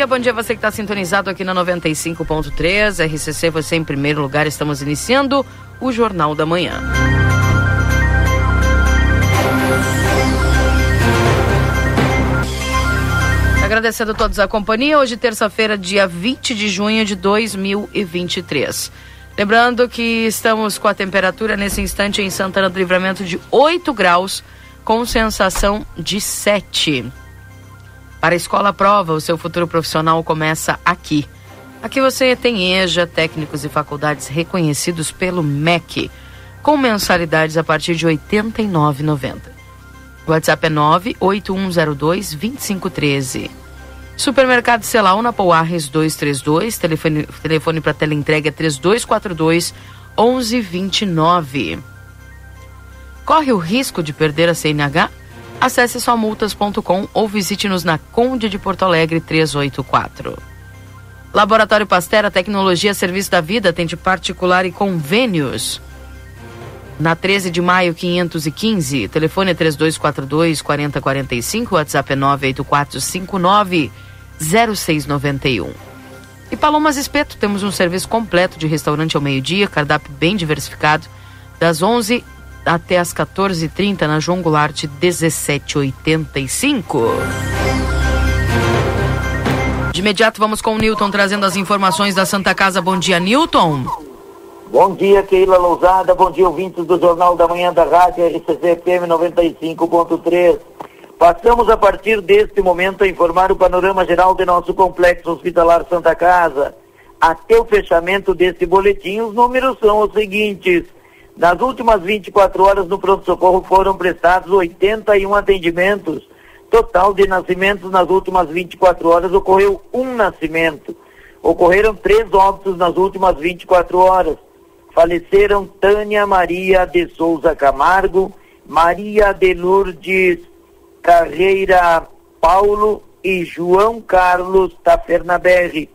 Dia, bom dia você que está sintonizado aqui na 95.3, RCC, você em primeiro lugar. Estamos iniciando o Jornal da Manhã. Agradecendo a todos a companhia, hoje terça-feira, dia 20 de junho de 2023. Lembrando que estamos com a temperatura nesse instante em Santana do Livramento de 8 graus, com sensação de 7. Para a Escola Prova, o seu futuro profissional começa aqui. Aqui você tem EJA, técnicos e faculdades reconhecidos pelo MEC, com mensalidades a partir de R$ 89,90. O WhatsApp é 98102-2513. Supermercado Celal na Pouarres 232, telefone, telefone para teleentrega é 3242 1129. Corre o risco de perder a CNH? Acesse somultas.com ou visite-nos na Conde de Porto Alegre 384. Laboratório Pastera Tecnologia Serviço da Vida tem de particular e convênios. Na 13 de maio 515, telefone é 3242 4045, WhatsApp é 98459 0691. E Palomas Espeto, temos um serviço completo de restaurante ao meio-dia, cardápio bem diversificado, das 11 até as 14h30 na João Goulart 1785. De imediato vamos com o Newton trazendo as informações da Santa Casa. Bom dia, Newton. Bom dia, Keila Lousada. Bom dia, ouvintes do Jornal da Manhã da Rádio RCC FM 95.3. Passamos a partir deste momento a informar o panorama geral de nosso complexo hospitalar Santa Casa. Até o fechamento deste boletim, os números são os seguintes. Nas últimas 24 horas no pronto-socorro foram prestados 81 atendimentos. Total de nascimentos nas últimas 24 horas ocorreu um nascimento. Ocorreram três óbitos nas últimas 24 horas. Faleceram Tânia Maria de Souza Camargo, Maria de Lourdes Carreira Paulo e João Carlos Tafernaberri.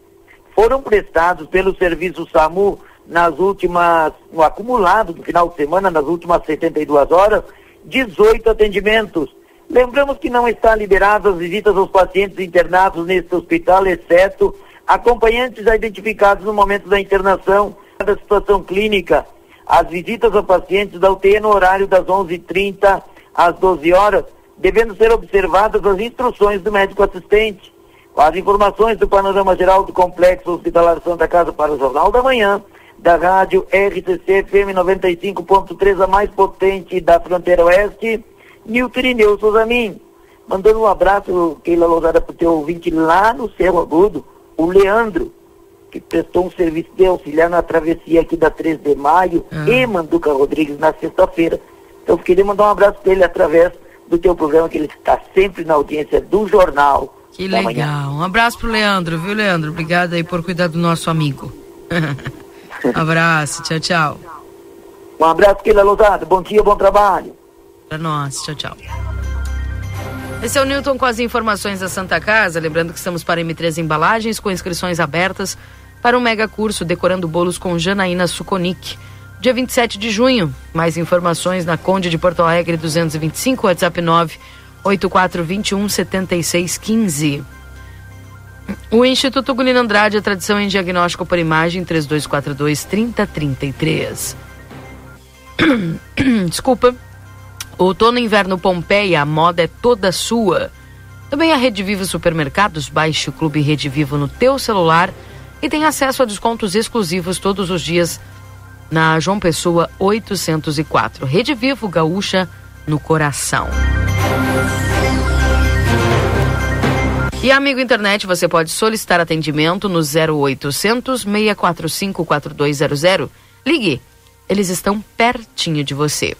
Foram prestados pelo serviço SAMU nas últimas, no acumulado do final de semana, nas últimas 72 horas, 18 atendimentos. Lembramos que não está liberadas as visitas aos pacientes internados neste hospital, exceto acompanhantes identificados no momento da internação da situação clínica. As visitas a pacientes da UTI no horário das 11h30 às 12 horas, devendo ser observadas as instruções do médico assistente. As informações do panorama geral do Complexo Hospitalar Santa Casa para o Jornal da Manhã, da rádio RCC FM 95.3, a mais potente da fronteira oeste, Nilton Irineu Souzamin. Mandando um abraço, Keila Lousada, para o teu ouvinte lá no Cerro Agudo, o Leandro, que prestou um serviço de auxiliar na travessia aqui da 3 de maio, ah. e Manduca Rodrigues na sexta-feira. Então, eu queria mandar um abraço para ele através do teu programa, que ele está sempre na audiência do jornal. Que legal. Manhã. Um abraço pro Leandro, viu, Leandro? Obrigado aí por cuidar do nosso amigo. Abraço, tchau, tchau. Um abraço, Keila Lousada. Bom dia, bom trabalho. Para nós, tchau, tchau. Esse é o Newton com as informações da Santa Casa. Lembrando que estamos para M3 Embalagens com inscrições abertas para um mega curso Decorando Bolos com Janaína Suconic. Dia 27 de junho. Mais informações na Conde de Porto Alegre 225, WhatsApp 9 8421 7615. O Instituto Gulino Andrade, a tradição em diagnóstico por imagem, 3242-3033. Desculpa. Outono e inverno Pompeia, a moda é toda sua. Também a Rede Vivo Supermercados, baixe o Clube Rede Vivo no teu celular e tem acesso a descontos exclusivos todos os dias na João Pessoa 804. Rede Vivo Gaúcha no coração. E amigo internet, você pode solicitar atendimento no 0800 645 4200. Ligue, eles estão pertinho de você.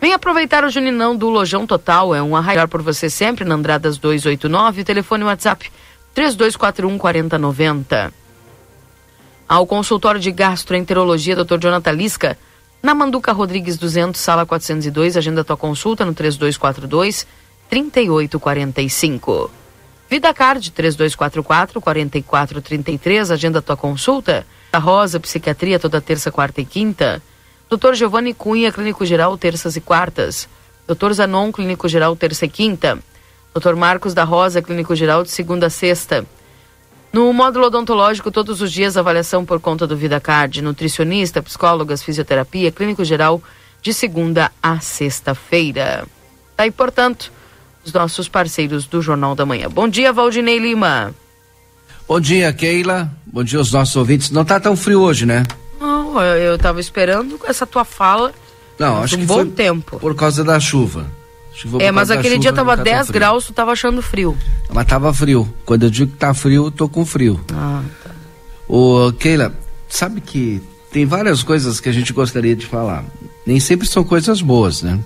Vem aproveitar o Juninão do Lojão Total, é um arraiar por você sempre na Andradas 289, telefone WhatsApp 3241 4090. Ao consultório de gastroenterologia Dr. Jonathan Lisca, na Manduca Rodrigues 200, sala 402, agenda tua consulta no 3242 3845. Vida Card 3244 4433, agenda tua consulta. A Rosa Psiquiatria toda terça, quarta e quinta. Dr. Giovanni Cunha, Clínico Geral, terças e quartas. Dr. Zanon, Clínico Geral, terça e quinta. Dr. Marcos da Rosa, Clínico Geral, de segunda a sexta. No módulo odontológico, todos os dias, avaliação por conta do VidaCard, nutricionista, psicólogas, fisioterapia, clínico geral, de segunda a sexta-feira. Tá aí, portanto, os nossos parceiros do Jornal da Manhã. Bom dia, Valdinei Lima. Bom dia, Keila. Bom dia aos nossos ouvintes. Não tá tão frio hoje, né? Não, eu, eu tava esperando essa tua fala. Não, acho um que bom foi tempo. por causa da chuva. Chuva É, mas aquele chuva, dia não tava tá tão 10 frio. graus, tu tava achando frio. Mas tava frio. Quando eu digo que tá frio, eu tô com frio. Ah, tá. Ô, Keila, sabe que tem várias coisas que a gente gostaria de falar. Nem sempre são coisas boas, né?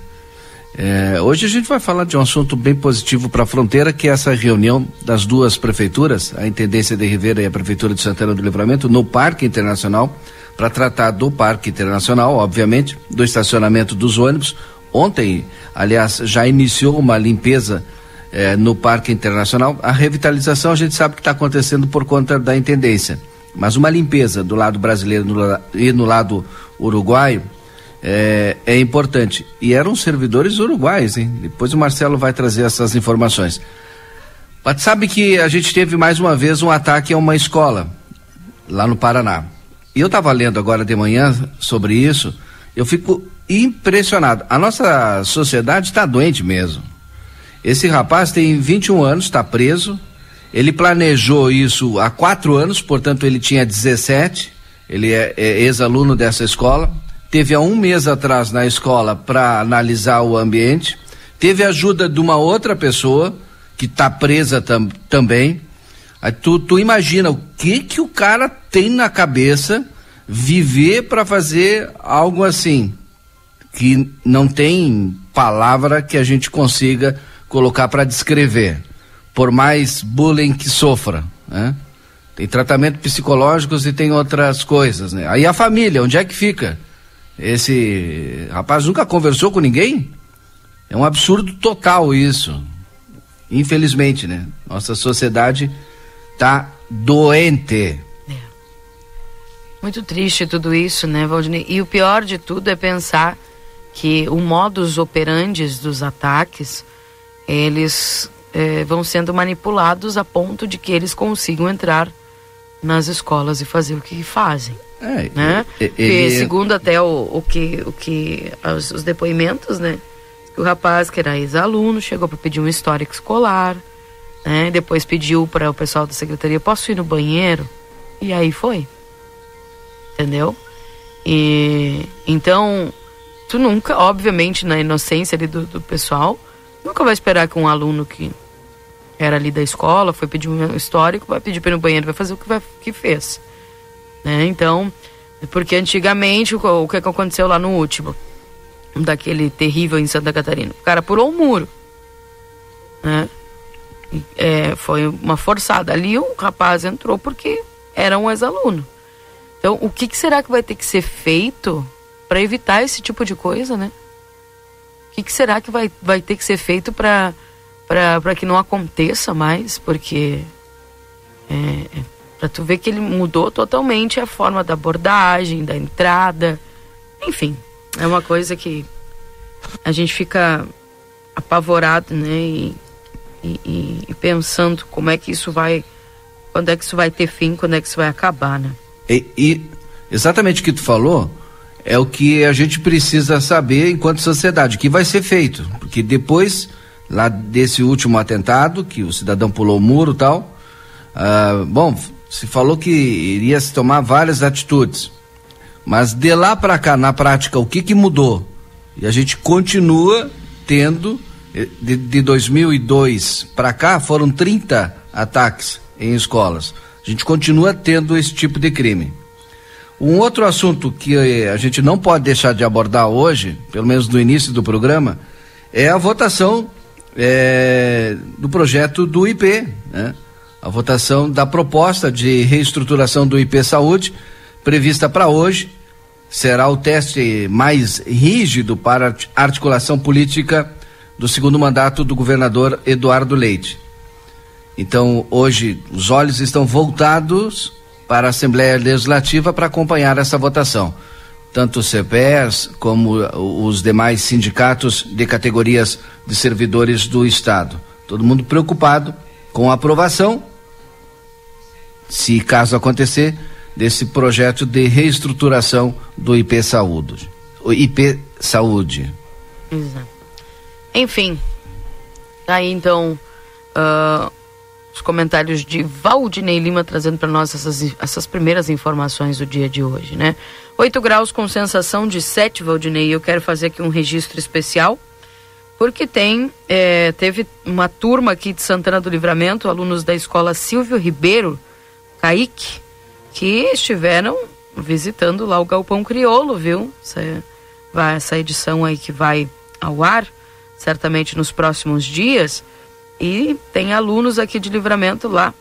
É, hoje a gente vai falar de um assunto bem positivo para a fronteira, que é essa reunião das duas prefeituras, a Intendência de Ribeira e a Prefeitura de Santana do Livramento, no Parque Internacional, para tratar do Parque Internacional, obviamente, do estacionamento dos ônibus. Ontem, aliás, já iniciou uma limpeza eh, no Parque Internacional. A revitalização a gente sabe que está acontecendo por conta da Intendência, mas uma limpeza do lado brasileiro no e no lado uruguaio é, é importante. E eram servidores uruguais, hein? Depois o Marcelo vai trazer essas informações. Mas sabe que a gente teve mais uma vez um ataque a uma escola lá no Paraná. E eu estava lendo agora de manhã sobre isso, eu fico impressionado. A nossa sociedade está doente mesmo. Esse rapaz tem 21 anos, está preso. Ele planejou isso há quatro anos, portanto ele tinha 17. Ele é, é ex-aluno dessa escola. Teve há um mês atrás na escola para analisar o ambiente. Teve ajuda de uma outra pessoa que está presa tam, também. Aí tu, tu imagina o que que o cara tem na cabeça viver para fazer algo assim que não tem palavra que a gente consiga colocar para descrever, por mais bullying que sofra, né? Tem tratamento psicológicos e tem outras coisas, né? Aí a família, onde é que fica? Esse rapaz nunca conversou com ninguém? É um absurdo total isso. Infelizmente, né? Nossa sociedade tá doente. Muito triste tudo isso, né, Valdinei? E o pior de tudo é pensar que o modus operandi dos ataques, eles eh, vão sendo manipulados a ponto de que eles consigam entrar nas escolas e fazer o que fazem, É, né? Porque, ele- segundo até o, o que, o que os, os depoimentos, né? que O rapaz que era ex-aluno chegou para pedir um histórico escolar, né? Depois pediu para o pessoal da secretaria, posso ir no banheiro? E aí foi entendeu? E então, tu nunca, obviamente, na inocência ali do, do pessoal, nunca vai esperar que um aluno que era ali da escola, foi pedir um histórico, vai pedir para ir no banheiro, vai fazer o que, vai, que fez. Né? Então, porque antigamente, o, o que aconteceu lá no último, daquele terrível em Santa Catarina? O cara pulou um muro. Né? É, foi uma forçada. Ali o rapaz entrou porque era um ex-aluno. Então, o que, que será que vai ter que ser feito para evitar esse tipo de coisa, né? O que, que será que vai, vai ter que ser feito para que não aconteça mais? Porque é, para tu ver que ele mudou totalmente a forma da abordagem, da entrada, enfim, é uma coisa que a gente fica apavorado, né? E, e, e- pensando como é que isso vai, quando é que isso vai ter fim, quando é que isso vai acabar, né? E, e exatamente o que tu falou é o que a gente precisa saber enquanto sociedade, que vai ser feito. Porque depois, lá desse último atentado, que o cidadão pulou o muro e tal, ah, bom, se falou que iria se tomar várias atitudes. Mas de lá para cá, na prática, o que que mudou? E a gente continua tendo, eh, de, de 2002 para cá, foram 30 ataques em escolas. A gente continua tendo esse tipo de crime. Um outro assunto que eh, a gente não pode deixar de abordar hoje, pelo menos no início do programa, é a votação eh, do projeto do IP, né? A votação da proposta de reestruturação do IP Saúde, prevista para hoje, será o teste mais rígido para articulação política do segundo mandato do governador Eduardo Leite. Então, hoje, os olhos estão voltados para a Assembleia Legislativa para acompanhar essa votação. Tanto o CPERS como os demais sindicatos de categorias de servidores do Estado. Todo mundo preocupado com a aprovação, se caso acontecer, desse projeto de reestruturação do IP Saúde. O IP Saúde. Exato. Enfim, tá aí então uh, os comentários de Valdinei Lima trazendo para nós essas, essas primeiras informações do dia de hoje, né? 8 graus com sensação de 7, Valdinei. Eu quero fazer aqui um registro especial, porque tem, é, teve uma turma aqui de Santana do Livramento, alunos da escola Silvio Ribeiro, Kaique, que estiveram visitando lá o Galpão Criolo, viu? Essa, essa edição aí que vai ao ar, certamente nos próximos dias. E tem alunos aqui de livramento lá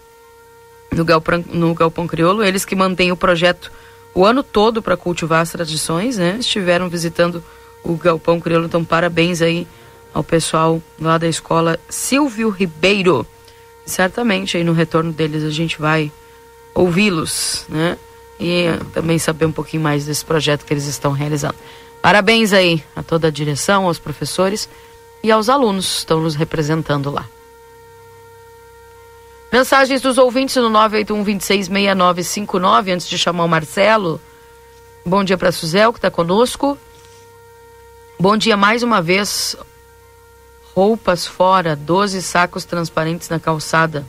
no Galpão, no Galpão Criolo, eles que mantêm o projeto o ano todo para cultivar as tradições, né? Estiveram visitando o Galpão Crioulo, então parabéns aí ao pessoal lá da escola Silvio Ribeiro. Certamente aí no retorno deles a gente vai ouvi-los, né? E também saber um pouquinho mais desse projeto que eles estão realizando. Parabéns aí a toda a direção, aos professores e aos alunos que estão nos representando lá. Mensagens dos ouvintes no 981-266959, antes de chamar o Marcelo. Bom dia para Suzel, que está conosco. Bom dia mais uma vez. Roupas fora, 12 sacos transparentes na calçada.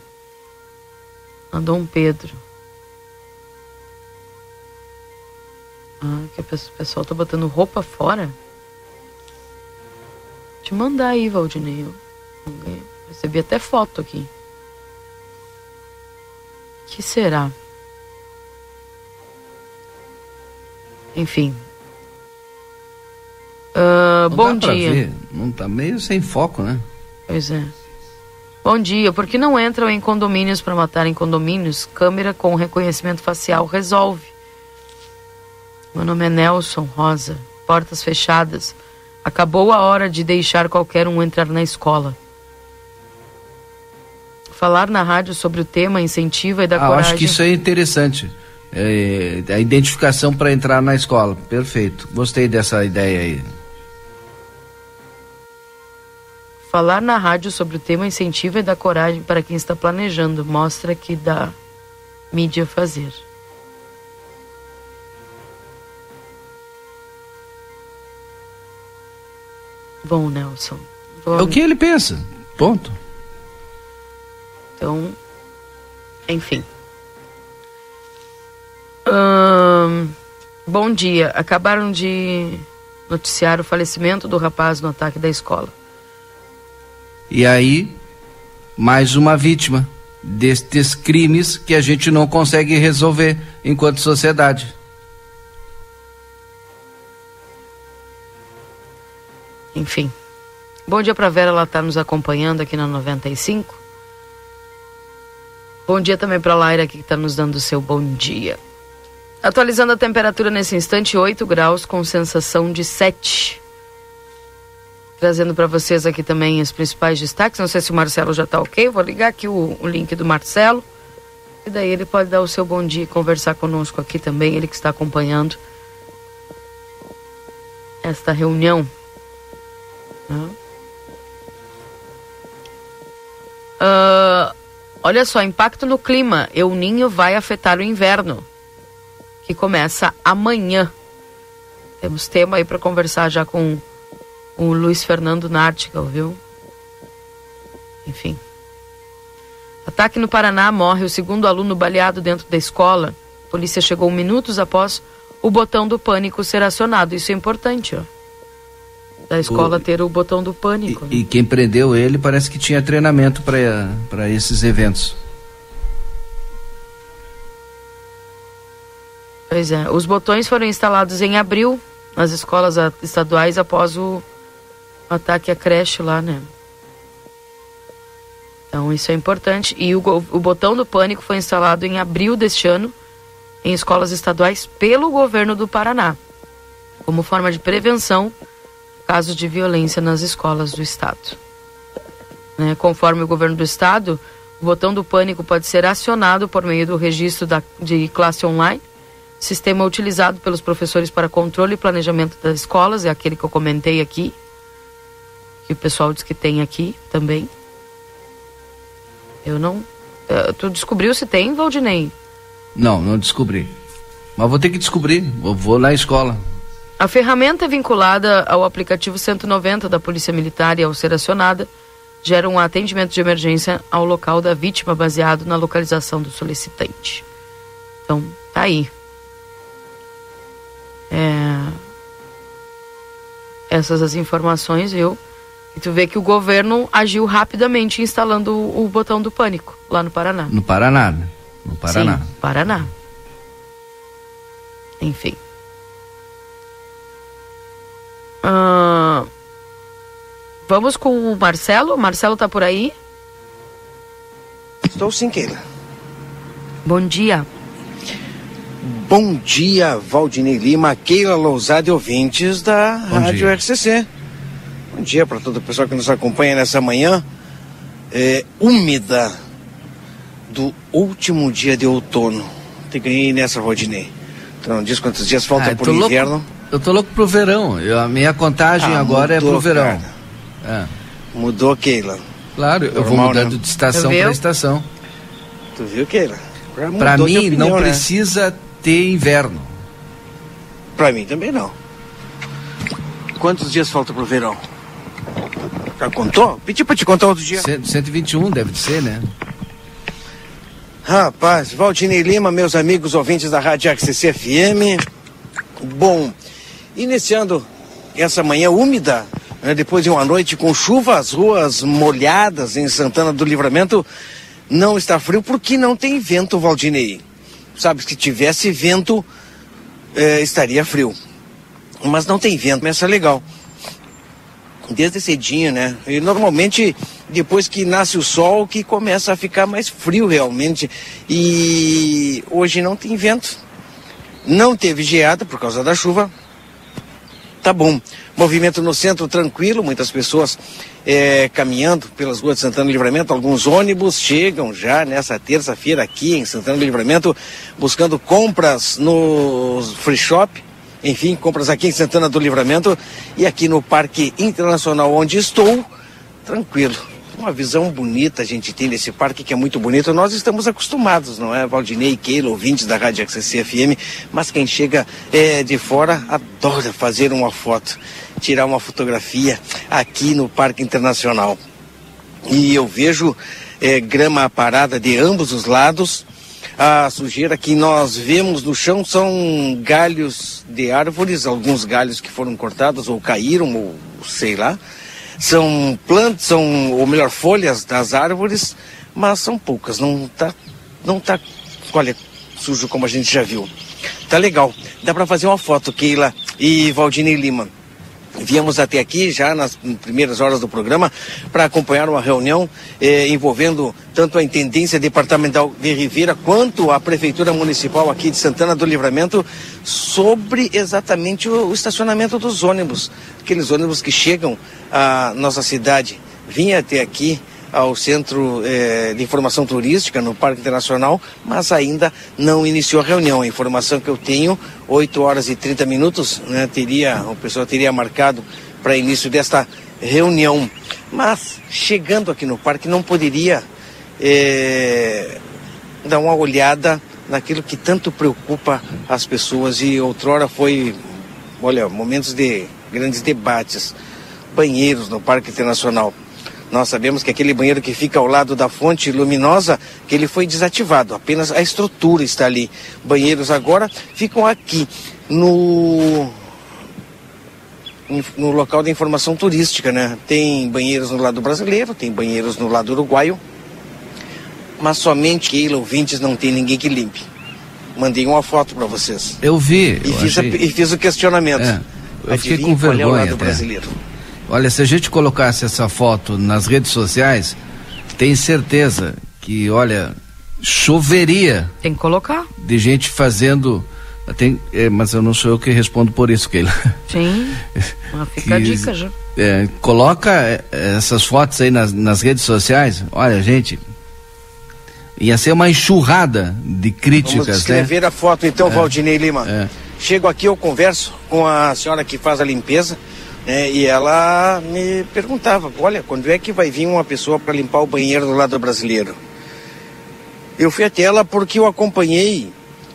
Andou um Pedro. Ah, que o pessoal tá botando roupa fora? Te mandar aí, Valdinei. Eu recebi até foto aqui. Que será? Enfim. Uh, bom dia. Não tá meio sem foco, né? Pois é. Bom dia. Por que não entram em condomínios para matar em condomínios? Câmera com reconhecimento facial resolve. Meu nome é Nelson Rosa. Portas fechadas. Acabou a hora de deixar qualquer um entrar na escola. Falar na rádio sobre o tema incentiva e dá ah, coragem. Acho que isso é interessante. É, a identificação para entrar na escola. Perfeito. Gostei dessa ideia aí. Falar na rádio sobre o tema incentiva e dá coragem para quem está planejando. Mostra que dá mídia fazer. Bom, Nelson. Vou... É o que ele pensa. Ponto. Então, enfim. Hum, bom dia. Acabaram de noticiar o falecimento do rapaz no ataque da escola. E aí, mais uma vítima destes crimes que a gente não consegue resolver enquanto sociedade. Enfim. Bom dia para Vera, ela está nos acompanhando aqui na 95. Bom dia também para Laira que está nos dando o seu bom dia. Atualizando a temperatura nesse instante, 8 graus com sensação de 7. Trazendo para vocês aqui também os principais destaques. Não sei se o Marcelo já está ok. Vou ligar aqui o, o link do Marcelo. E daí ele pode dar o seu bom dia e conversar conosco aqui também. Ele que está acompanhando esta reunião. Uh, olha só, impacto no clima. El Ninho vai afetar o inverno, que começa amanhã. Temos tema aí para conversar já com o Luiz Fernando Nartigal, viu? Enfim. Ataque no Paraná morre o segundo aluno baleado dentro da escola. A polícia chegou minutos após o botão do pânico ser acionado. Isso é importante, ó da escola o, ter o botão do pânico. E, né? e quem prendeu ele parece que tinha treinamento para esses eventos. Pois é, os botões foram instalados em abril nas escolas estaduais após o ataque à creche lá, né? Então isso é importante. E o, o botão do pânico foi instalado em abril deste ano em escolas estaduais pelo governo do Paraná, como forma de prevenção casos de violência nas escolas do estado. Né? Conforme o governo do estado, o botão do pânico pode ser acionado por meio do registro da, de classe online, sistema utilizado pelos professores para controle e planejamento das escolas, é aquele que eu comentei aqui, que o pessoal diz que tem aqui também. Eu não. Uh, tu descobriu se tem, Valdinei? Não, não descobri. Mas vou ter que descobrir. Eu vou na escola. A ferramenta vinculada ao aplicativo 190 da Polícia Militar e ao ser acionada, gera um atendimento de emergência ao local da vítima baseado na localização do solicitante. Então, tá aí. É... Essas as informações, viu? E tu vê que o governo agiu rapidamente instalando o, o botão do pânico lá no Paraná. No Paraná, né? No Paraná. Sim, Paraná. Enfim. Uh, vamos com o Marcelo. Marcelo tá por aí? Estou sim, Keila. Bom dia. Bom dia, Valdinei Lima, Keila Lousada e ouvintes da Bom Rádio dia. RCC. Bom dia para todo o pessoal que nos acompanha nessa manhã é, úmida do último dia de outono. Te ganhei nessa, Rodinei. Então, diz quantos dias falta ah, pro inverno? Eu tô louco pro verão. Eu, a minha contagem ah, agora é mudou, é pro verão. É. Mudou, Keila. Claro, Normal, eu vou mudando né? de estação para estação. Tu viu, Keila? Para mim, opinião, não né? precisa ter inverno. Para mim também não. Quantos dias falta pro verão? Já contou? Pedi pra te contar outro dia. 121 deve ser, né? Rapaz, Valdinei Lima, meus amigos ouvintes da Rádio XCC FM. Bom, iniciando essa manhã úmida, né, depois de uma noite com chuva, as ruas molhadas em Santana do Livramento, não está frio porque não tem vento, Valdinei. Sabe, se tivesse vento, eh, estaria frio. Mas não tem vento, mas é legal desde cedinho, né? E normalmente depois que nasce o sol que começa a ficar mais frio realmente. E hoje não tem vento. Não teve geada por causa da chuva. Tá bom. Movimento no centro tranquilo, muitas pessoas é, caminhando pelas ruas de Santana do Livramento. Alguns ônibus chegam já nessa terça-feira aqui em Santana do Livramento, buscando compras no free shop enfim, compras aqui em Santana do Livramento e aqui no Parque Internacional onde estou, tranquilo. Uma visão bonita a gente tem desse parque que é muito bonito. Nós estamos acostumados, não é? Valdinei Keila, ouvintes da Rádio XCC FM, mas quem chega é, de fora adora fazer uma foto, tirar uma fotografia aqui no Parque Internacional. E eu vejo é, grama parada de ambos os lados, a sujeira que nós vemos no chão são galhos de árvores, alguns galhos que foram cortados ou caíram, ou sei lá. São plantas, são, ou melhor, folhas das árvores, mas são poucas, não tá, não tá, olha, sujo como a gente já viu. Tá legal. Dá para fazer uma foto, Keila e Valdine Lima. Viemos até aqui já nas primeiras horas do programa para acompanhar uma reunião eh, envolvendo tanto a Intendência Departamental de Ribeira quanto a Prefeitura Municipal aqui de Santana do Livramento sobre exatamente o, o estacionamento dos ônibus, aqueles ônibus que chegam à nossa cidade. Vinha até aqui ao Centro eh, de Informação Turística, no Parque Internacional, mas ainda não iniciou a reunião. A informação que eu tenho, 8 horas e 30 minutos, né, teria, o pessoal teria marcado para início desta reunião. Mas, chegando aqui no parque, não poderia eh, dar uma olhada naquilo que tanto preocupa as pessoas e outrora foi, olha, momentos de grandes debates. Banheiros no Parque Internacional. Nós sabemos que aquele banheiro que fica ao lado da fonte luminosa, que ele foi desativado, apenas a estrutura está ali. Banheiros agora ficam aqui no no local da informação turística, né? Tem banheiros no lado brasileiro, tem banheiros no lado uruguaio, mas somente que ouvintes não tem ninguém que limpe. Mandei uma foto para vocês. Eu vi. E, eu fiz, a, e fiz o questionamento. É, eu fiquei com vergonha. Qual é o lado até. brasileiro? Olha, se a gente colocasse essa foto nas redes sociais, tem certeza que, olha, choveria. Tem que colocar. De gente fazendo. Tem, é, mas eu não sou eu que respondo por isso, Keila. Sim. Mas fica que, a dica já. É, coloca é, essas fotos aí nas, nas redes sociais. Olha, gente, ia ser uma enxurrada de críticas. Vamos escrever né? a foto então, é, Valdinei Lima. É. Chego aqui, eu converso com a senhora que faz a limpeza. Né, e ela me perguntava: olha, quando é que vai vir uma pessoa para limpar o banheiro do lado brasileiro? Eu fui até ela porque eu acompanhei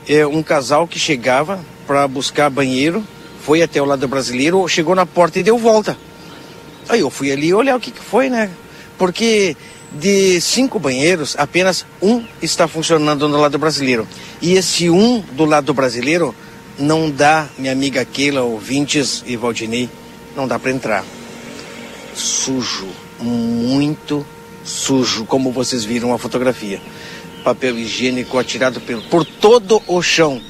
é, um casal que chegava para buscar banheiro, foi até o lado brasileiro, chegou na porta e deu volta. Aí eu fui ali olhar o que, que foi, né? Porque de cinco banheiros, apenas um está funcionando no lado brasileiro. E esse um do lado brasileiro não dá, minha amiga Keila, ouvintes e Valdinei, não dá para entrar. Sujo, muito sujo, como vocês viram a fotografia papel higiênico atirado por, por todo o chão.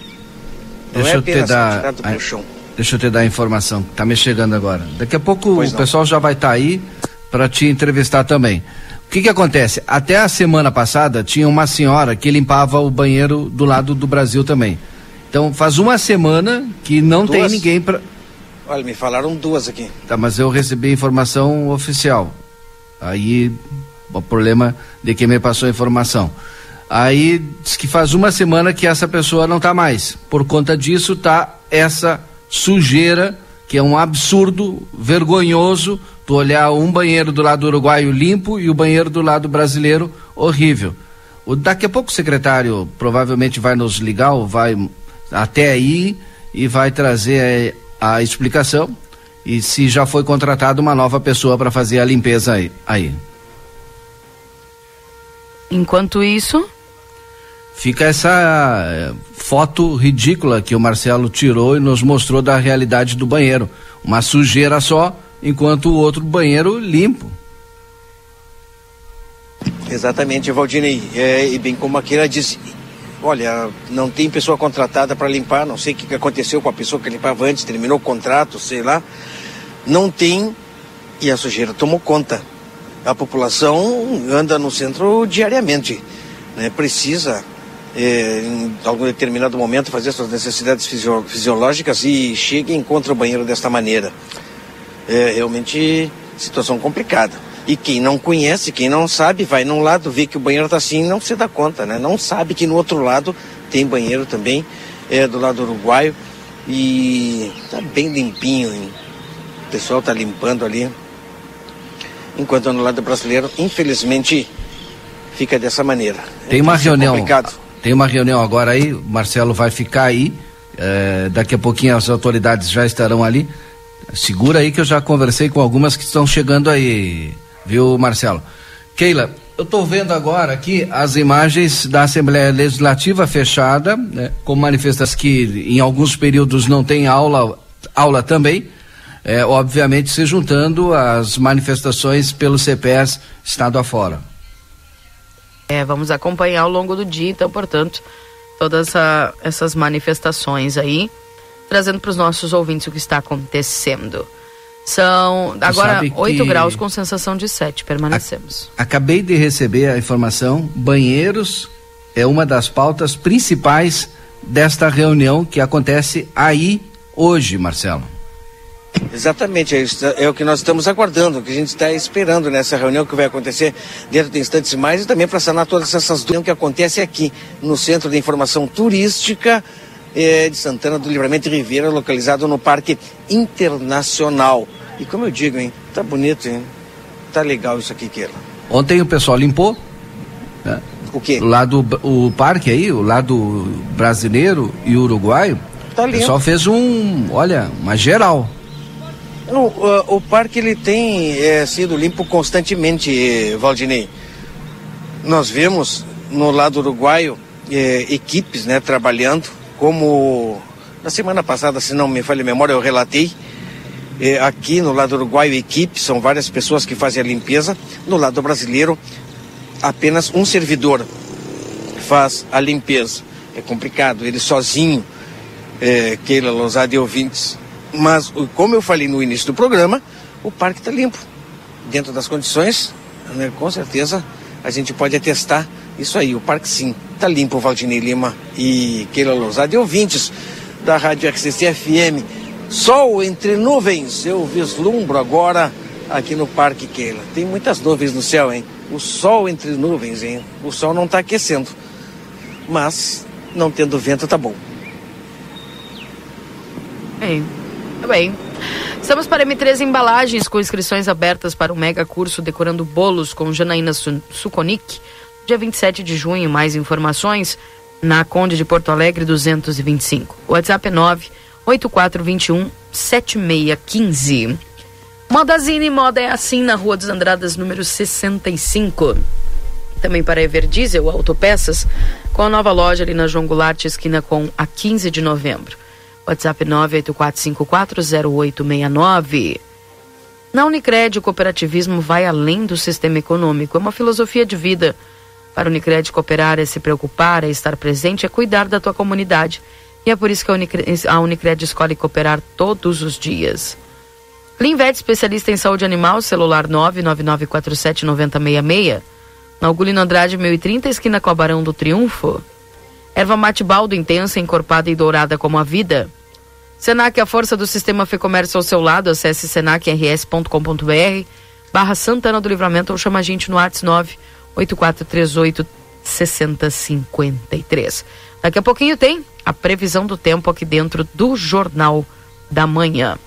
Não deixa é eu te dar, a, chão. Deixa eu te dar a informação, tá me chegando agora. Daqui a pouco pois o não. pessoal já vai estar tá aí para te entrevistar também. O que que acontece? Até a semana passada tinha uma senhora que limpava o banheiro do lado do Brasil também. Então faz uma semana que não duas? tem ninguém para. Olha, me falaram duas aqui. Tá, mas eu recebi informação oficial. Aí o problema de quem me passou a informação. Aí diz que faz uma semana que essa pessoa não está mais. Por conta disso tá essa sujeira que é um absurdo, vergonhoso, tu olhar um banheiro do lado uruguaio limpo e o banheiro do lado brasileiro horrível. O, daqui a pouco o secretário provavelmente vai nos ligar ou vai até aí e vai trazer a, a explicação e se já foi contratada uma nova pessoa para fazer a limpeza aí. aí. Enquanto isso, fica essa eh, foto ridícula que o Marcelo tirou e nos mostrou da realidade do banheiro. Uma sujeira só, enquanto o outro banheiro limpo. Exatamente, Valdinei. É, e bem como aquela disse, olha, não tem pessoa contratada para limpar, não sei o que aconteceu com a pessoa que limpava antes, terminou o contrato, sei lá. Não tem e a sujeira tomou conta. A população anda no centro diariamente, né? Precisa é, em algum determinado momento fazer suas necessidades fisio fisiológicas e chega e encontra o banheiro desta maneira. É realmente situação complicada. E quem não conhece, quem não sabe, vai num lado, vê que o banheiro está assim e não se dá conta, né? Não sabe que no outro lado tem banheiro também, é do lado uruguaio. E tá bem limpinho, hein? O pessoal tá limpando ali. Enquanto no lado brasileiro, infelizmente, fica dessa maneira. Tem uma reunião. Complicado tem uma reunião agora aí, o Marcelo vai ficar aí. É, daqui a pouquinho as autoridades já estarão ali. Segura aí que eu já conversei com algumas que estão chegando aí, viu, Marcelo? Keila, eu estou vendo agora aqui as imagens da Assembleia Legislativa fechada, né, com manifestas que em alguns períodos não tem aula, aula também, é, obviamente se juntando às manifestações pelo CPS estado afora. É, vamos acompanhar ao longo do dia, então, portanto, todas essa, essas manifestações aí, trazendo para os nossos ouvintes o que está acontecendo. São agora 8 graus com sensação de 7, permanecemos. acabei de receber a informação: banheiros é uma das pautas principais desta reunião que acontece aí hoje, Marcelo. Exatamente, é, é, o que nós estamos aguardando, o que a gente está esperando nessa reunião que vai acontecer dentro de instantes mais e também para sanar todas essas dúvidas que acontece aqui no Centro de Informação Turística é, de Santana do Livramento e Ribeira, localizado no Parque Internacional. E como eu digo, hein, tá bonito, hein? Tá legal isso aqui, Keila. Ontem o pessoal limpou, né? O quê? O lado, o parque aí, o lado brasileiro e uruguaio, tá limpo. o pessoal fez um, olha, uma geral. O, o, o parque ele tem é, sido limpo constantemente, Valdinei. Nós vemos no lado uruguaio é, equipes né, trabalhando, como na semana passada, se não me falha a memória, eu relatei. É, aqui no lado uruguaio, equipes, são várias pessoas que fazem a limpeza. No lado brasileiro, apenas um servidor faz a limpeza. É complicado, ele sozinho, é, Keila Lousada e ouvintes, mas, como eu falei no início do programa, o parque está limpo. Dentro das condições, né, com certeza a gente pode atestar isso aí. O parque sim, tá limpo, Valdinei Lima e Keila Lousada e ouvintes da Rádio XCC FM. Sol entre nuvens, eu vislumbro agora aqui no Parque Keila. Tem muitas nuvens no céu, hein? O sol entre nuvens, hein? O sol não está aquecendo. Mas, não tendo vento, tá bom. Bem, tá bem. Estamos para M3 Embalagens com inscrições abertas para o mega curso Decorando Bolos com Janaína Suconic, dia 27 de junho. Mais informações na Conde de Porto Alegre 225. O WhatsApp é 98421 7615. Modazine Moda é assim na Rua dos Andradas, número 65. Também para Everdiesel Autopeças, com a nova loja ali na João Goulart, esquina com a 15 de novembro. WhatsApp 984540869. Na Unicred, o cooperativismo vai além do sistema econômico. É uma filosofia de vida. Para a Unicred, cooperar é se preocupar, é estar presente, é cuidar da tua comunidade. E é por isso que a Unicred, a Unicred escolhe cooperar todos os dias. Clinvet, especialista em saúde animal, celular 999479066. Na Augulino Andrade, 1030, esquina com a Barão do Triunfo. Erva mate baldo intensa, encorpada e dourada como a vida. Senac, a força do sistema Fê Comércio ao seu lado. Acesse senacrs.com.br barra Santana do Livramento ou chama a gente no WhatsApp 98438 6053. Daqui a pouquinho tem a previsão do tempo aqui dentro do Jornal da Manhã.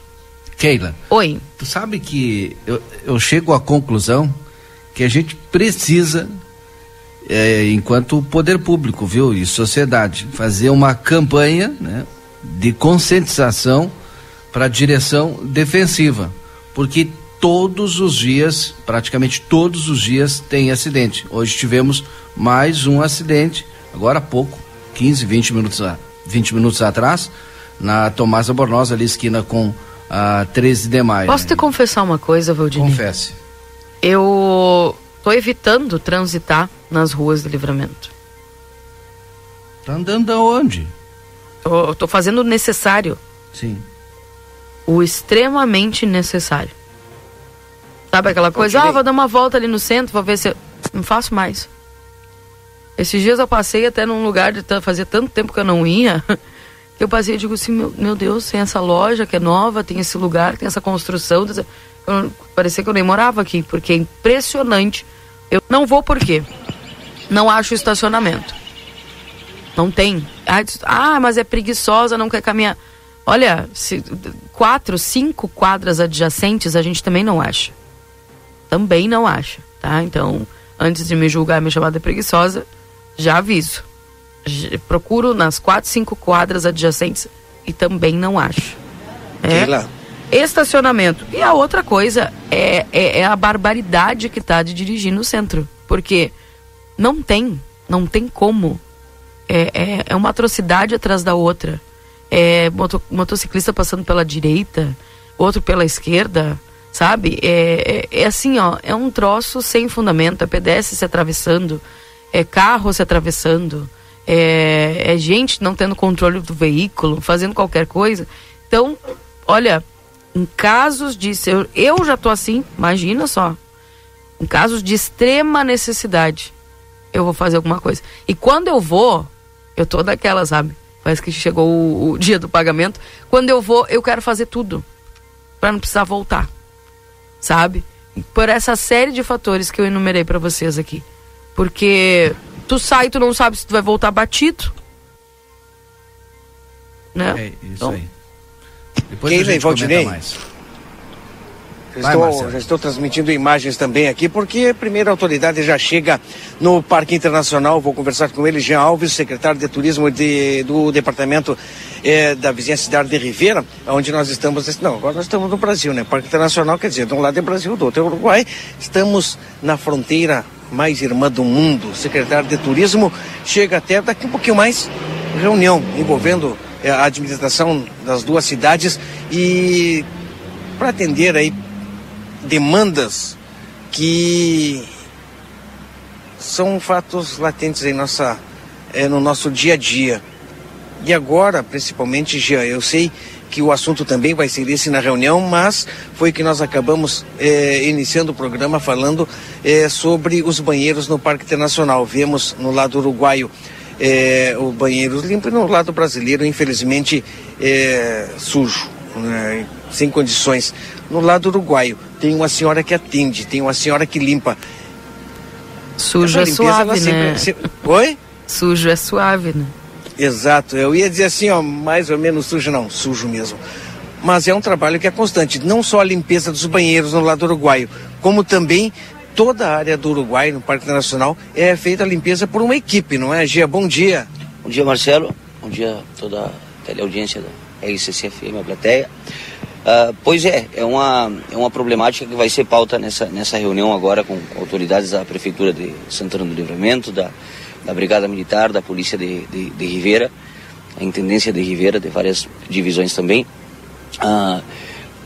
Keila. Oi. Tu sabe que eu, eu chego à conclusão que a gente precisa, é, enquanto poder público, viu, e sociedade, fazer uma campanha né, de conscientização para a direção defensiva, porque todos os dias, praticamente todos os dias, tem acidente. Hoje tivemos mais um acidente, agora há pouco, 15, 20 minutos, 20 minutos atrás, na Tomás Bornosa, ali esquina com a 13 de maio. Posso te confessar uma coisa, Valdinei? Confesse. Eu tô evitando transitar nas ruas de livramento. Tá andando aonde? Tô, tô fazendo o necessário. Sim. O extremamente necessário. Sabe aquela coisa? Ah, vou dar uma volta ali no centro, vou ver se. Eu... Não faço mais. Esses dias eu passei até num lugar de fazia tanto tempo que eu não ia. Eu passei e digo assim, meu, meu, Deus, tem essa loja que é nova, tem esse lugar, tem essa construção. Eu, parecia que eu nem morava aqui, porque é impressionante. Eu não vou por quê? Não acho estacionamento. Não tem. Ah, mas é preguiçosa, não quer caminhar. Olha, se, quatro, cinco quadras adjacentes a gente também não acha. Também não acha, tá? Então, antes de me julgar e me chamar de preguiçosa, já aviso procuro nas quatro, cinco quadras adjacentes e também não acho. É. Estacionamento. E a outra coisa é, é, é a barbaridade que está de dirigir no centro. Porque não tem, não tem como. É, é, é uma atrocidade atrás da outra. É moto, motociclista passando pela direita, outro pela esquerda, sabe? É, é, é, assim, ó, é um troço sem fundamento, é pedestre se atravessando, é carro se atravessando é, é gente não tendo controle do veículo, fazendo qualquer coisa. Então, olha, em casos de. Eu, eu já tô assim, imagina só. Em casos de extrema necessidade, eu vou fazer alguma coisa. E quando eu vou, eu tô daquela, sabe? Parece que chegou o, o dia do pagamento. Quando eu vou, eu quero fazer tudo. para não precisar voltar. Sabe? Por essa série de fatores que eu enumerei para vocês aqui. Porque tu sai, tu não sabe se tu vai voltar batido. Né? É, isso então, aí. Depois Quem vem, Valdinei? Mais. Vai, estou, já estou transmitindo imagens também aqui, porque a primeira autoridade já chega no Parque Internacional. Vou conversar com ele, Jean Alves, secretário de Turismo de, do Departamento é, da Vizinha Cidade de Ribeira, onde nós estamos. Não, agora nós estamos no Brasil, né? Parque Internacional quer dizer, de um lado é Brasil, do outro é Uruguai. Estamos na fronteira mais irmã do mundo. secretário de Turismo chega até daqui um pouquinho mais. Reunião envolvendo é, a administração das duas cidades e para atender aí demandas que são fatos latentes em nossa, é, no nosso dia a dia. E agora, principalmente, Jean, eu sei que o assunto também vai ser esse na reunião, mas foi que nós acabamos é, iniciando o programa falando é, sobre os banheiros no Parque Internacional. Vemos no lado uruguaio o banheiro limpo e no lado brasileiro, infelizmente, sujo, né, sem condições. No lado uruguaio, tem uma senhora que atende, tem uma senhora que limpa. Sujo é suave, né? Sempre... Oi? Sujo é suave, né? Exato, eu ia dizer assim, ó, mais ou menos sujo, não, sujo mesmo. Mas é um trabalho que é constante, não só a limpeza dos banheiros no lado uruguaio, como também toda a área do Uruguai, no Parque Nacional, é feita a limpeza por uma equipe, não é, Gia? Bom dia. Bom dia, Marcelo. Bom dia a toda a teleaudiência da RCCFM, a plateia. Uh, pois é, é uma, é uma problemática que vai ser pauta nessa, nessa reunião agora com autoridades da Prefeitura de Santana do Livramento, da, da Brigada Militar, da Polícia de, de, de a Intendência de Ribeira, de várias divisões também. Uh,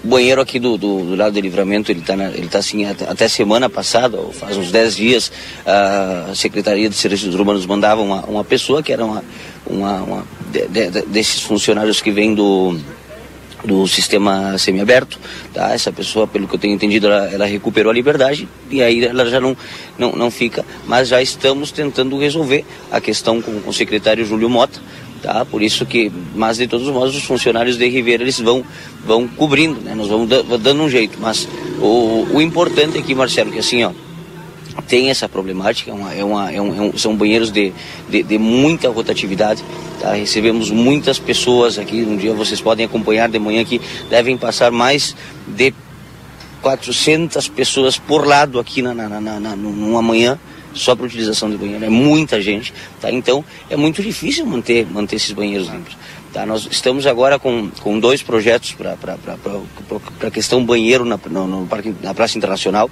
o banheiro aqui do, do, do, lado do livramento, ele está ele tá assim, até, até, semana passada, faz uns 10 dias, a Secretaria de Serviços Urbanos mandava uma, uma pessoa que era uma, uma, uma de, de, desses funcionários que vem do, do sistema semiaberto, tá? Essa pessoa, pelo que eu tenho entendido, ela, ela, recuperou a liberdade e aí ela já não, não, não fica, mas já estamos tentando resolver a questão com, com o secretário Júlio Mota, tá? Por isso que, mas de todos os modos, os funcionários de Ribeira, eles vão, vão cobrindo, né? Nós vamos dando um jeito, mas o, o importante aqui, Marcelo, que assim, ó, tem essa problemática, é uma, é uma, é um, é são banheiros de, de, de, muita rotatividade. Tá? Recebemos muitas pessoas aqui, um dia vocês podem acompanhar de manhã que devem passar mais de 400 pessoas por lado aqui na, na, na, na numa manhã só para utilização de banheiro. É muita gente, tá? Então é muito difícil manter, manter esses banheiros limpos. Tá? Nós estamos agora com, com dois projetos para a questão banheiro na, no, no parque, na Praça Internacional.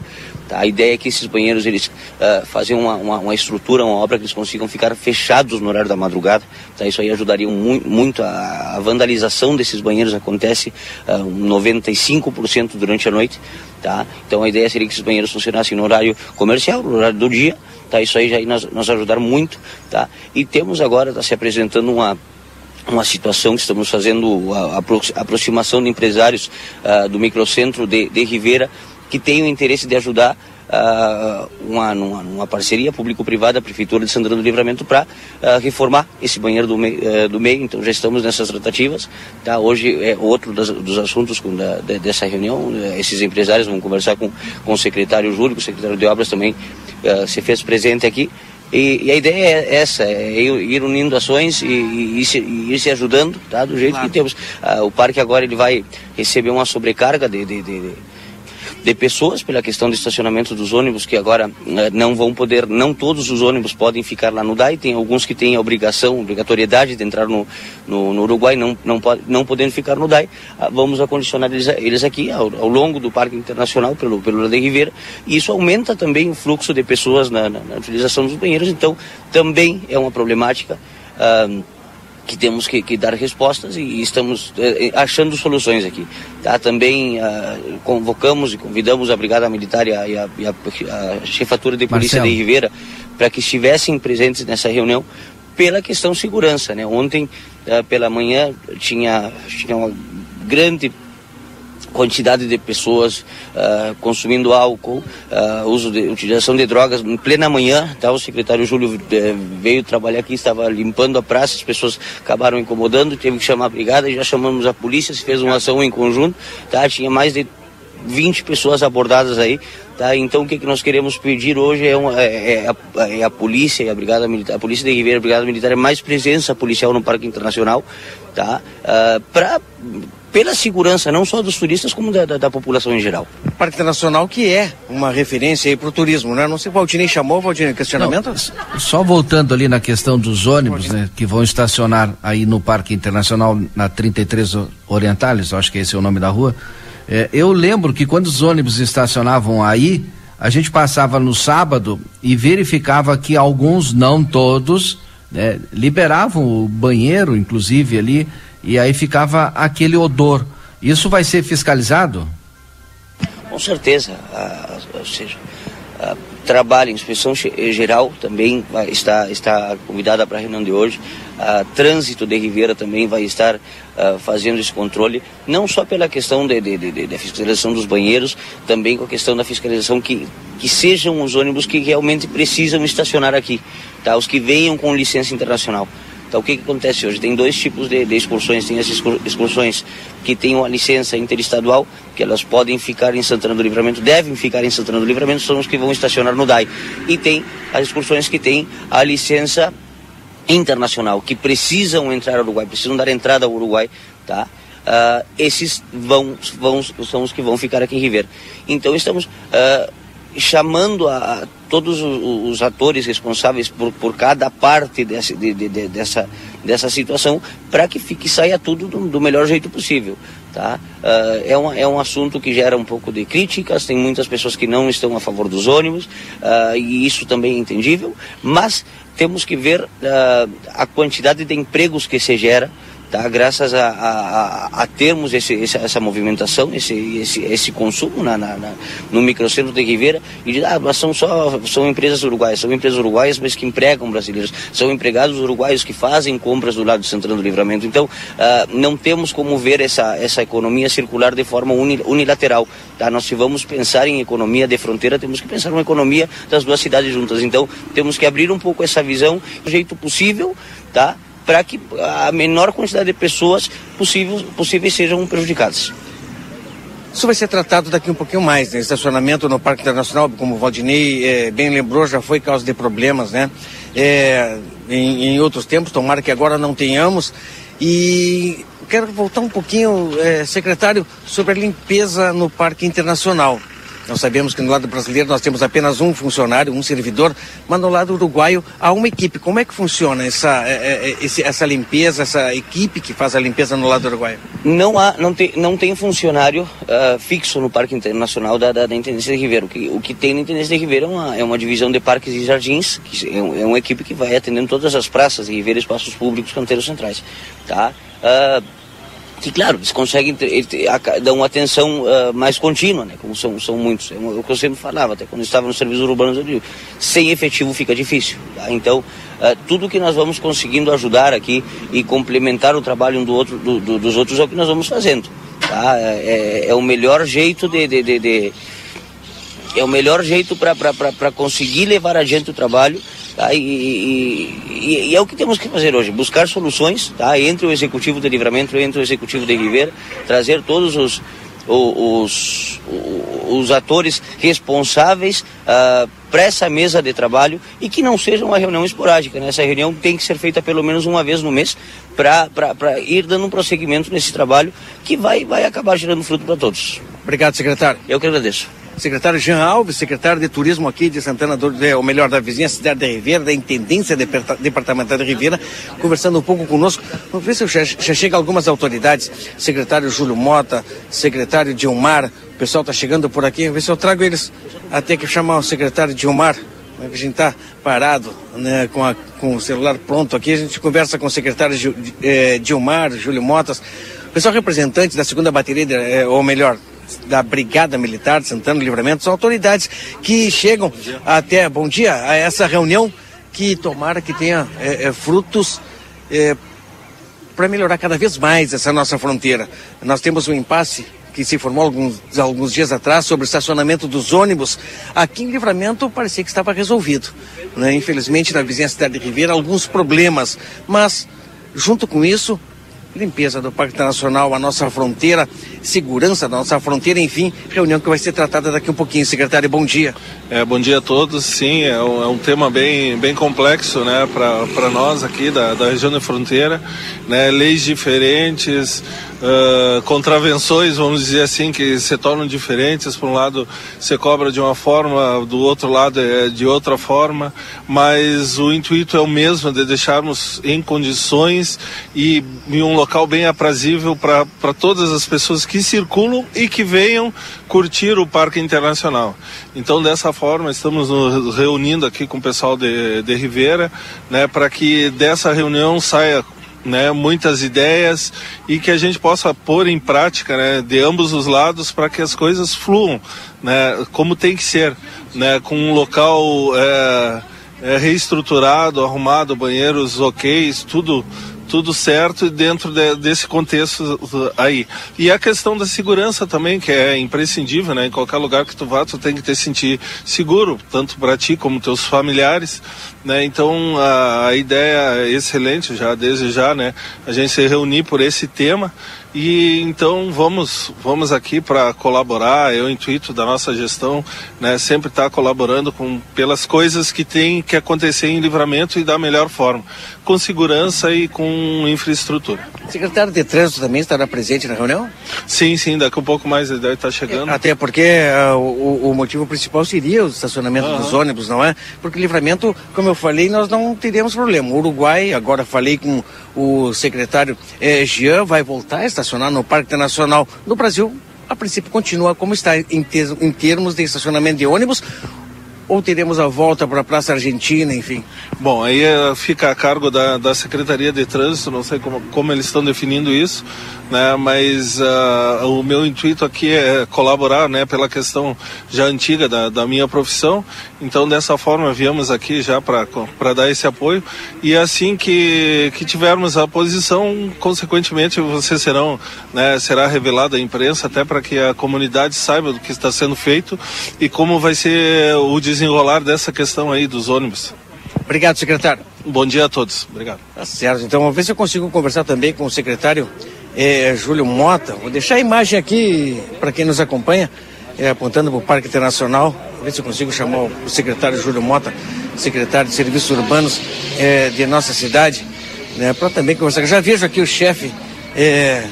Tá? A ideia é que esses banheiros eles uh, fazem uma, uma, uma, estrutura, uma obra que eles consigam ficar fechados no horário da madrugada. Tá? Isso aí ajudaria mu muito. A, a, vandalização desses banheiros acontece uh, 95% durante a noite. Tá? Então a ideia seria que esses banheiros funcionassem no horário comercial, no horário do dia. Tá? Isso aí já nos, nos ajudar muito. Tá? E temos agora, está se apresentando uma uma situação que estamos fazendo a, a aproximação de empresários uh, do microcentro de, de que têm o interesse de ajudar uh, uma, uma, uma, parceria público-privada, a Prefeitura de Santana do Livramento, para uh, reformar esse banheiro do, mei, uh, do meio. Então já estamos nessas tratativas. Tá? Hoje é outro das, dos assuntos com, da, de, dessa reunião. Esses empresários vão conversar com, com o secretário Júlio, o secretário de Obras também se fez presente aqui. E, e, a ideia é essa, é ir unindo ações e, e, ir, se, e ir, se, ajudando, tá? Do jeito claro. que temos. Ah, o parque agora ele vai receber uma sobrecarga de, de, de, de pessoas pela questão do estacionamento dos ônibus que agora eh, não vão poder, não todos os ônibus podem ficar lá no DAI, tem alguns que têm a obrigação, obrigatoriedade de entrar no, no, no Uruguai, não, não, não podendo ficar no DAI, ah, vamos acondicionar eles, eles aqui ao, ao, longo do Parque Internacional pelo, pelo de Ribeira, e isso aumenta também o fluxo de pessoas na, na, na utilização dos banheiros, então também é uma problemática. Ah, que temos que, que, dar respostas e estamos eh, achando soluções aqui. Tá? Também ah, convocamos e convidamos a Brigada Militar e a, e a, e a Chefatura de Polícia Marcelo. de Ribeira para que estivessem presentes nessa reunião pela questão segurança. Né? Ontem, ah, pela manhã, tinha, tinha uma grande quantidade de pessoas uh, consumindo álcool, uh, uso de utilização de drogas em plena manhã, tá? O secretário Júlio uh, veio trabalhar aqui, estava limpando a praça, as pessoas acabaram incomodando, teve que chamar a brigada, já chamamos a polícia, se fez uma ação em conjunto, tá? Tinha mais de 20 pessoas abordadas aí, tá? Então o que, que nós queremos pedir hoje é, uma, é, é, a, é a, polícia e a brigada militar, a polícia de Ribeira, a brigada militar é mais presença policial no Parque Internacional, tá? Uh, para pela segurança não só dos turistas como da, da, da, população em geral. Parque Internacional que é uma referência aí para o turismo, né? Não sei, Valtinei chamou, Valtinei, questionamento? Não, só voltando ali na questão dos ônibus, né, que vão estacionar aí no Parque Internacional na 33 Orientales, acho que esse é o nome da rua. É, eu lembro que quando os ônibus estacionavam aí, a gente passava no sábado e verificava que alguns, não todos, né, liberavam o banheiro, inclusive ali e aí ficava aquele odor. Isso vai ser fiscalizado? Com certeza, ah, ou seja, ah, trabalho, inspeção geral também vai, está, está convidada para a reunião de hoje. a Trânsito de Ribeira também vai estar uh, fazendo esse controle, não só pela questão de, de, de, de, fiscalização dos banheiros, também com a questão da fiscalização que, que sejam os ônibus que realmente precisam estacionar aqui, tá? os que venham com licença internacional. Então o que, que acontece hoje? Tem dois tipos de, de excursões. Tem as excursões que têm uma licença interestadual, que elas podem ficar em Santana do Livramento, devem ficar em Santana do Livramento, são os que vão estacionar no DAI. E tem as excursões que têm a licença internacional, que precisam entrar ao Uruguai, precisam dar entrada ao Uruguai, tá? Uh, esses vão, vão, são os que vão ficar aqui em Ribeira. Então estamos uh, chamando a, todos os, atores responsáveis por, por cada parte de, de, de, dessa, dessa situação para que fique saia tudo do, do, melhor jeito possível. Tá? Uh, é, um, é um assunto que gera um pouco de críticas, tem muitas pessoas que não estão a favor dos ônibus, uh, e isso também é entendível, mas temos que ver uh, a quantidade de empregos que se gera tá? graças a, a, a termos esse, esse, essa movimentação, esse, esse, esse consumo na, na, na, no microcentro de Ribeira, e diz, ah, mas são só são empresas uruguaias, são empresas uruguaias, mas que empregam brasileiros, são empregados uruguaios que fazem compras do lado de Santana do Livramento. Então, uh, não temos como ver essa, essa economia circular de forma unilateral. Tá? Nós se vamos pensar em economia de fronteira, temos que pensar uma economia das duas cidades juntas. Então, temos que abrir um pouco essa visão do jeito possível, tá? Para que a menor quantidade de pessoas possíveis, possíveis sejam prejudicadas. Isso vai ser tratado daqui um pouquinho mais, né? Estacionamento no Parque Internacional, como o Valdinei é, bem lembrou, já foi causa de problemas, né? É, em, em, outros tempos, tomara que agora não tenhamos. E quero voltar um pouquinho, é, secretário, sobre a limpeza no Parque Internacional. Nós sabemos que no lado brasileiro nós temos apenas um funcionário, um servidor, mas no lado uruguaio há uma equipe. Como é que funciona essa, é, é, esse, essa limpeza, essa equipe que faz a limpeza no lado uruguaio? Não há, não tem, não tem funcionário uh, fixo no Parque Internacional da, da, da, Intendência de Ribeiro. O que, o que tem na Intendência de Ribeiro é uma, é uma divisão de parques e jardins, que é, é uma equipe que vai atendendo todas as praças de Ribeiro, espaços públicos, canteiros centrais. Tá? Uh, que claro, eles conseguem ter, dar uma atenção uh, mais contínua, né? Como são, são muitos. É o que eu sempre falava, até quando estava nos serviços urbanos, eu digo, sem efetivo fica difícil. Tá? Então, uh, tudo que nós vamos conseguindo ajudar aqui e complementar o trabalho um do outro, do, do, dos outros é o que nós vamos fazendo. Tá? É, é, é o melhor jeito de, de, de, de é o melhor jeito para conseguir levar adiante o trabalho Tá? E, e, e, é o que temos que fazer hoje, buscar soluções tá? entre o Executivo de Livramento e entre o Executivo de Ribeira, trazer todos os, os, os atores responsáveis uh, para essa mesa de trabalho e que não seja uma reunião esporádica. Né? Essa reunião tem que ser feita pelo menos uma vez no mês para ir dando um prosseguimento nesse trabalho que vai, vai acabar gerando fruto para todos. Obrigado, secretário. Eu que agradeço secretário Jean Alves, secretário de Turismo aqui de Santana do, ou melhor, da vizinha cidade de Ribeira, da Intendência Departamental de Ribeira, conversando um pouco conosco. Vamos ver se já, já chega algumas autoridades, secretário Júlio Mota, secretário Dilmar, o pessoal está chegando por aqui, vamos ver se eu trago eles até que chamar o secretário Dilmar. A gente está parado né, com, a, com o celular pronto aqui, a gente conversa com o secretário eh, Dilmar, Júlio Motas, pessoal representante da segunda bateria, de, eh, ou melhor, da Brigada Militar de Santana do Livramento, são autoridades que chegam bom até, bom dia, a essa reunião que tomara que tenha é, é, frutos é, para melhorar cada vez mais essa nossa fronteira. Nós temos um impasse que se formou alguns, alguns dias atrás sobre o estacionamento dos ônibus. Aqui em Livramento parecia que estava resolvido. Né? Infelizmente, na vizinha cidade de Ribeira, alguns problemas. Mas, junto com isso, limpeza do Parque Internacional, a nossa fronteira, segurança da nossa fronteira, enfim, reunião que vai ser tratada daqui um pouquinho. Secretário, bom dia. É, bom dia a todos. Sim, é um, é um tema bem, bem complexo né, para nós aqui da, da região da fronteira. Né, leis diferentes, uh, contravenções, vamos dizer assim, que se tornam diferentes. Por um lado, você cobra de uma forma, do outro lado é de outra forma, mas o intuito é o mesmo, de deixarmos em condições e em um local bem aprazível para todas as pessoas que circulam e que venham curtir o Parque Internacional. Então, dessa forma, estamos nos reunindo aqui com o pessoal de, de Ribeira, né, para que dessa reunião saia né, muitas ideias e que a gente possa pôr em prática né, de ambos os lados para que as coisas fluam né, como tem que ser, né, com um local é, é, reestruturado, arrumado, banheiros ok, tudo tudo certo dentro de, desse contexto aí. E a questão da segurança também, que é imprescindível, né? Em qualquer lugar que tu vá, tu tem que te sentir seguro, tanto para ti como teus familiares, né? Então a, a ideia é excelente já desde já, né? A gente se reunir por esse tema e então vamos, vamos aqui para colaborar. É o intuito da nossa gestão, né? Sempre estar tá colaborando com pelas coisas que tem que acontecer em livramento e da melhor forma, com segurança e com infraestrutura. O secretário de trânsito também estará presente na reunião? Sim, sim. Daqui a um pouco mais ele deve estar chegando. Até porque uh, o, o, motivo principal seria o estacionamento uhum. dos ônibus, não é? Porque livramento, como eu falei, nós não teríamos problema. O Uruguai, agora falei com o secretário eh, Jean, vai voltar a estacionar no Parque Internacional. No Brasil, a princípio continua como está em, em termos de estacionamento de ônibus ou teremos a volta para a Praça Argentina, enfim? Bom, aí é, fica a cargo da, da Secretaria de Trânsito, não sei como, como eles estão definindo isso, né? Mas uh, o meu intuito aqui é colaborar, né? Pela questão já antiga da, da minha profissão. Então dessa forma viemos aqui já para dar esse apoio e assim que, que tivermos a posição, consequentemente vocês serão, né? Será revelada à imprensa até para que a comunidade saiba do que está sendo feito e como vai ser o desenrolar dessa questão aí dos ônibus. Obrigado, secretário. Bom dia a todos. Obrigado. Tá certo. Então, vamos ver se eu consigo conversar também com o secretário é, Júlio Mota. Vou deixar a imagem aqui para quem nos acompanha, é, apontando para o Parque Internacional. Ver se eu consigo chamar o secretário Júlio Mota, secretário de Serviços Urbanos é, de nossa cidade, né, para também conversar. Já vejo aqui o chefe é,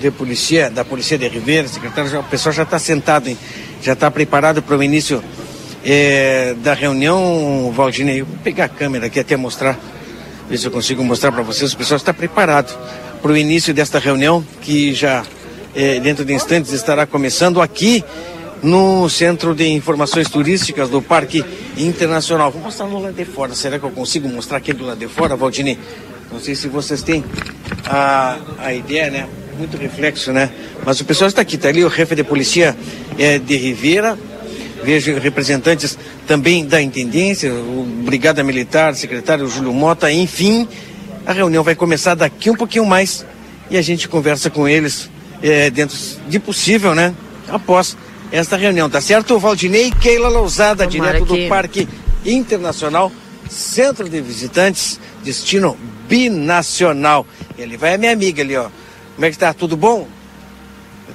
de polícia, da Polícia de Ribeira, secretário, o pessoal já está sentado, hein, já está preparado para o início é, da reunião, Valdinei. Vou pegar a câmera aqui até mostrar, ver se eu consigo mostrar para vocês. O pessoal está preparado para o início desta reunião, que já é, dentro de instantes estará começando aqui no Centro de Informações Turísticas do Parque Internacional. Vou mostrar no lado de fora. Será que eu consigo mostrar aqui do lado de fora, Valdini? Não sei se vocês têm a, a ideia, né? Muito reflexo, né? Mas o pessoal está aqui, está ali o chefe de polícia é, de Ribeira. Vejo representantes também da intendência, o Brigada Militar, secretário Júlio Mota, enfim, a reunião vai começar daqui um pouquinho mais e a gente conversa com eles é, dentro de possível, né? Após esta reunião, tá certo? Valdinei Keila Lousada, Tomara direto que... do Parque Internacional, Centro de Visitantes, destino binacional. Ele vai a minha amiga ali, ó. Como é que tá? Tudo bom?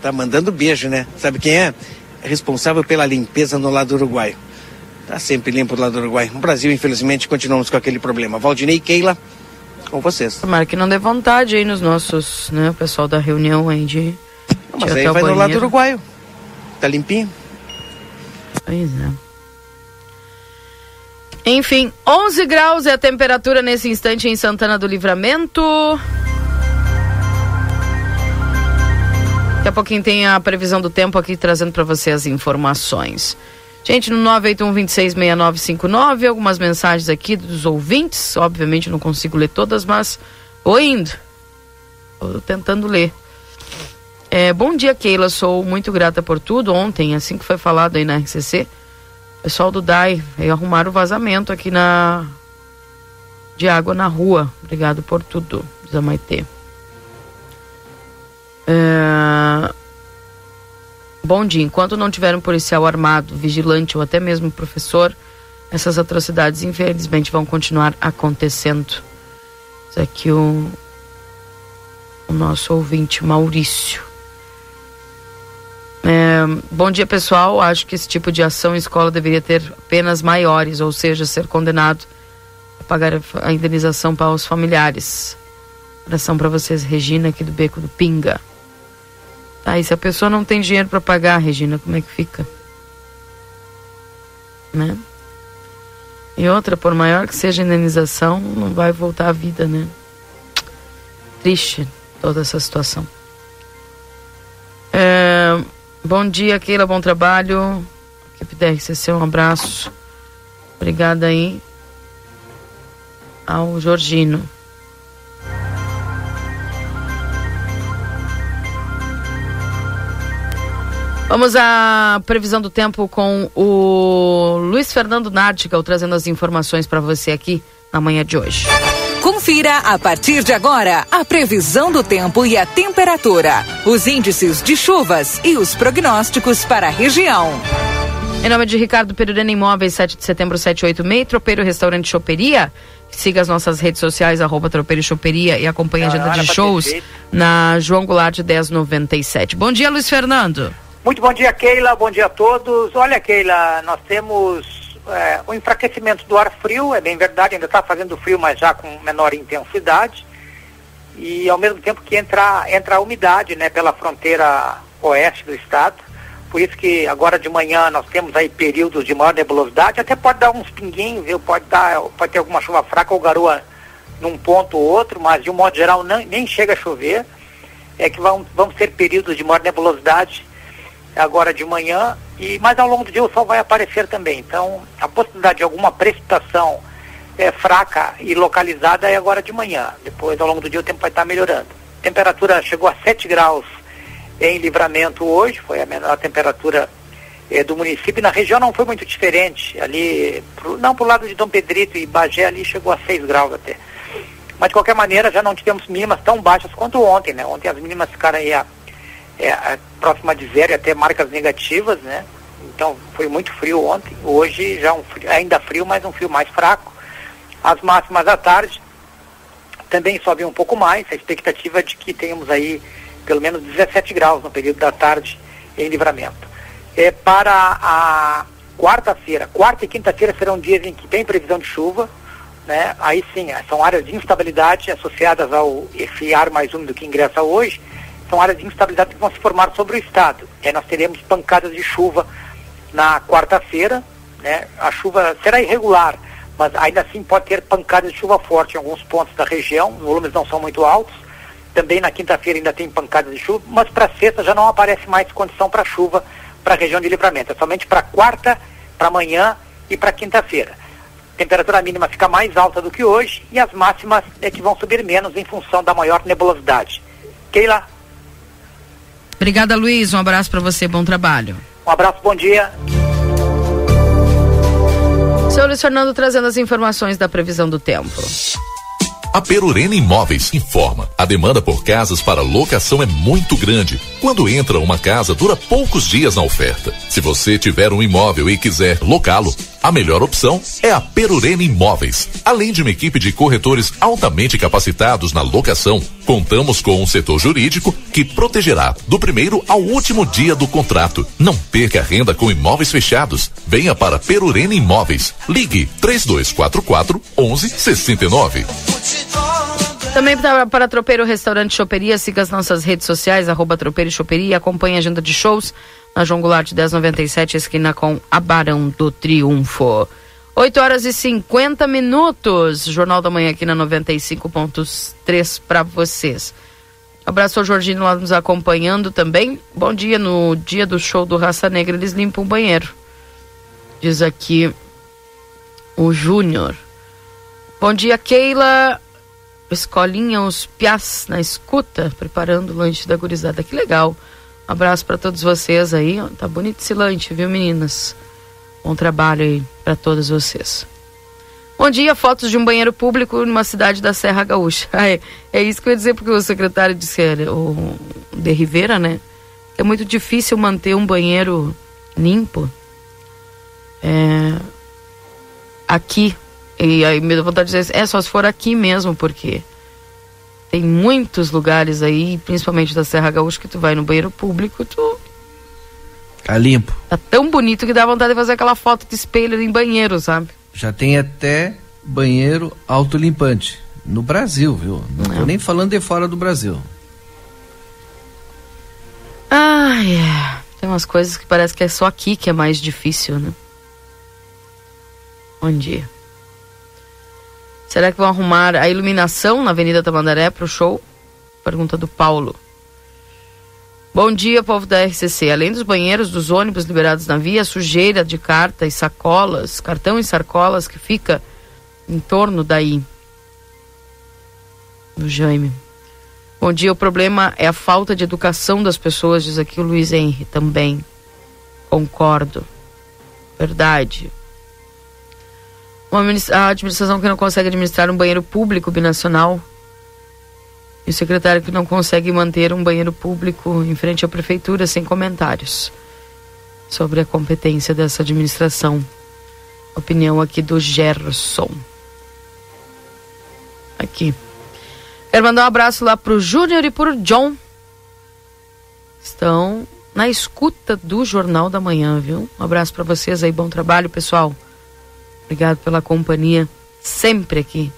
Tá mandando beijo, né? Sabe quem é? é responsável pela limpeza no lado uruguaio. Tá sempre limpo do lado uruguaio. No Brasil, infelizmente, continuamos com aquele problema. Valdinei Keila com vocês. Tomara que não dê vontade aí nos nossos, né, o pessoal da reunião aí de. Não, mas aí vai no lado uruguaio. Tá limpinho. Pois é. Enfim, 11 graus é a temperatura nesse instante em Santana do Livramento. Daqui a pouquinho tem a previsão do tempo aqui trazendo para você as informações. Gente, no 981-266959, algumas mensagens aqui dos ouvintes. Obviamente não consigo ler todas, mas vou indo. Tentando ler. É, bom dia, Keila. Sou muito grata por tudo. Ontem, assim que foi falado aí na RCC, o pessoal do DAI veio arrumar o vazamento aqui na de água na rua. Obrigado por tudo, Zamaitê. É... Bom dia. Enquanto não tiver um policial armado, vigilante ou até mesmo professor, essas atrocidades infelizmente vão continuar acontecendo. Isso aqui o, o nosso ouvinte Maurício. É, bom dia pessoal. Acho que esse tipo de ação em escola deveria ter penas maiores, ou seja, ser condenado a pagar a indenização para os familiares. Abração para vocês, Regina, aqui do Beco do Pinga. Tá, e se a pessoa não tem dinheiro para pagar, Regina, como é que fica? Né? E outra, por maior que seja a indenização, não vai voltar à vida, né? Triste toda essa situação. É, bom dia, Keila, bom trabalho. Equipe da RCC, um abraço. Obrigada aí ao Jorgino. Vamos à previsão do tempo com o Luiz Fernando Nártica, trazendo as informações para você aqui na manhã de hoje. Confira a partir de agora a previsão do tempo e a temperatura, os índices de chuvas e os prognósticos para a região. Em nome de Ricardo Perurena Imóveis, 7 de setembro, 786, Tropeiro Restaurante Choperia. Siga as nossas redes sociais, arroba Tropeiro Choperia e acompanhe a agenda de shows na João Goulart 1097. Bom dia, Luiz Fernando. Muito bom dia, Keila. Bom dia a todos. Olha, Keila, nós temos é, o enfraquecimento do ar frio, é bem verdade, ainda está fazendo frio, mas já com menor intensidade. E ao mesmo tempo que entra, entra a umidade né, pela fronteira oeste do estado. Por isso que agora de manhã nós temos aí períodos de maior nebulosidade, até pode dar uns pinguinhos, viu? Pode, dar, pode ter alguma chuva fraca ou garoa num ponto ou outro, mas de um modo geral não, nem chega a chover. É que vão, vão ser períodos de maior nebulosidade agora de manhã, e mas ao longo do dia o sol vai aparecer também. Então, a possibilidade de alguma precipitação é, fraca e localizada é agora de manhã. Depois, ao longo do dia, o tempo vai estar melhorando. A temperatura chegou a 7 graus em livramento hoje, foi a menor temperatura é, do município. Na região não foi muito diferente. Ali, pro, não para o lado de Dom Pedrito e Bagé, ali chegou a 6 graus até. Mas de qualquer maneira já não tivemos mínimas tão baixas quanto ontem, né? Ontem as mínimas ficaram aí a é, próxima de zero e até marcas negativas, né? Então foi muito frio ontem, hoje já um frio, ainda frio, mas um frio mais fraco. As máximas à tarde também sobem um pouco mais, a expectativa de que tenhamos aí pelo menos 17 graus no período da tarde em livramento. É, para a quarta-feira, quarta e quinta-feira serão dias em que tem previsão de chuva, né? Aí sim, são áreas de instabilidade associadas ao esse ar mais úmido que ingressa hoje, são áreas de instabilidade que vão se formar sobre o estado. E aí nós teremos pancadas de chuva na quarta-feira, né? A chuva será irregular, mas ainda assim pode ter pancadas de chuva forte em alguns pontos da região, os volumes não são muito altos. Também na quinta-feira ainda tem pancadas de chuva, mas para sexta já não aparece mais condição para chuva para a região de livramento. É somente para quarta, para amanhã e para quinta-feira. Temperatura mínima fica mais alta do que hoje e as máximas é que vão subir menos em função da maior nebulosidade. Keila? Obrigada, Luiz. Um abraço para você. Bom trabalho. Um abraço, bom dia. Seu Luiz Fernando trazendo as informações da previsão do tempo. A Perurena Imóveis informa: a demanda por casas para locação é muito grande. Quando entra uma casa, dura poucos dias na oferta. Se você tiver um imóvel e quiser locá-lo, a melhor opção é a Perurena Imóveis. Além de uma equipe de corretores altamente capacitados na locação, contamos com um setor jurídico que protegerá do primeiro ao último dia do contrato. Não perca renda com imóveis fechados. Venha para Perurena Imóveis. Ligue 3244 1169. Também para, para Tropeiro Restaurante Choperia, siga as nossas redes sociais, arroba Tropeiro Choperia, acompanhe a agenda de shows na João Goulart 1097, esquina com a Barão do Triunfo. 8 horas e 50 minutos, Jornal da Manhã aqui na 95.3 para vocês. Abraço ao Jorginho lá nos acompanhando também. Bom dia, no dia do show do Raça Negra eles limpam o banheiro. Diz aqui o Júnior. Bom dia, Keila. Escolinha Os Piás na escuta, preparando o lanche da gurizada. Que legal. Abraço para todos vocês aí. Tá bonito esse viu, meninas? Bom trabalho aí para todos vocês. Bom dia, fotos de um banheiro público numa cidade da Serra Gaúcha. É, é isso que eu ia dizer, porque o secretário disse, o de Rivera, né? É muito difícil manter um banheiro limpo. É, aqui e aí me dá vontade de dizer, é só se for aqui mesmo, porque tem muitos lugares aí, principalmente da Serra Gaúcha, que tu vai no banheiro público, tu. Tá limpo. Tá tão bonito que dá vontade de fazer aquela foto de espelho em banheiro, sabe? Já tem até banheiro autolimpante. No Brasil, viu? Não é. tô nem falando de fora do Brasil. Ah, é. Tem umas coisas que parece que é só aqui que é mais difícil, né? Bom dia. Será que vão arrumar a iluminação na Avenida Tamandaré para o show? Pergunta do Paulo. Bom dia, povo da RCC. Além dos banheiros dos ônibus liberados na via, sujeira de carta e sacolas, cartão e sacolas que fica em torno daí. Do Jaime. Bom dia, o problema é a falta de educação das pessoas, diz aqui o Luiz Henry também. Concordo. Verdade. A administração que não consegue administrar um banheiro público binacional e o secretário que não consegue manter um banheiro público em frente à prefeitura sem comentários sobre a competência dessa administração. Opinião aqui do Gerson. Aqui. Quero mandar um abraço lá pro Júnior e pro John. Estão na escuta do Jornal da Manhã, viu? Um abraço para vocês aí, bom trabalho, pessoal. Obrigado pela companhia sempre aqui.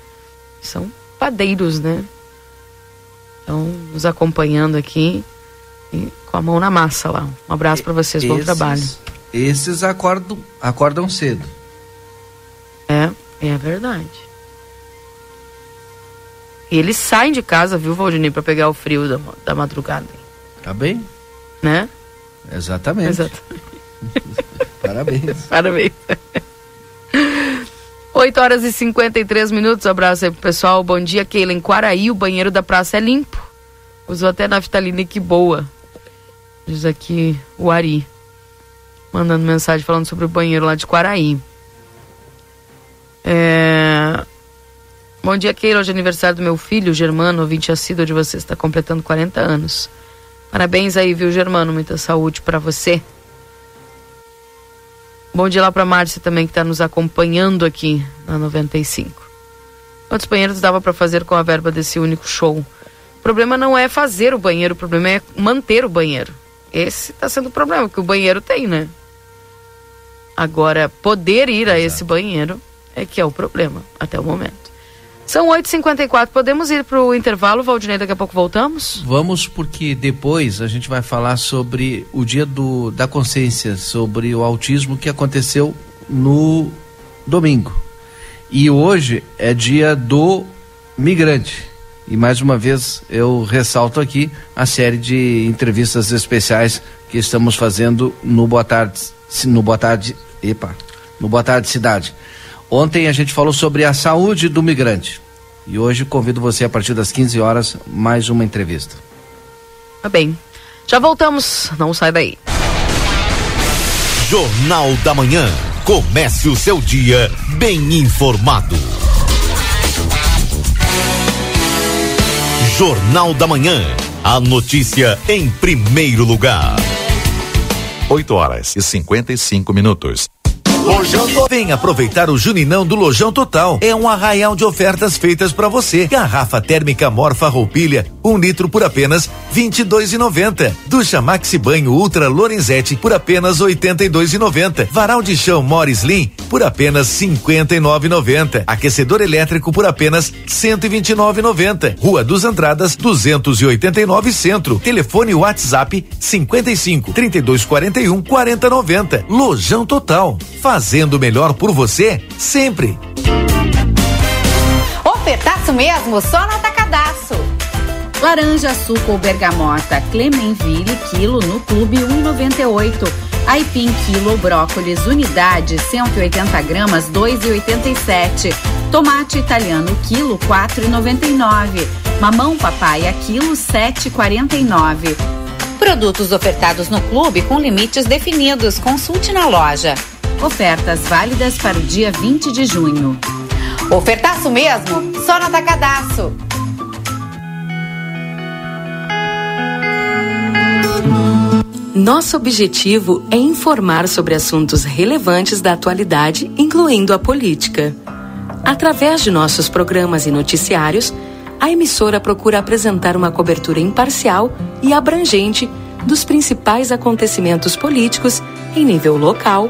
São padeiros, né? Estão nos acompanhando aqui com a mão na massa lá. Um abraço para vocês, esses, bom trabalho. Esses acordam, acordam cedo. É, é verdade. E eles saem de casa, viu, Valdinei, para pegar o frio da, da madrugada. Tá bem. Né? Exatamente. Exatamente. Parabéns. Parabéns. 8 horas e 53 minutos. Abraço aí pro pessoal. Bom dia, Keila. Em Quaraí, o banheiro da praça é limpo. Usou até naftalina que boa. Diz aqui o Ari. Mandando mensagem falando sobre o banheiro lá de Quaraí. É... Bom dia, Keila. Hoje é aniversário do meu filho, Germano, ouvinte assíduo de você. Está completando 40 anos. Parabéns aí, viu, Germano? Muita saúde para você. Bom dia lá para Márcia também que está nos acompanhando aqui na 95. Quantos banheiros dava para fazer com a verba desse único show? O problema não é fazer o banheiro, o problema é manter o banheiro. Esse está sendo o problema que o banheiro tem, né? Agora, poder ir Exato. a esse banheiro é que é o problema até o momento. São 8h54. Podemos ir para o intervalo, Valdinei? Daqui a pouco voltamos? Vamos, porque depois a gente vai falar sobre o dia do, da consciência, sobre o autismo que aconteceu no domingo. E hoje é dia do migrante. E mais uma vez eu ressalto aqui a série de entrevistas especiais que estamos fazendo no Boa Tarde, no Boa Tarde, epa, no Boa Tarde Cidade. Ontem a gente falou sobre a saúde do migrante. E hoje convido você a partir das 15 horas mais uma entrevista. Tá bem. Já voltamos, não sai daí. Jornal da Manhã. Comece o seu dia bem informado. Jornal da Manhã. A notícia em primeiro lugar. 8 horas e 55 minutos. Vem aproveitar o Juninão do Lojão Total. É um arraial de ofertas feitas para você. Garrafa térmica Morfa Roupilha, um litro por apenas vinte e dois e noventa. Ducha Maxi Banho Ultra Lorenzetti por apenas oitenta e dois e noventa. Varal de chão Morris Slim por apenas cinquenta e nove e noventa. Aquecedor elétrico por apenas cento e vinte e nove e noventa. Rua dos Andradas, duzentos e oitenta e nove Centro. Telefone WhatsApp cinquenta e cinco trinta e dois quarenta e um quarenta noventa. Lojão Total. Fazendo melhor por você sempre. Ofertaço mesmo, só no Atacadaço. Laranja, suco ou bergamota, Clemenville, quilo no Clube 1,98. Aipim, quilo, brócolis, unidade, 180 gramas, 2,87. Tomate italiano, quilo, 4,99. Mamão papaya, quilo, 7,49. Produtos ofertados no clube com limites definidos. Consulte na loja. Ofertas válidas para o dia 20 de junho. Ofertaço mesmo? Só no Atacadaço. Nosso objetivo é informar sobre assuntos relevantes da atualidade, incluindo a política. Através de nossos programas e noticiários, a emissora procura apresentar uma cobertura imparcial e abrangente dos principais acontecimentos políticos em nível local,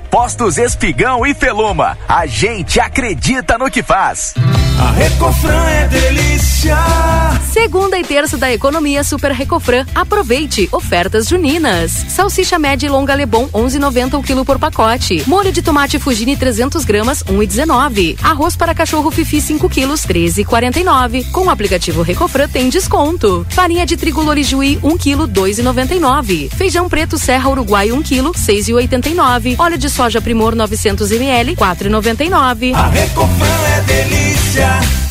Postos Espigão e Feluma. A gente acredita no que faz. A Recofran é delícia. Segunda e terça da economia Super Recofran. Aproveite ofertas juninas. Salsicha média e longa Lebon 11,90 o quilo por pacote. Molho de tomate Fugini 300 gramas 1,19. Arroz para cachorro Fifi 5 quilos 13,49. Com o aplicativo Recofran tem desconto. Farinha de trigo Lorijuí 1 quilo 2,99. Feijão preto Serra Uruguai 1 quilo 6,89. Óleo de soja Primor 900 ml 4,99. A Recofran é delícia.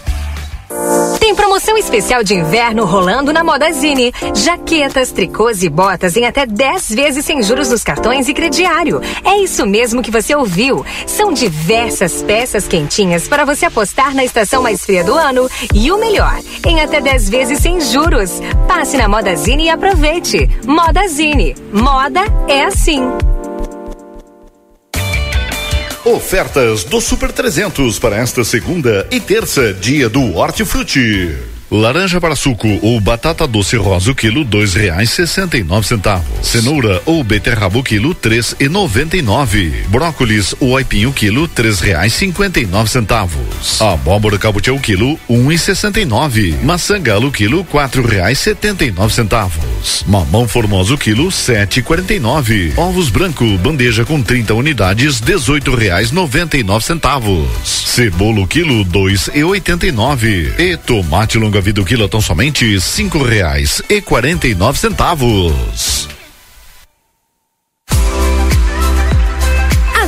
Tem promoção especial de inverno rolando na Modazine. Jaquetas, tricôs e botas em até 10 vezes sem juros nos cartões e crediário. É isso mesmo que você ouviu. São diversas peças quentinhas para você apostar na estação mais fria do ano. E o melhor, em até 10 vezes sem juros. Passe na Modazine e aproveite. Modazine. Moda é assim. Ofertas do Super 300 para esta segunda e terça, dia do Hortifruti. Laranja para suco ou batata doce rosa o quilo dois reais sessenta e nove centavos. Cenoura ou beterraba o quilo três e noventa e nove. Brócolis ou aipim o quilo três reais cinquenta e nove centavos. Abóbora cabotiá o quilo um e sessenta e nove. Maçã galo o quilo quatro reais setenta e nove centavos. Mamão formoso o quilo sete e quarenta e nove. Ovos branco bandeja com 30 unidades dezoito reais noventa e nove centavos. Cebola o quilo dois e oitenta e nove. E tomate longa quilo tão somente cinco reais e quarenta e nove centavos.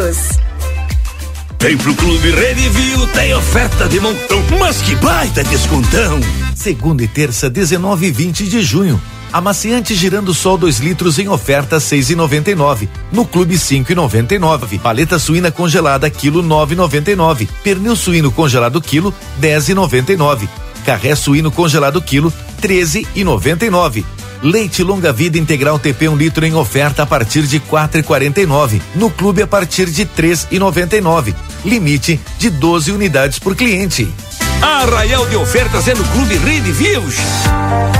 todos. Vem pro Clube Redivio, tem oferta de montão, mas que baita descontão. Segunda e terça, 19 e 20 de junho. Amaciante girando sol 2 litros em oferta 6,99. No Clube 5,99. Paleta suína congelada quilo 9,99. Pernil suíno congelado quilo 10,99. Carré suíno congelado quilo 13,99. Leite longa vida integral TP 1 um litro em oferta a partir de 4,49. No clube a partir de 3,99. Limite de 12 unidades por cliente. Arraial de ofertas é no Clube Rediviews. O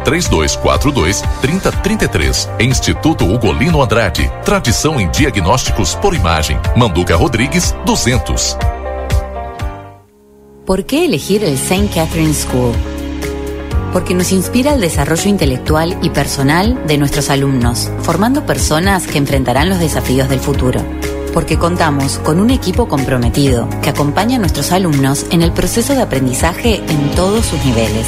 3242 30 33. Instituto Ugolino Andrade. Tradição em diagnósticos por imagem. Manduca Rodrigues, 200. ¿Por qué elegir el St. Catherine School? Porque nos inspira el desarrollo intelectual y personal de nuestros alumnos, formando personas que enfrentarán los desafíos del futuro. Porque contamos con un equipo comprometido que acompaña a nuestros alumnos en el proceso de aprendizaje en todos sus niveles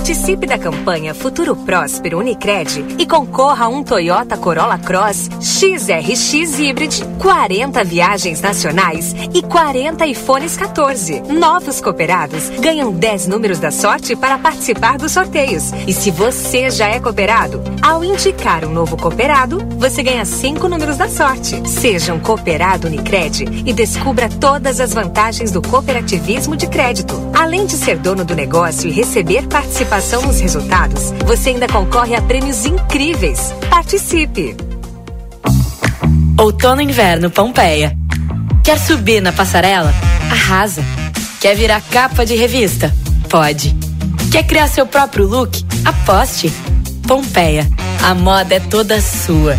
Participe da campanha Futuro Próspero Unicred e concorra a um Toyota Corolla Cross XRX Hybrid, 40 viagens nacionais e 40 iPhones 14. Novos cooperados ganham 10 números da sorte para participar dos sorteios. E se você já é cooperado, ao indicar um novo cooperado, você ganha 5 números da sorte. Seja um cooperado Unicred e descubra todas as vantagens do cooperativismo de crédito. Além de ser dono do negócio e receber participação nos resultados, você ainda concorre a prêmios incríveis. Participe! Outono e Inverno Pompeia. Quer subir na passarela? Arrasa. Quer virar capa de revista? Pode. Quer criar seu próprio look? Aposte. Pompeia. A moda é toda sua.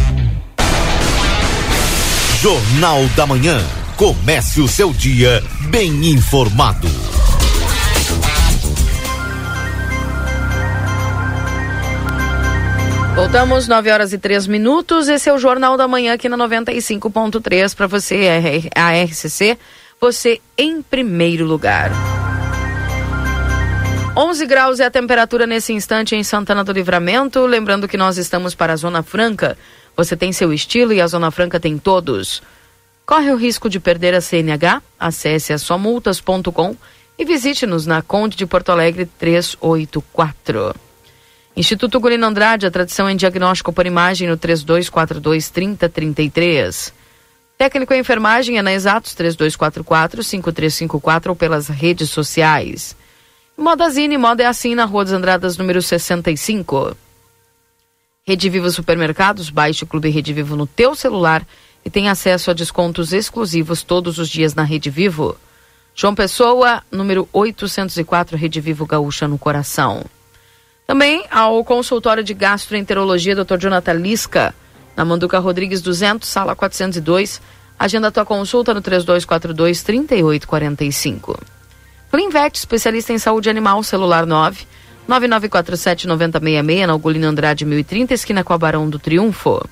Jornal da Manhã. Comece o seu dia bem informado. Voltamos, 9 horas e 3 minutos. Esse é o Jornal da Manhã aqui na 95.3 para você, a RCC. Você em primeiro lugar. 11 graus é a temperatura nesse instante em Santana do Livramento. Lembrando que nós estamos para a Zona Franca. Você tem seu estilo e a Zona Franca tem todos. Corre o risco de perder a CNH? Acesse a somultas.com e visite-nos na Conde de Porto Alegre 384. Instituto Gulino Andrade, a tradição em diagnóstico por imagem no 3242-3033. Técnico em enfermagem é na Exatos 3244-5354 ou pelas redes sociais. Modazine, moda é assim na Rua dos Andradas, número 65. Rede Vivo Supermercados, baixe o Clube Rede Vivo no teu celular e tem acesso a descontos exclusivos todos os dias na Rede Vivo. João Pessoa, número 804, Rede Vivo Gaúcha no Coração. Também ao consultório de gastroenterologia Dr. Jonathan Lisca, na Manduca Rodrigues 200, sala 402. Agenda tua consulta no 3242 3845. Clinvet, especialista em saúde animal, celular 9 9947 9066, na Ugolino Andrade 1030, esquina com a Barão do Triunfo.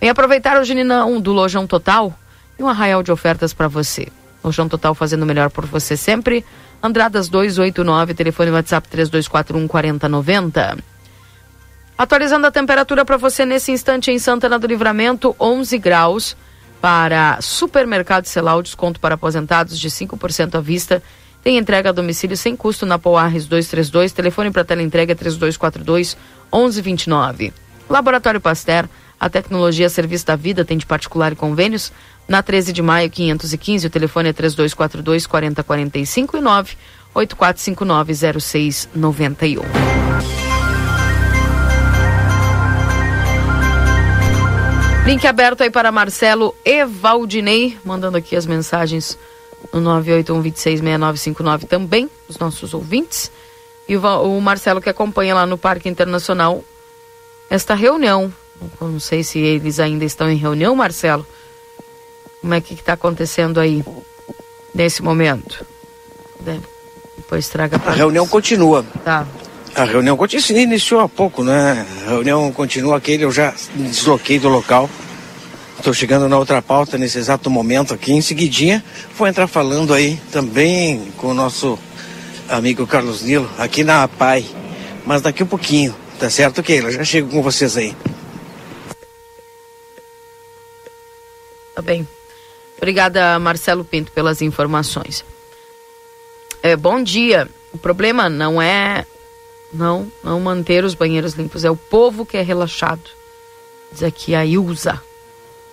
Vem aproveitar o Geninão do Lojão Total e um arraial de ofertas para você. Lojão Total fazendo o melhor por você sempre. Andradas 289, telefone WhatsApp 3241 4090. Atualizando a temperatura para você nesse instante em Santana do Livramento, 11 graus para supermercado Celal, desconto para aposentados de 5% à vista. Tem entrega a domicílio sem custo na Poarres 232, telefone para tela entrega 3242 1129. Laboratório Pasteur, a tecnologia serviço da vida, tem de particular e convênios. Na 13 de maio, 515, o telefone é 3242 4045 e 98459 0691. Link aberto aí para Marcelo Evaldinei, mandando aqui as mensagens no 981266959 também, os nossos ouvintes. E o Marcelo que acompanha lá no Parque Internacional esta reunião. Não sei se eles ainda estão em reunião, Marcelo. Como é que está acontecendo aí nesse momento? É, depois traga A reunião continua. Tá. A reunião continua, iniciou há pouco, né? A reunião continua aquele, eu já me desloquei do local. Estou chegando na outra pauta nesse exato momento aqui. Em seguidinha, vou entrar falando aí também com o nosso amigo Carlos Nilo, aqui na APAI. Mas daqui um pouquinho, tá certo, Keila? Já chego com vocês aí. Tá bem. Obrigada, Marcelo Pinto, pelas informações. É, bom dia. O problema não é não não manter os banheiros limpos, é o povo que é relaxado. Diz aqui a Ilza.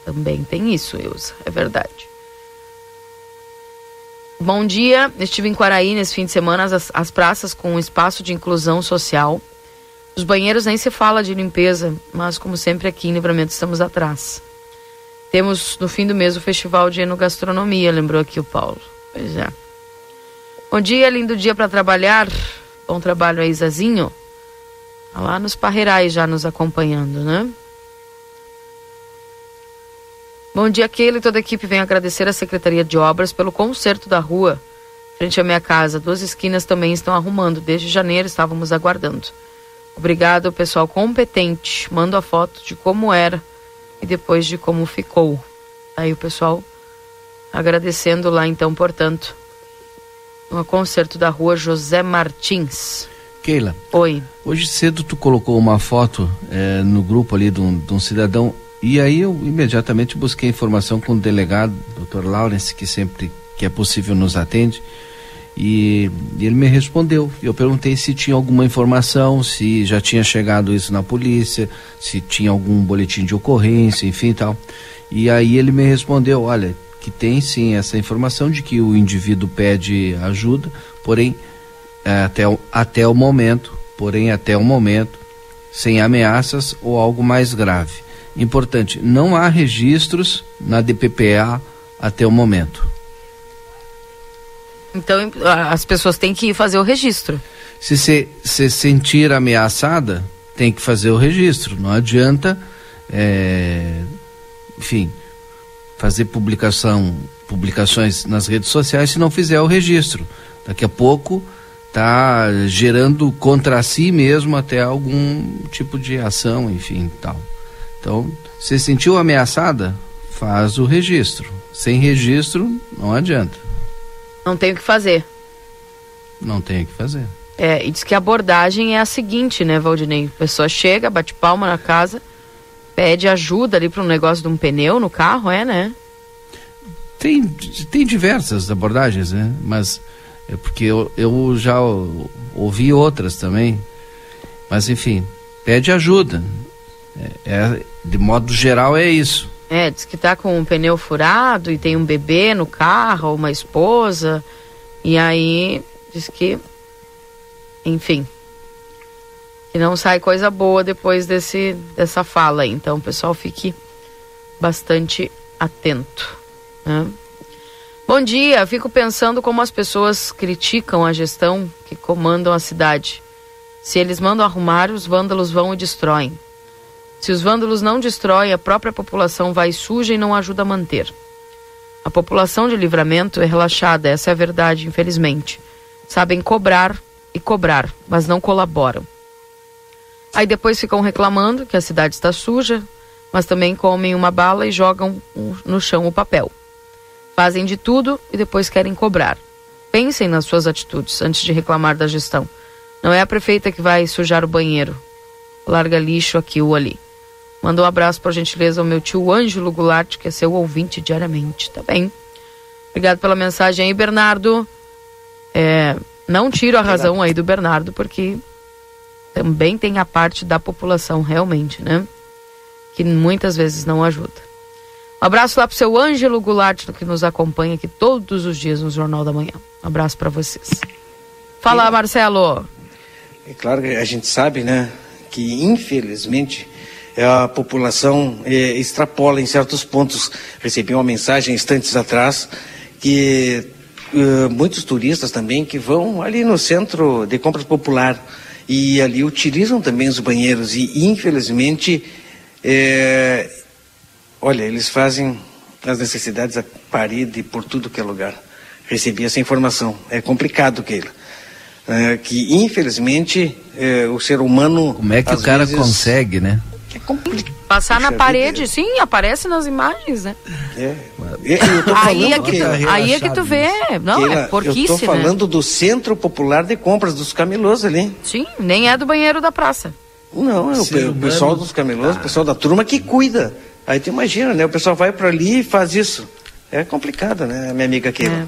Também tem isso, Ilza, é verdade. Bom dia, estive em Quaraí nesse fim de semana, as, as praças com espaço de inclusão social. Os banheiros nem se fala de limpeza, mas como sempre aqui em Livramento estamos atrás. Temos no fim do mês o Festival de Enogastronomia, lembrou aqui o Paulo. Pois é. Bom dia, lindo dia para trabalhar. Bom trabalho aí, Zazinho. Tá lá nos Parreirais já nos acompanhando, né? Bom dia, Keila e toda a equipe vem agradecer à Secretaria de Obras pelo conserto da rua frente à minha casa. Duas esquinas também estão arrumando. Desde janeiro estávamos aguardando. Obrigado, pessoal competente. Mando a foto de como era e depois de como ficou. Aí o pessoal agradecendo lá então, portanto, no concerto da rua José Martins. Keila. Oi. Hoje cedo tu colocou uma foto eh, no grupo ali de um, de um cidadão e aí eu imediatamente busquei informação com o delegado, Dr. Lawrence, que sempre que é possível nos atende. E, ele me respondeu. Eu perguntei se tinha alguma informação, se já tinha chegado isso na polícia, se tinha algum boletim de ocorrência, enfim e tal. E aí ele me respondeu, olha, que tem sim essa informação de que o indivíduo pede ajuda, porém é, até, até o momento, porém até o momento, sem ameaças ou algo mais grave. Importante, não há registros na DPPA até o momento. Então as pessoas têm que ir fazer o registro. Se se, se sentir ameaçada, tem que fazer o registro. Não adianta, é, enfim, fazer publicação, publicações nas redes sociais se não fizer o registro. Daqui a pouco está gerando contra si mesmo até algum tipo de ação, enfim, tal. Então, se sentiu ameaçada, faz o registro. Sem registro, não adianta. Não tem o que fazer. Não tem o que fazer. É, e diz que a abordagem é a seguinte, né, Valdinei? A pessoa chega, bate palma na casa, pede ajuda ali para um negócio de um pneu no carro, é, né? Tem, tem diversas abordagens, né? Mas é porque eu, eu já ou- ouvi outras também. Mas enfim, pede ajuda. É, é- de modo geral é isso. É, diz que tá com um pneu furado e tem um bebê no carro, uma esposa. E aí diz que, enfim, que não sai coisa boa depois desse, dessa fala aí. Então, pessoal, fique bastante atento. né? Bom dia, fico pensando como as pessoas criticam a gestão que comandam a cidade. Se eles mandam arrumar, os vândalos vão e destroem. Se os vândalos não destroem, a própria população vai suja e não ajuda a manter. A população de livramento é relaxada, essa é a verdade, infelizmente. Sabem cobrar e cobrar, mas não colaboram. Aí depois ficam reclamando que a cidade está suja, mas também comem uma bala e jogam no chão o papel. Fazem de tudo e depois querem cobrar. Pensem nas suas atitudes antes de reclamar da gestão. Não é a prefeita que vai sujar o banheiro. Larga lixo aqui ou ali. Manda um abraço, por gentileza, ao meu tio Ângelo Goulart, que é seu ouvinte diariamente. Tá bem. Obrigado pela mensagem aí, Bernardo. É, não tiro a razão aí do Bernardo, porque também tem a parte da população, realmente, né? Que muitas vezes não ajuda. Um abraço lá pro seu Ângelo Goulart, que nos acompanha aqui todos os dias no Jornal da Manhã. Um abraço para vocês. Fala, Marcelo. É claro que a gente sabe, né, que infelizmente a população eh, extrapola em certos pontos. Recebi uma mensagem instantes atrás que eh, muitos turistas também que vão ali no centro de compras popular e ali utilizam também os banheiros e infelizmente eh, olha eles fazem as necessidades a parede por tudo que é lugar. Recebi essa informação. É complicado, Keila. É, que infelizmente é, o ser humano. Como é que o cara vezes, consegue, né? Passar na parede, sim, aparece nas imagens, né? É. Eu- eu tô Aí é que tu, aí é que tu vê. Não, Keila, é porquice, Eu tô né? falando do Centro Popular de Compras dos Camelôs ali. Sim, nem é do banheiro da praça. Não, é o, o pessoal dos camelôs, o pessoal da turma que cuida. Aí tu imagina, né? O pessoal vai para ali e faz isso. É complicado, né, minha amiga Keila?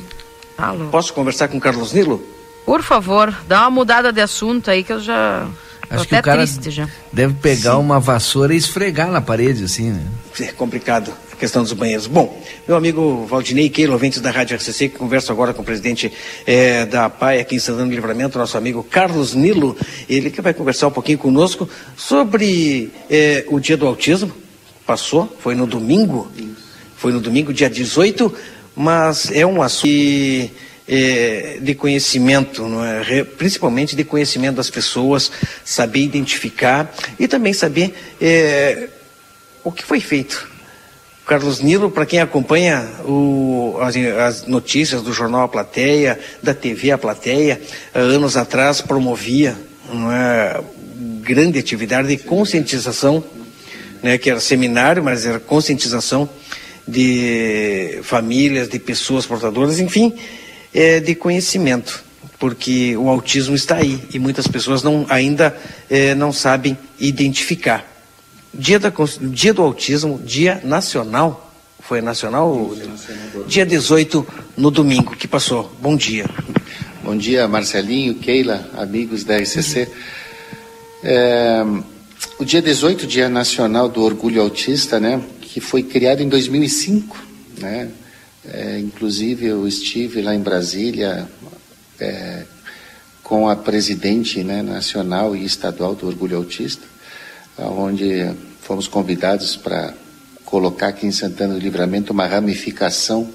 Alô. Posso conversar com o Carlos Nilo? Por favor, dá uma mudada de assunto aí que eu já. Tô Acho que o cara triste já. deve pegar uma vassoura e esfregar na parede, assim, né? É complicado a questão dos banheiros. Bom, meu amigo Valdinei Keilo, ouvintes da Rádio RCC, que converso agora com o presidente eh, da PAI aqui em Santana do Livramento, nosso amigo Carlos Nilo, ele que vai conversar um pouquinho conosco sobre eh, o dia do autismo. Passou, foi no domingo, foi no domingo, dia 18, mas é um assunto que é, de conhecimento, é? principalmente de conhecimento das pessoas, saber identificar e também saber é, o que foi feito. Carlos Nilo, para quem acompanha o, as, as, notícias do jornal A Plateia, da TV A Plateia, anos atrás promovia uma grande atividade de conscientização, né, que era seminário, mas era conscientização de famílias, de pessoas portadoras, enfim, é, de conhecimento, porque o autismo está aí e muitas pessoas não, ainda é, não sabem identificar. Dia, da, dia do autismo, dia nacional, foi nacional? Dia 18 no domingo que passou. Bom dia. Bom dia, Marcelinho, Keila, amigos da RCC. É, o dia 18, Dia Nacional do Orgulho Autista, né, que foi criado em 2005, né, é, inclusive eu estive lá em Brasília é, com a presidente né, nacional e estadual do Orgulho Autista, onde fomos convidados para colocar aqui em Santana do Livramento uma ramificação,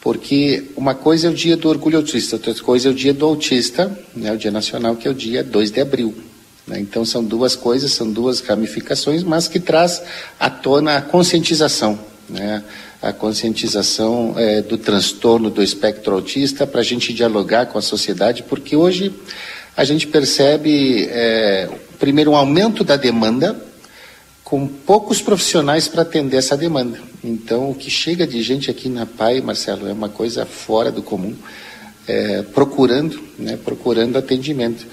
porque uma coisa é o dia do orgulho autista, outra coisa é o dia do autista, né, o dia nacional, que é o dia 2 de abril. Né? Então são duas coisas, são duas ramificações, mas que traz à tona a conscientização. Né? A conscientização é, do transtorno do espectro autista para a gente dialogar com a sociedade, porque hoje a gente percebe, é, primeiro, um aumento da demanda com poucos profissionais para atender essa demanda. Então, o que chega de gente aqui na PAI, Marcelo, é uma coisa fora do comum, é, procurando, né, procurando atendimento.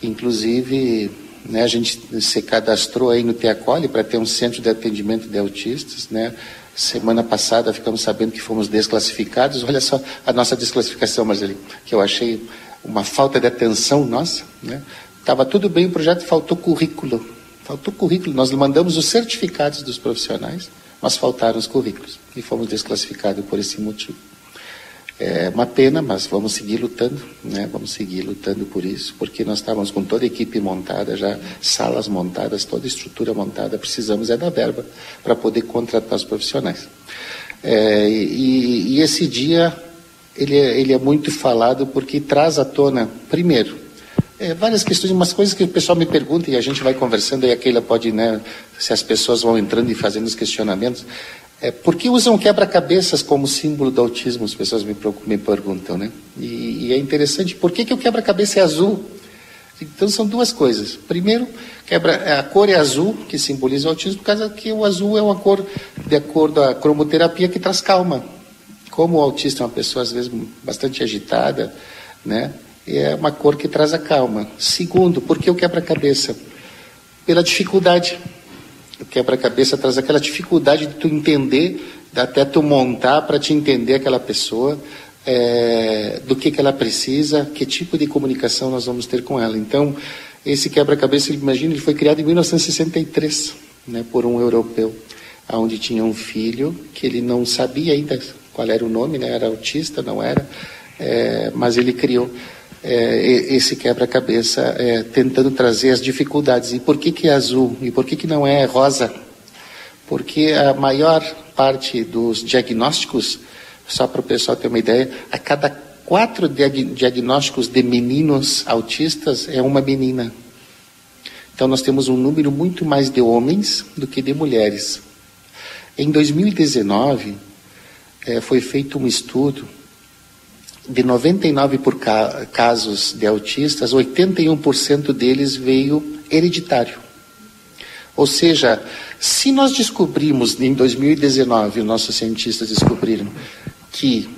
Inclusive, né, a gente se cadastrou aí no Teacole para ter um centro de atendimento de autistas, né, Semana passada ficamos sabendo que fomos desclassificados. Olha só a nossa desclassificação, Marcelinho, que eu achei uma falta de atenção nossa. Né? Estava tudo bem o projeto, faltou currículo. Faltou currículo. Nós mandamos os certificados dos profissionais, mas faltaram os currículos. E fomos desclassificados por esse motivo. É uma pena, mas vamos seguir lutando, né? Vamos seguir lutando por isso, porque nós estávamos com toda a equipe montada, já salas montadas, toda a estrutura montada, precisamos é da verba para poder contratar os profissionais. É, e, e, esse dia ele é, ele é muito falado porque traz à tona, primeiro, é, várias questões, umas coisas que o pessoal me pergunta e a gente vai conversando e aquela pode, né, se as pessoas vão entrando e fazendo os questionamentos, é, por que usam quebra-cabeças como símbolo do autismo? As pessoas me, me perguntam, né? E, e, é interessante, por que, que o quebra-cabeça é azul? Então são duas coisas. Primeiro, quebra, a cor é azul, que simboliza o autismo, por causa que o azul é uma cor, de acordo a cromoterapia, que traz calma. Como o autista é uma pessoa, às vezes, bastante agitada, né? É uma cor que traz a calma. Segundo, por que o quebra-cabeça? Pela dificuldade o quebra-cabeça traz aquela dificuldade de tu entender, até tu montar para te entender aquela pessoa, é, do que, que ela precisa, que tipo de comunicação nós vamos ter com ela. Então, esse quebra-cabeça, imagina, ele foi criado em 1963, né, por um europeu, onde tinha um filho que ele não sabia ainda qual era o nome, né, era autista, não era, é, mas ele criou é, esse quebra-cabeça é, tentando trazer as dificuldades. E por que, que é azul? E por que, que não é rosa? Porque a maior parte dos diagnósticos, só para o pessoal ter uma ideia, a cada quatro diagnósticos de meninos autistas é uma menina. Então nós temos um número muito mais de homens do que de mulheres. Em 2019, é, foi feito um estudo de 99 por ca casos de autistas, 81% deles veio hereditário. Ou seja, se nós descobrimos em 2019, nossos cientistas descobriram que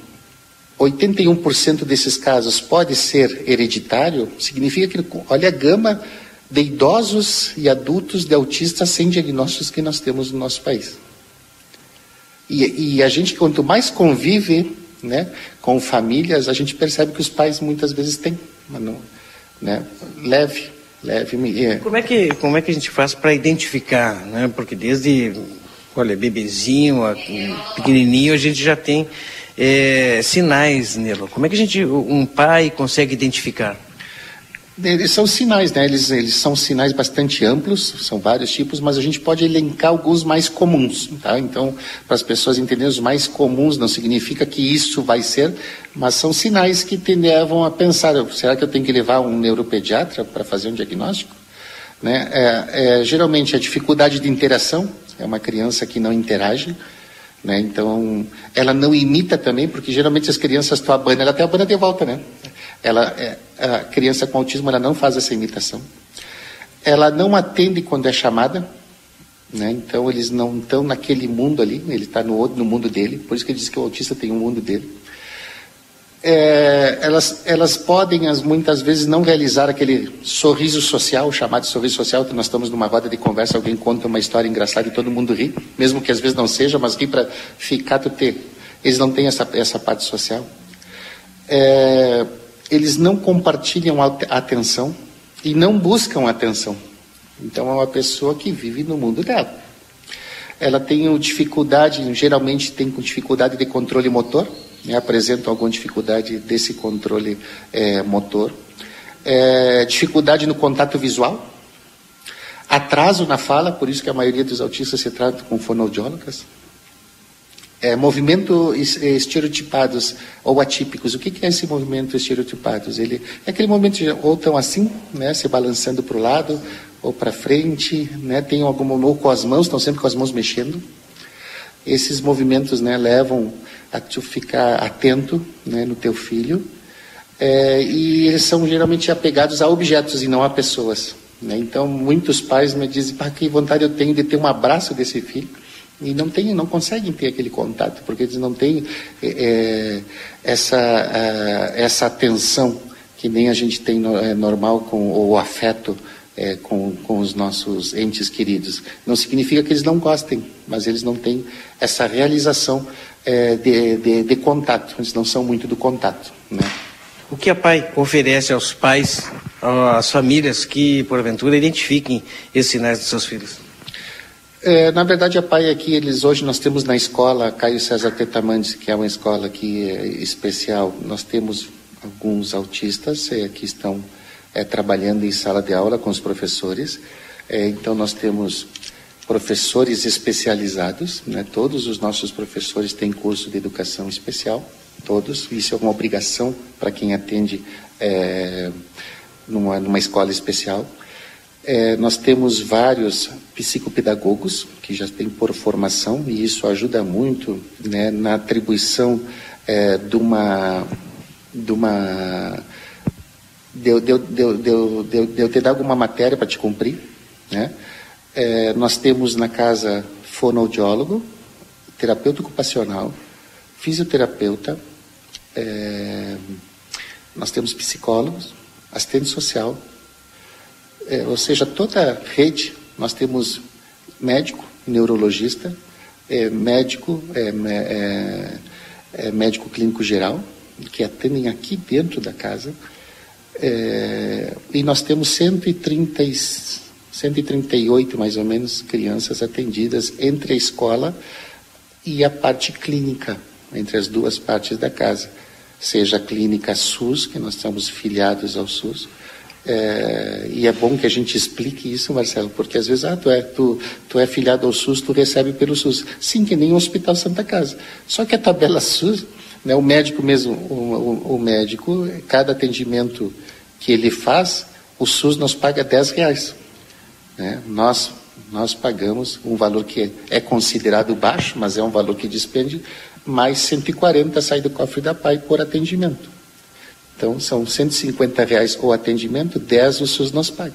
81% desses casos pode ser hereditário, significa que olha a gama de idosos e adultos de autistas sem diagnósticos que nós temos no nosso país. E, e a gente, quanto mais convive né, com famílias, a gente percebe que os pais muitas vezes têm, não, né, leve, leve. É. Como é que como é que a gente faz para identificar, né? Porque desde, olha, bebezinho, pequenininho, a gente já tem é, sinais nele. Como é que a gente, um pai consegue identificar? Eles são sinais, né? Eles, eles são sinais bastante amplos, são vários tipos, mas a gente pode elencar alguns mais comuns, tá? Então, para as pessoas entenderem os mais comuns, não significa que isso vai ser, mas são sinais que te levam a pensar: será que eu tenho que levar um neuropediatra para fazer um diagnóstico? Né? É, é, geralmente a dificuldade de interação é uma criança que não interage, né? Então, ela não imita também, porque geralmente as crianças tu abana, ela até abana de volta, né? Ela, é, a criança com autismo ela não faz essa imitação. Ela não atende quando é chamada, né? então eles não estão naquele mundo ali, ele está no, no mundo dele, por isso que ele diz que o autista tem um mundo dele. É, elas, elas podem, as, muitas vezes, não realizar aquele sorriso social, chamado sorriso social, que nós estamos numa roda de conversa, alguém conta uma história engraçada e todo mundo ri, mesmo que às vezes não seja, mas ri para ficar do ter. Eles não têm essa, essa parte social. É, eles não compartilham a atenção e não buscam atenção. Então é uma pessoa que vive no mundo dela. Ela tem dificuldade, geralmente tem dificuldade de controle motor, né, apresentam alguma dificuldade desse controle é, motor, é, dificuldade no contato visual, atraso na fala, por isso que a maioria dos autistas se trata com fonoaudiólogas, é, movimento estereotipados ou atípicos. O que, que é esse movimento estereotipados? Ele é aquele movimento de, ou tão assim, né, se balançando para o lado ou para frente, né, tem algum ou com as mãos, estão sempre com as mãos mexendo. Esses movimentos, né, levam a tu ficar atento, né, no teu filho. É, e eles são geralmente apegados a objetos e não a pessoas. Né? Então, muitos pais me dizem: "Pá, que vontade eu tenho de ter um abraço desse filho." E não tem, não conseguem ter aquele contato porque eles não têm é, essa é, essa atenção que nem a gente tem no, é, normal com o afeto é, com, com os nossos entes queridos. Não significa que eles não gostem, mas eles não têm essa realização é, de, de, de, contato. Eles não são muito do contato, né? O que a PAI oferece aos pais, às famílias que, porventura, identifiquem esses sinais dos seus filhos? É, na verdade, a PAI aqui, eles hoje nós temos na escola Caio César Tetamandes, que é uma escola aqui é, especial. Nós temos alguns autistas é, que estão é, trabalhando em sala de aula com os professores. Então, nós temos professores especializados, né? todos os nossos professores têm curso de educação especial, todos. Isso é uma obrigação para quem atende numa, numa escola especial. É, nós temos vários psicopedagogos que já têm por formação e isso ajuda muito né, na atribuição é, de uma de uma de, de eu te dar alguma matéria para te cumprir né? É, nós temos na casa fonoaudiólogo terapeuta ocupacional fisioterapeuta é, nós temos psicólogos assistente social é, ou seja, toda a rede, nós temos médico, neurologista, é, médico, é, é, é médico clínico geral, que atendem aqui dentro da casa, é, e nós temos 130, 138 mais ou menos crianças atendidas entre a escola e a parte clínica, entre as duas partes da casa, seja a clínica SUS, que nós estamos filiados ao SUS, é, e é bom que a gente explique isso, Marcelo, porque às vezes, ah, tu é, tu, tu é filiado ao SUS, tu recebe pelo SUS. Sim, que nem o Hospital Santa Casa. Só que a tabela SUS, né, o médico mesmo, o, o, o médico, cada atendimento que ele faz, o SUS nos paga 10 reais. Né? Nós, nós pagamos um valor que é considerado baixo, mas é um valor que despende, mais 140 sai do cofre da PAI por atendimento. Então, são 150 reais o atendimento, 10 o SUS nos paga.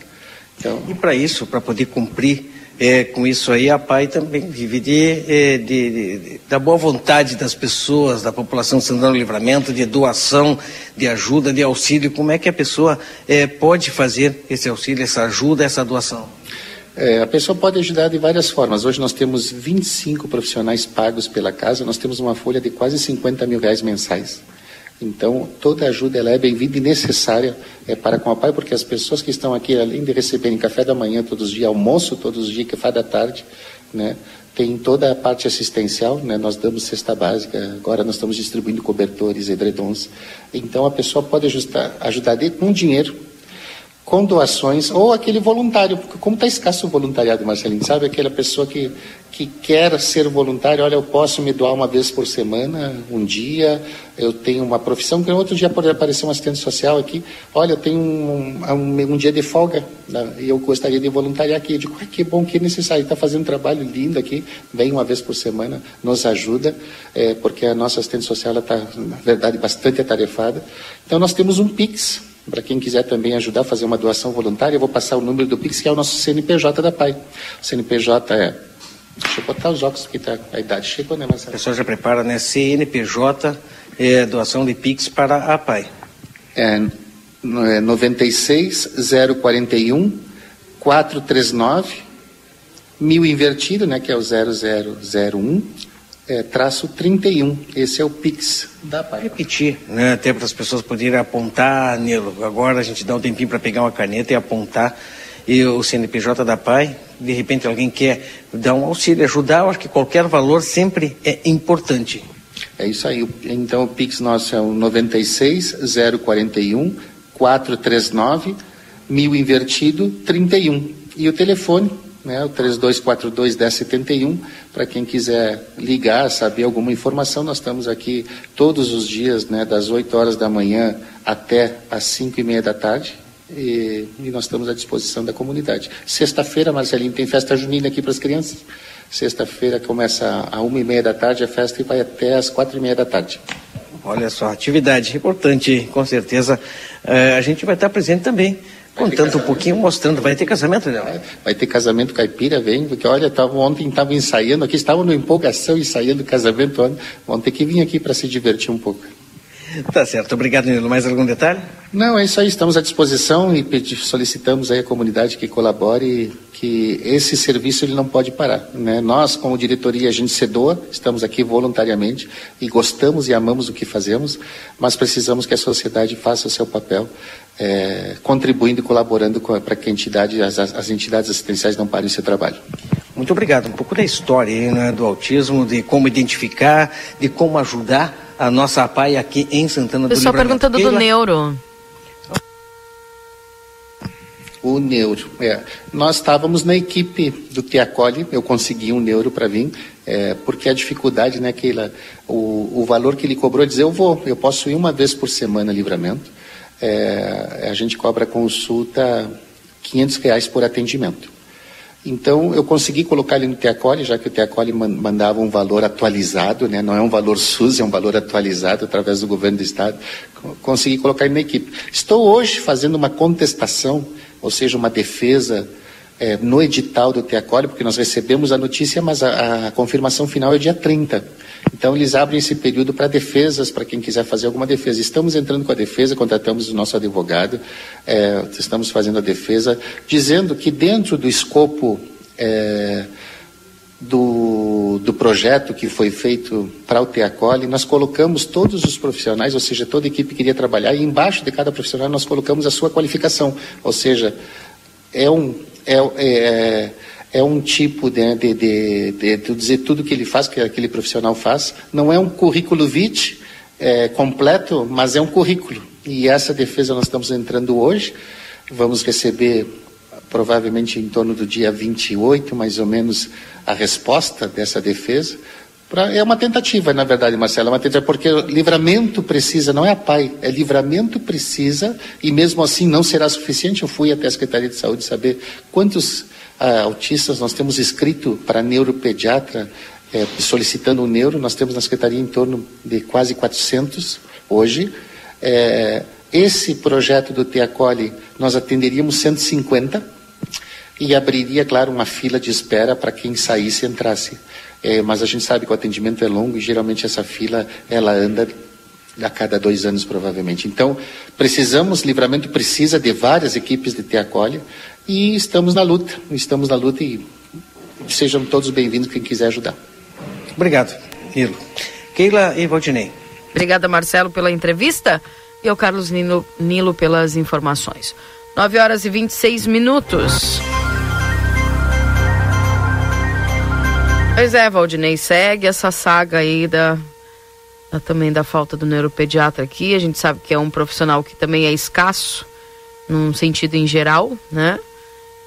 Então... E para isso, para poder cumprir é, com isso aí, a PAI também vive de, é, de, de, da boa vontade das pessoas, da população de Santana Livramento, de doação, de ajuda, de auxílio. Como é que a pessoa é, pode fazer esse auxílio, essa ajuda, essa doação? É, a pessoa pode ajudar de várias formas. Hoje nós temos 25 profissionais pagos pela casa, nós temos uma folha de quase 50 mil reais mensais. Então, toda ajuda ela é bem-vinda e necessária é, para com a PAI, porque as pessoas que estão aqui, além de receberem café da manhã todos os dias, almoço todos os dias, café da tarde, né, tem toda a parte assistencial, né, nós damos cesta básica, agora nós estamos distribuindo cobertores, edredons. Então, a pessoa pode ajustar, ajudar com dinheiro, com doações ou aquele voluntário, porque como está escasso o voluntariado, Marcelinho, sabe? Aquela pessoa que, que quer ser voluntário, olha, eu posso me doar uma vez por semana, um dia, eu tenho uma profissão, que outro dia pode aparecer um assistente social aqui, olha, eu tenho um, um, um dia de folga né, e eu gostaria de voluntariar aqui. Eu digo, ah, que bom, que necessário, está fazendo um trabalho lindo aqui, vem uma vez por semana, nos ajuda, é, porque a nossa assistente social está, na verdade, bastante atarefada. Então nós temos um PIX, para quem quiser também ajudar a fazer uma doação voluntária, eu vou passar o número do Pix, que é o nosso CNPJ da PAI. O CNPJ é. Deixa eu botar os óculos, que tá, a idade chegou, né, Marcelo? O pessoal já prepara, né? CNPJ, é, doação de Pix para a PAI. É, é 96 041 439 mil invertido, né, que é o 0001 é, traço 31. Esse é o Pix da PAI. Repetir, né, até para as pessoas poderem apontar, Nilo. Agora a gente dá um tempinho para pegar uma caneta e apontar. E o CNPJ da PAI, de repente alguém quer dar um auxílio, ajudar, eu acho que qualquer valor sempre é importante. É isso aí. Então o Pix nosso é o 96 041 439 mil invertido 31. E o telefone né, o 3242 1071, para quem quiser ligar, saber alguma informação, nós estamos aqui todos os dias, né, das 8 horas da manhã até as 5 e meia da tarde, e, e nós estamos à disposição da comunidade. Sexta-feira, Marcelinho, tem festa junina aqui para as crianças. Sexta-feira começa a uma e meia da tarde a festa e vai até as quatro e meia da tarde. Olha só, atividade importante, com certeza. Uh, a gente vai estar presente também Contando um pouquinho, mostrando. Vai ter casamento, né? Vai ter casamento caipira, vem, porque olha, tava, ontem estava ensaiando aqui, estavam no empolgação ensaiando o casamento. Vão ter que vir aqui para se divertir um pouco. Tá certo, obrigado, Nilo. Mais algum detalhe? Não, é isso aí, estamos à disposição e solicitamos aí a comunidade que colabore, que esse serviço ele não pode parar. Né? Nós, como diretoria, a gente se doa, estamos aqui voluntariamente e gostamos e amamos o que fazemos, mas precisamos que a sociedade faça o seu papel é, contribuindo e colaborando para que entidade, as, as, entidades assistenciais não parem o seu trabalho. Muito obrigado. Um pouco da história né, do autismo, de como identificar, de como ajudar a nossa APAI aqui em Santana do Livramento. Pessoal perguntando do neuro. O neuro, é. Nós estávamos na equipe do Teacoli, eu consegui um neuro para vir, é, porque a dificuldade, né, Keila, o, o valor que ele cobrou, é dizer, eu vou, eu posso ir uma vez por semana livramento, é, a gente cobra consulta 500 reais por atendimento. Então, eu consegui colocar ele no Teacoli, já que o Teacoli mandava um valor atualizado, né? não é um valor SUS, é um valor atualizado através do governo do Estado. Consegui colocar ele na equipe. Estou hoje fazendo uma contestação, ou seja, uma defesa é, no edital do Teacoli, porque nós recebemos a notícia, mas a, a confirmação final é dia 30. Então, eles abrem esse período para defesas, para quem quiser fazer alguma defesa. Estamos entrando com a defesa, contratamos o nosso advogado, é, estamos fazendo a defesa, dizendo que dentro do escopo é, do, do projeto que foi feito para o Teacoli, nós colocamos todos os profissionais, ou seja, toda a equipe que queria trabalhar, e embaixo de cada profissional nós colocamos a sua qualificação, ou seja, é um. É, é, é um tipo de, de, de, de, de dizer tudo que ele faz, que aquele profissional faz. Não é um currículo vitae é, completo, mas é um currículo. E essa defesa nós estamos entrando hoje. Vamos receber provavelmente em torno do dia 28, mais ou menos, a resposta dessa defesa. Pra, é uma tentativa, na verdade, Marcelo, é uma tentativa, porque livramento precisa, não é a PAI, é livramento precisa, e mesmo assim não será suficiente. Eu fui até a Secretaria de Saúde saber quantos ah, autistas, nós temos escrito para neuropediatra, é, solicitando o neuro, nós temos na Secretaria em torno de quase 400 hoje. É, esse projeto do Teacoli, nós atenderíamos 150 e abriria, claro, uma fila de espera para quem saísse e entrasse. É, mas a gente sabe que o atendimento é longo e geralmente essa fila ela anda a cada dois anos provavelmente. Então precisamos, livramento precisa de várias equipes de Teacoli e estamos na luta, estamos na luta e sejam todos bem-vindos quem quiser ajudar. Obrigado, Nilo. Keila e Valdinei. Obrigada, Marcelo, pela entrevista e ao Carlos Nilo, Nilo pelas informações. 9 horas e 26 minutos. Pois é, Valdinei, segue essa saga aí da, da, também da falta do neuropediatra aqui. A gente sabe que é um profissional que também é escasso num sentido em geral, né?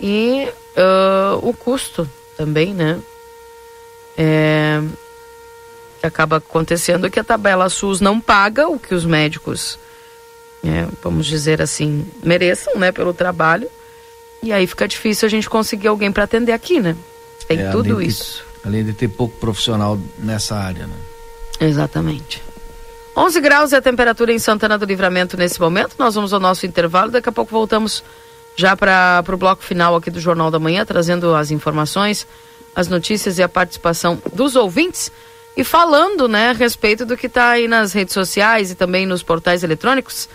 E uh, o custo também, né? É, acaba acontecendo que a tabela SUS não paga o que os médicos, é, vamos dizer assim, mereçam, né, pelo trabalho. E aí fica difícil a gente conseguir alguém para atender aqui, né? Tem É, tudo isso. Além de ter pouco profissional nessa área, né? Exatamente. 11 graus é a temperatura em Santana do Livramento nesse momento. Nós vamos ao nosso intervalo. Daqui a pouco voltamos já para o bloco final aqui do Jornal da Manhã, trazendo as informações, as notícias e a participação dos ouvintes. E falando né, a respeito do que está aí nas redes sociais e também nos portais eletrônicos.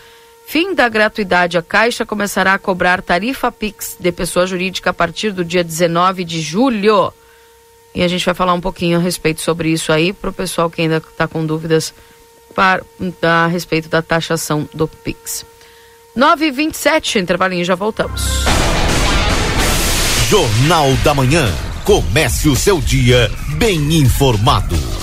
Fim da gratuidade. A Caixa começará a cobrar tarifa Pix de pessoa jurídica a partir do dia 19 de julho. E a gente vai falar um pouquinho a respeito sobre isso aí para o pessoal que ainda está com dúvidas para, a respeito da taxação do Pix. 9 h 27 intervalinho, já voltamos. Jornal da Manhã. Comece o seu dia bem informado.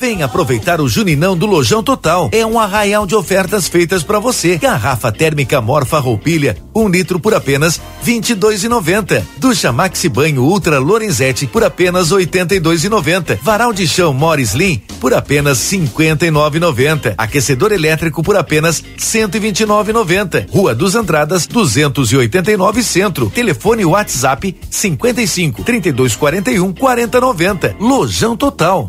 Vem aproveitar o Juninão do Lojão Total. É um arraial de ofertas feitas para você. Garrafa térmica Morfa Roupilha, um litro por apenas vinte e dois e noventa. Ducha Maxi Banho Ultra Lorenzetti por apenas oitenta e dois e noventa. Varal de chão Morris Slim por apenas cinquenta e nove e noventa. Aquecedor elétrico por apenas cento e vinte e nove e noventa. Rua dos Andradas 289 Centro. Telefone WhatsApp 55 32 41 40 90. Lojão Total.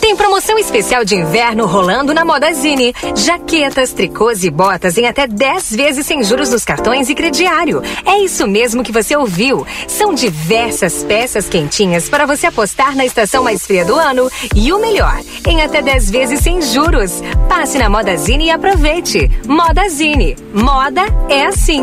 Tem promoção especial de inverno rolando na Modazine. Jaquetas, tricôs e botas em até 10 vezes sem juros nos cartões e crediário. É isso mesmo que você ouviu. São diversas peças quentinhas para você apostar na estação mais fria do ano. E o melhor, em até 10 vezes sem juros. Passe na Modazine e aproveite. Modazine. Moda é assim.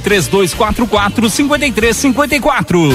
3244 5354.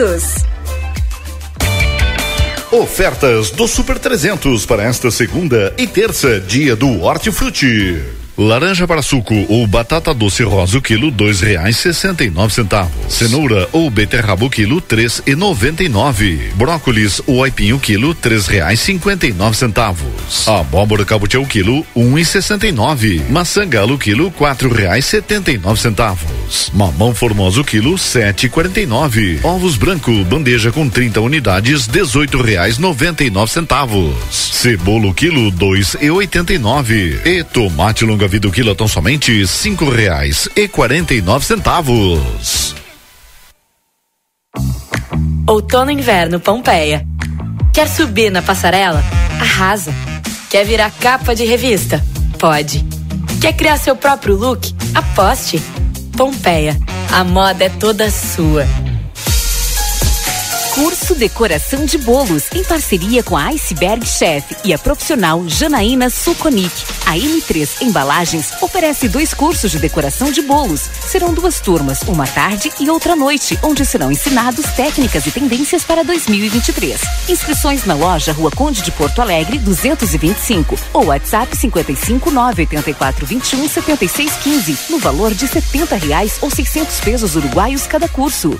Ofertas do Super 300 para esta segunda e terça, dia do Hortifruti. Laranja para suco ou batata doce rosa o quilo dois reais sessenta e nove centavos. Cenoura ou beterraba o quilo três e noventa e nove. Brócolis ou aipim o quilo três reais cinquenta e nove centavos. Abóbora cabotiá o quilo um e sessenta e nove. Maçã galo o quilo quatro reais setenta e nove centavos. Mamão formoso o quilo sete quarenta e nove. Ovos branco bandeja com 30 unidades dezoito reais noventa e nove centavos. Cebola o quilo dois e oitenta e nove. E tomate longa vida o quilo tão somente cinco reais e quarenta e nove centavos. Outono e inverno Pompeia. Quer subir na passarela? Arrasa. Quer virar capa de revista? Pode. Quer criar seu próprio look? Aposte. Pompeia. A moda é toda sua. Curso Decoração de Bolos, em parceria com a Iceberg Chef e a profissional Janaína Suconic. A M3 Embalagens oferece dois cursos de decoração de bolos. Serão duas turmas, uma tarde e outra noite, onde serão ensinados técnicas e tendências para 2023. Inscrições na loja Rua Conde de Porto Alegre, 225 ou WhatsApp 55 984 21 76 15, no valor de 70 reais ou 600 pesos uruguaios cada curso.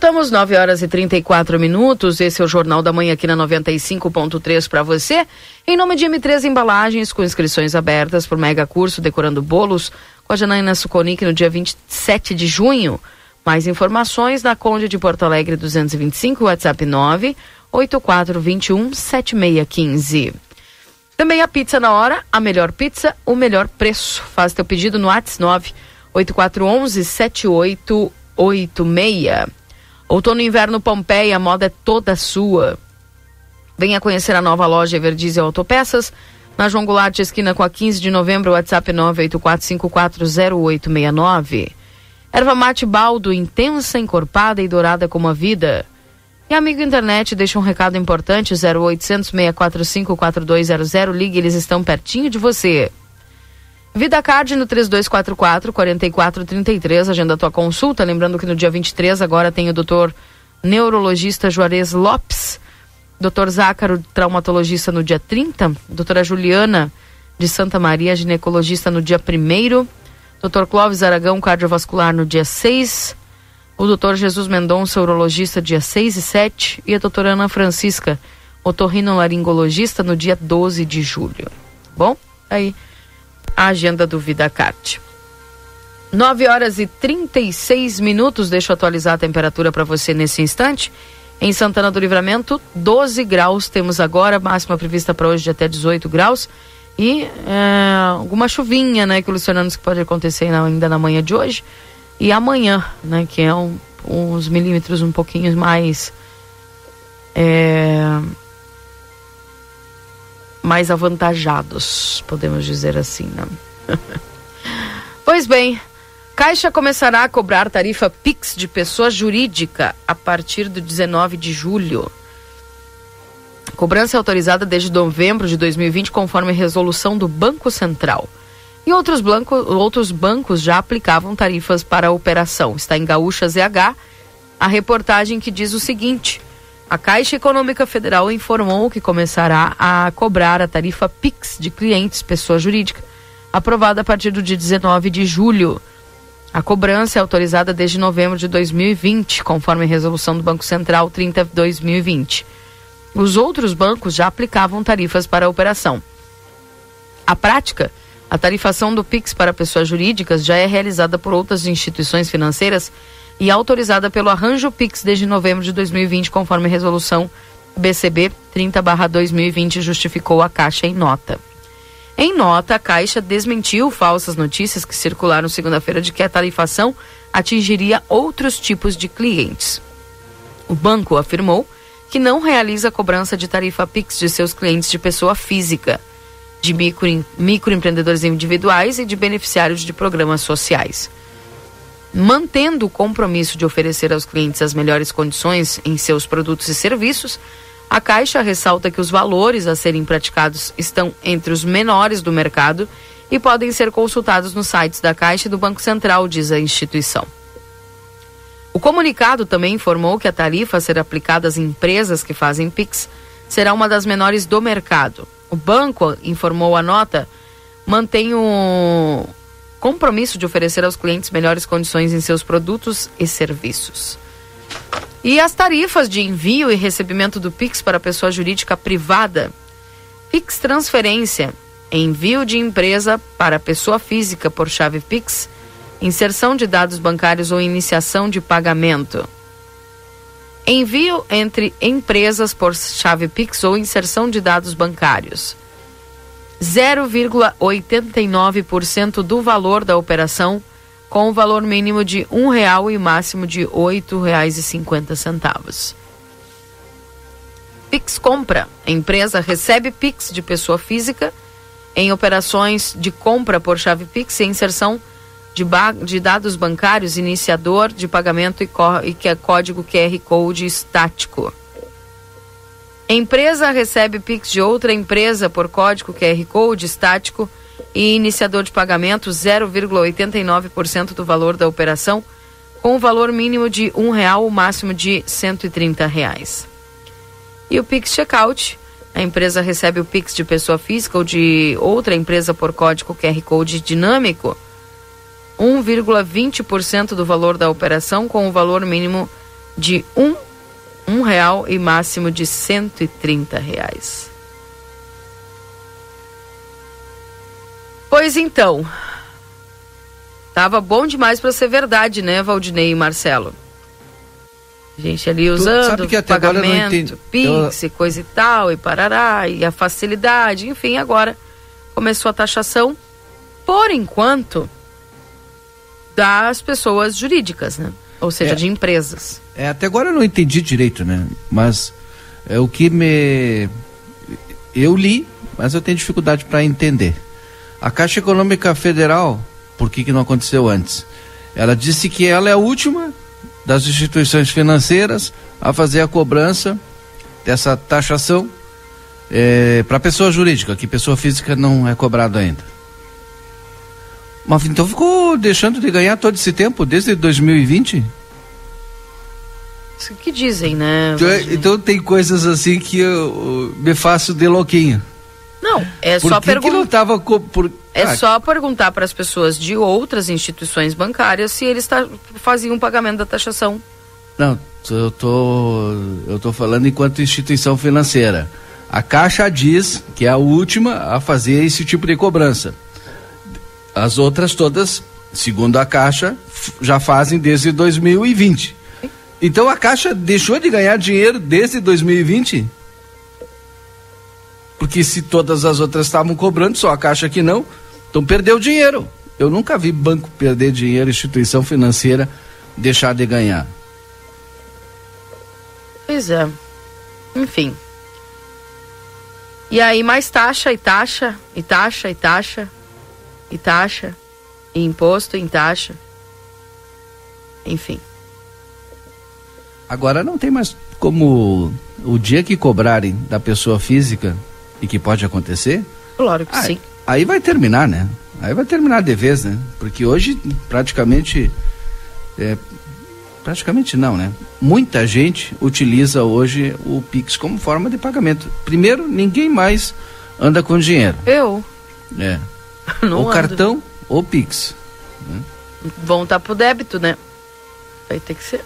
Voltamos 9 horas e 34 minutos. Esse é o Jornal da Manhã aqui na 95.3 para você. Em nome de M3 Embalagens, com inscrições abertas por mega curso Decorando Bolos, com a Janaína Suconic no dia 27 de junho. Mais informações na Conde de Porto Alegre 225, WhatsApp 9 8421 7615. Também a pizza na hora, a melhor pizza, o melhor preço. Faz teu pedido no WhatsApp 9 8411 7886. Outono e inverno Pompeia, a moda é toda sua. Venha conhecer a nova loja Everdiesel Autopeças, na João Goulart, esquina com a 15 de novembro, WhatsApp 984540869. Erva mate baldo, intensa, encorpada e dourada como a vida. E amigo internet, deixa um recado importante, 0800 645 4200, ligue, eles estão pertinho de você. Vida Card no 3244 4433, agenda tua consulta. Lembrando que no dia 23 agora tem o doutor neurologista Juarez Lopes, doutor Zácaro, traumatologista no dia 30, doutora Juliana de Santa Maria, ginecologista no dia 1 doutor Clóvis Aragão, cardiovascular no dia 6, o doutor Jesus Mendonça, urologista, dia 6 e 7, e a doutora Ana Francisca, otorrinolaringologista, no dia 12 de julho. Bom, aí a agenda do VidaCard. 9 horas e 36 minutos. Deixa eu atualizar a temperatura para você nesse instante. Em Santana do Livramento, 12 graus temos agora, máxima prevista para hoje de até 18 graus. E é, alguma chuvinha, né, que o Luciano que pode acontecer ainda na manhã de hoje. E amanhã, né, que é um, uns milímetros um pouquinho mais. É, mais avantajados, podemos dizer assim, né? Pois bem, Caixa começará a cobrar tarifa Pix de pessoa jurídica a partir do 19 de julho. Cobrança é autorizada desde novembro de 2020, conforme resolução do Banco Central. E outros, blanco, outros bancos já aplicavam tarifas para a operação. Está em Gaúcha ZH a reportagem que diz o seguinte: a Caixa Econômica Federal informou que começará a cobrar a tarifa PIX de clientes, pessoa jurídica, aprovada a partir do dia 19 de julho. A cobrança é autorizada desde novembro de 2020, conforme a resolução do Banco Central 30/2020. Os outros bancos já aplicavam tarifas para a operação. A prática, a tarifação do Pix para pessoas jurídicas já é realizada por outras instituições financeiras e autorizada pelo Arranjo Pix desde novembro de 2020, conforme resolução BCB 30/2020 justificou a Caixa em nota. Em nota, a Caixa desmentiu falsas notícias que circularam segunda-feira de que a tarifação atingiria outros tipos de clientes. O banco afirmou que não realiza cobrança de tarifa Pix de seus clientes de pessoa física, de micro, microempreendedores individuais e de beneficiários de programas sociais. Mantendo o compromisso de oferecer aos clientes as melhores condições em seus produtos e serviços, a Caixa ressalta que os valores a serem praticados estão entre os menores do mercado e podem ser consultados nos sites da Caixa e do Banco Central, diz a instituição. O comunicado também informou que a tarifa a ser aplicada às empresas que fazem PIX será uma das menores do mercado. O banco, informou a nota, mantém o compromisso de oferecer aos clientes melhores condições em seus produtos e serviços. E as tarifas de envio e recebimento do Pix para pessoa jurídica privada. Pix transferência, envio de empresa para pessoa física por chave Pix inserção de dados bancários ou iniciação de pagamento. Envio entre empresas por chave Pix ou inserção de dados bancários. 0,89% do valor da operação, com o valor mínimo de um real e máximo de cinquenta centavos. Pix compra. A empresa recebe Pix de pessoa física em operações de compra por chave Pix e inserção de, de dados bancários, iniciador de pagamento e, e que é código QR Code estático. Empresa recebe Pix de outra empresa por código QR Code estático e iniciador de pagamento 0,89% do valor da operação, com o valor mínimo de um real, o máximo de 130 reais. E o Pix Checkout, a empresa recebe o Pix de pessoa física ou de outra empresa por código QR Code dinâmico 1,20% do valor da operação com o valor mínimo de um, um real e máximo de 130 reais. Pois então, tava bom demais para ser verdade, né, Valdinei e Marcelo? Gente ali usando que até pagamento, Pix, eu... coisa e tal, e parará, e a facilidade, enfim, agora começou a taxação. Por enquanto, das pessoas jurídicas, né? Ou seja, é, de empresas. É, até agora eu não entendi direito, né? Mas é o que me eu li, mas eu tenho dificuldade para entender. A Caixa Econômica Federal, por que que não aconteceu antes? Ela disse que ela é a última das instituições financeiras a fazer a cobrança dessa taxação é, para pessoa jurídica, que pessoa física não é cobrado ainda. Mas então ficou deixando de ganhar todo esse tempo, desde 2020? Isso que dizem, né? Então, então tem coisas assim que eu, eu me faço de louquinho. Não, é por só perguntar. por... É ah, só perguntar para as pessoas de outras instituições bancárias se eles tá, faziam o pagamento da taxação. Não, eu tô eu tô falando enquanto instituição financeira. A Caixa diz que é a última a fazer esse tipo de cobrança. As outras todas, segundo a Caixa, já fazem desde 2020. Então a Caixa deixou de ganhar dinheiro desde 2020? Porque se todas as outras estavam cobrando, só a Caixa que não, então perdeu dinheiro. Eu nunca vi banco perder dinheiro, instituição financeira deixar de ganhar. Pois é. Enfim. E aí mais taxa e taxa e taxa e taxa e taxa Em imposto, em taxa. Enfim. Agora não tem mais como o dia que cobrarem da pessoa física e que pode acontecer, Claro que Ah, sim. aí vai terminar, né? Aí vai terminar de vez, né? Porque hoje praticamente é, praticamente não, né? Muita gente utiliza hoje o Pix como forma de pagamento. Primeiro, ninguém mais anda com dinheiro. Eu. É. Não ou ando. cartão ou Pix. né? Vão estar pro débito, né? Vai ter que ser.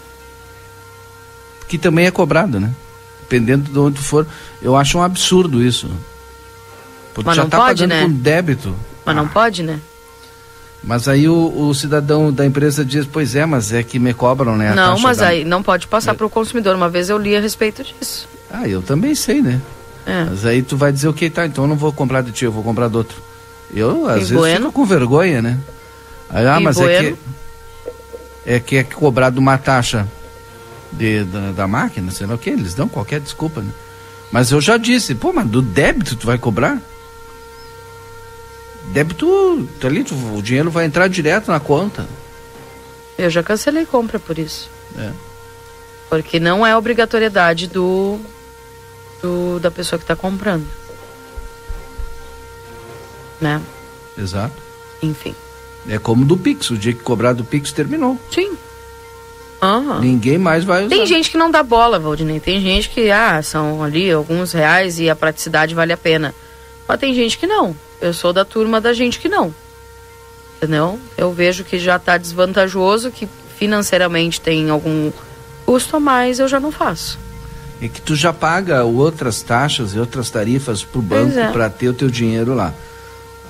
Que também é cobrado, né? Dependendo de onde for. Eu acho um absurdo isso. Porque Mas já não tá pode, pagando né? com débito. Mas não pode, né? Mas aí o, o cidadão da empresa diz, pois é, mas é que me cobram, né? não, mas da- aí não pode passar pro consumidor. Uma vez eu li a respeito disso. Ah, eu também sei, né? É. Mas aí tu vai dizer o que tá, então eu não vou comprar de ti, eu vou comprar do outro. Eu, às E vezes, bueno? fico com vergonha, né? Aí, ah, E mas é bueno? que. É que é cobrado uma taxa de, da, da máquina, sei lá o que, eles dão qualquer desculpa, né? Mas eu já disse, pô, mas do débito tu vai cobrar? Débito, tá ali, tu- o dinheiro vai entrar direto na conta. Eu já cancelei compra por isso. É. Porque não é obrigatoriedade do, do da pessoa que está comprando. Né? Exato. Enfim. É como do Pix, o dia que cobrar do Pix terminou. Sim. Aham. Ninguém mais vai usar. Tem gente que não dá bola, Valdinei. Tem gente que, ah, são ali alguns reais e a praticidade vale a pena. Mas tem gente que não. Eu sou da turma da gente que não. Entendeu? Eu vejo que já tá desvantajoso, que financeiramente tem algum custo a mais, eu já não faço. É que tu já paga outras taxas e outras tarifas pro banco Pois é. para ter o teu dinheiro lá.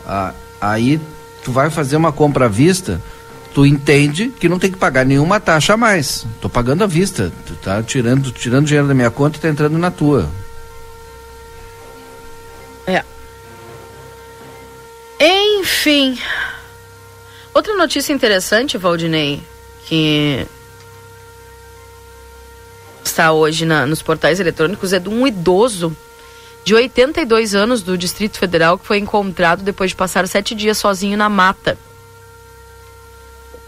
Ah, aí tu vai fazer uma compra à vista, tu entende que não tem que pagar nenhuma taxa a mais. Tô pagando à vista. Tu tá tirando, tirando dinheiro da minha conta e tá entrando na tua. É. Enfim. Outra notícia interessante, Valdinei, que está hoje na- nos portais eletrônicos é de um idoso de 82 anos do Distrito Federal que foi encontrado depois de passar sete dias sozinho na mata.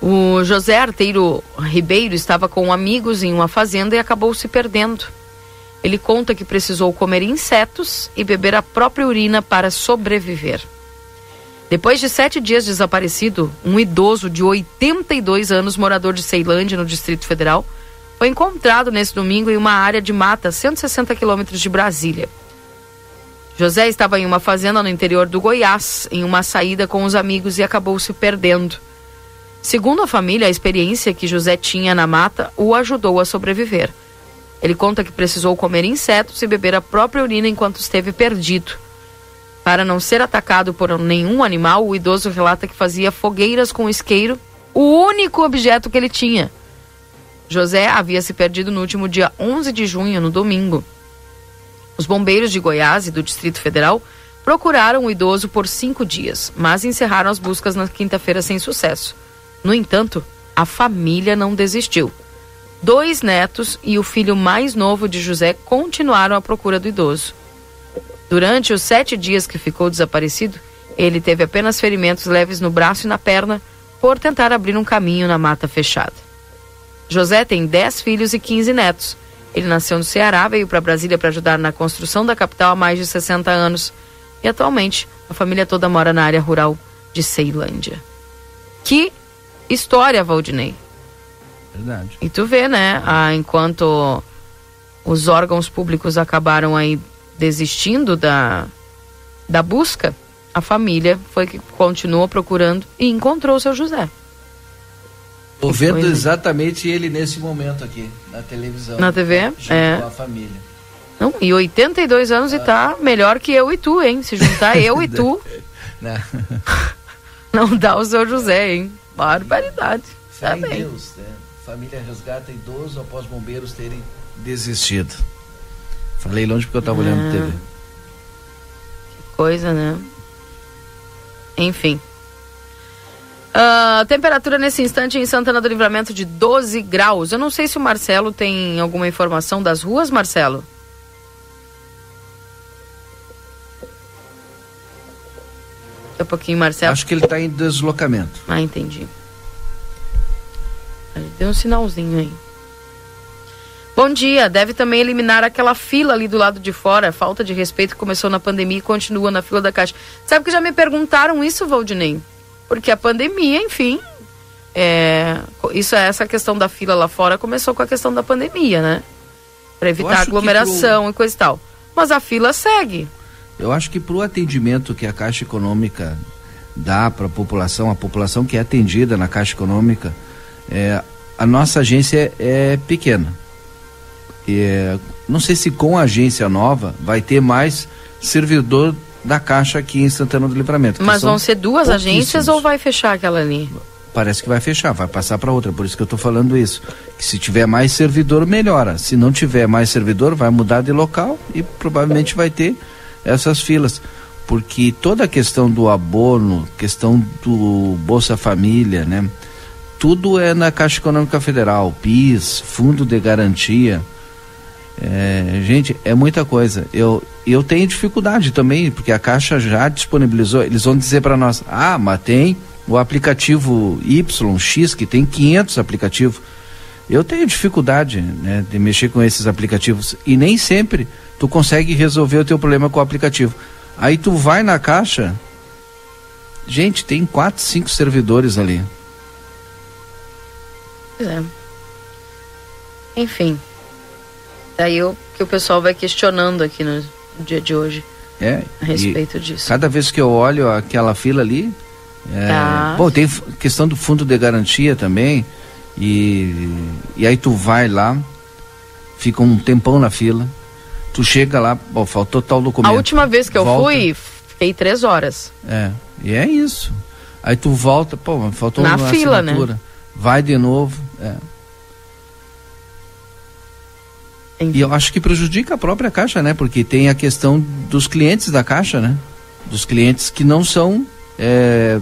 O José Arteiro Ribeiro estava com amigos em uma fazenda e acabou se perdendo. Ele conta que precisou comer insetos e beber a própria urina para sobreviver. Depois de sete dias desaparecido, um idoso de 82 anos, morador de Ceilândia, no Distrito Federal, foi encontrado nesse domingo em uma área de mata a 160 quilômetros de Brasília. José estava em uma fazenda no interior do Goiás, em uma saída com os amigos e acabou se perdendo. Segundo a família, a experiência que José tinha na mata o ajudou a sobreviver. Ele conta que precisou comer insetos e beber a própria urina enquanto esteve perdido. Para não ser atacado por nenhum animal, o idoso relata que fazia fogueiras com isqueiro, o único objeto que ele tinha. José havia se perdido no último dia 11 de junho, no domingo. Os bombeiros de Goiás e do Distrito Federal procuraram o idoso por cinco dias, mas encerraram as buscas na quinta-feira sem sucesso. No entanto, a família não desistiu. Dois netos e o filho mais novo de José continuaram à procura do idoso. Durante os sete dias que ficou desaparecido, ele teve apenas ferimentos leves no braço e na perna por tentar abrir um caminho na mata fechada. José tem 10 filhos e 15 netos. Ele nasceu no Ceará, veio para Brasília para ajudar na construção da capital há mais de 60 anos. E atualmente, a família toda mora na área rural de Ceilândia. Que história, Valdinei. Verdade. E tu vê, né? Ah, enquanto os órgãos públicos acabaram aí desistindo da, da busca, a família foi que continuou procurando e encontrou o seu José. Tô vendo coisa. exatamente ele nesse momento aqui, na televisão. Na TV? Junto É. com a família. Não, e 82 anos e tá melhor que eu e tu, hein? Se juntar eu e tu, Né? não dá o seu José, hein? Barbaridade. Fé Tá em bem. Deus, né? Família resgata idoso após bombeiros terem desistido. Falei longe porque eu tava olhando Ah. TV. Coisa, né? Enfim. Ah, temperatura nesse instante em Santana do Livramento de 12 graus. Eu não sei se o Marcelo tem alguma informação das ruas, Marcelo. Daqui a pouquinho, Marcelo. Acho que ele está em deslocamento. Ah, entendi. Ele deu um sinalzinho aí. Bom dia, deve também eliminar aquela fila ali do lado de fora, falta de respeito que começou na pandemia e continua na fila da caixa. Sabe que já me perguntaram isso, Valdinei? Porque a pandemia, enfim, é, isso é essa questão da fila lá fora começou com a questão da pandemia, né? Para evitar aglomeração pro... e coisa e tal. Mas a fila segue. Eu acho que para o atendimento que a Caixa Econômica dá para a população, a população que é atendida na Caixa Econômica, é, a nossa agência é pequena. É, não sei se com a agência nova vai ter mais servidor da Caixa aqui em Santana do Livramento. Mas vão ser duas agências ou vai fechar aquela ali? Parece que vai fechar, vai passar para outra. Por isso que eu estou falando isso. Que se tiver mais servidor, melhora. Se não tiver mais servidor, vai mudar de local e provavelmente vai ter essas filas. Porque toda a questão do abono, questão do Bolsa Família, né? Tudo é na Caixa Econômica Federal, PIS, Fundo de Garantia. É, gente, é muita coisa. Eu, eu tenho dificuldade também, porque a Caixa já disponibilizou. Eles vão dizer para nós: ah, mas tem o aplicativo YX, que tem 500 aplicativos. Eu tenho dificuldade né, de mexer com esses aplicativos e nem sempre tu consegue resolver o teu problema com o aplicativo. Aí tu vai na caixa, gente, tem quatro, cinco servidores ali. É. Enfim. Daí o que o pessoal vai questionando aqui no, no dia de hoje. É. A respeito disso. Cada vez que eu olho aquela fila ali. É, ah. Bom, tem questão do fundo de garantia também. E, e aí tu vai lá, fica um tempão na fila. Tu chega lá, ó, faltou tal documento. A última vez que eu volta. fui, fiquei três horas. É, e é isso. Aí tu volta, pô, faltou na uma fila, né? assinatura. Né? Vai de novo. É. E eu acho que prejudica a própria Caixa, né? Porque tem a questão dos clientes da Caixa, né? Dos clientes que não são é,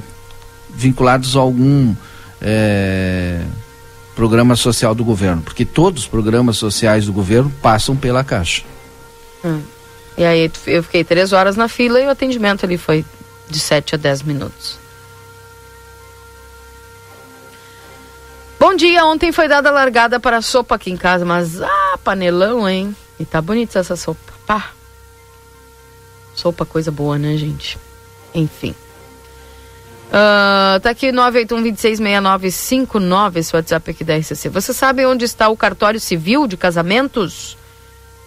vinculados a algum é, programa social do governo. Porque todos os programas sociais do governo passam pela Caixa. Hum. E aí eu fiquei três horas na fila e o atendimento ali foi de 7 a 10 minutos. Bom dia, ontem foi dada largada para a sopa aqui em casa, mas ah, panelão, hein? E tá bonita essa sopa. Pá. Sopa, coisa boa, né, gente? Enfim. Uh, tá aqui 981-266959, esse WhatsApp aqui da RCC. Você sabe onde está o cartório civil de casamentos?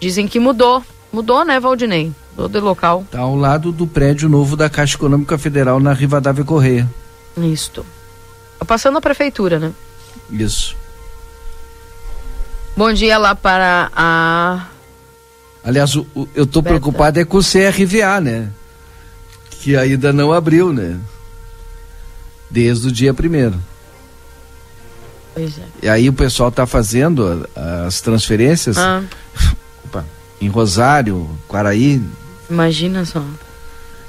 Dizem que mudou. Mudou, né, Valdinei? Mudou de local. Tá ao lado do prédio novo da Caixa Econômica Federal na Rivadavia Correia. Isto. Tá passando a prefeitura, né? Isso. Bom dia lá para a. Aliás, o, o, eu Beta. preocupado é com o CRVA, né? Que ainda não abriu, né? Desde o dia primeiro. Pois é. E aí o pessoal tá fazendo as transferências ah. Opa, em Rosário, Quaraí. Imagina só.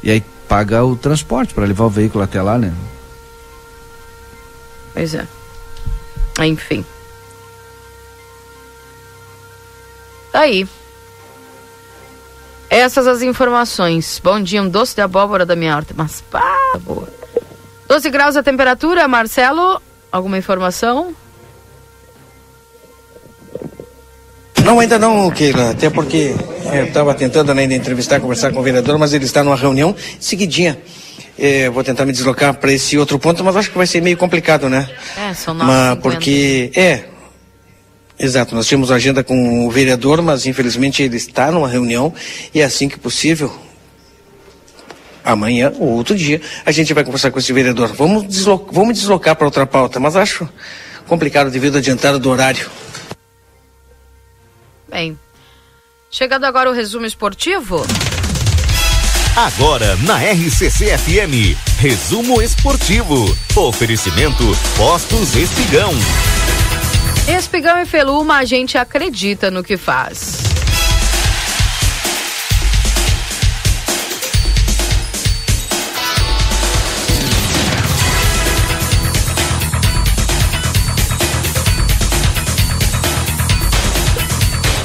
E aí paga o transporte para levar o veículo até lá, né? Pois é. Enfim. Tá aí. Essas as informações. Bom dia, um doce de abóbora da minha horta. Mas pá, boa. 12 graus a temperatura, Marcelo. Alguma informação? Não, ainda não, Keila. Até porque eu estava tentando ainda entrevistar, conversar com o vereador, mas ele está numa reunião. Seguidinha, é, vou tentar me deslocar para esse outro ponto, mas acho que vai ser meio complicado, né? É, são nove mas Porque, é, exato, nós tínhamos agenda com o vereador, mas infelizmente ele está numa reunião e é assim que possível, amanhã ou outro dia, a gente vai conversar com esse vereador. Vamos, deslocar, vamos deslocar para outra pauta, mas acho complicado devido à adiantada do horário. Bem, chegando agora o resumo esportivo. Agora na RCC FM, resumo esportivo. Oferecimento Postos Espigão. Espigão e Feluma, a gente acredita no que faz.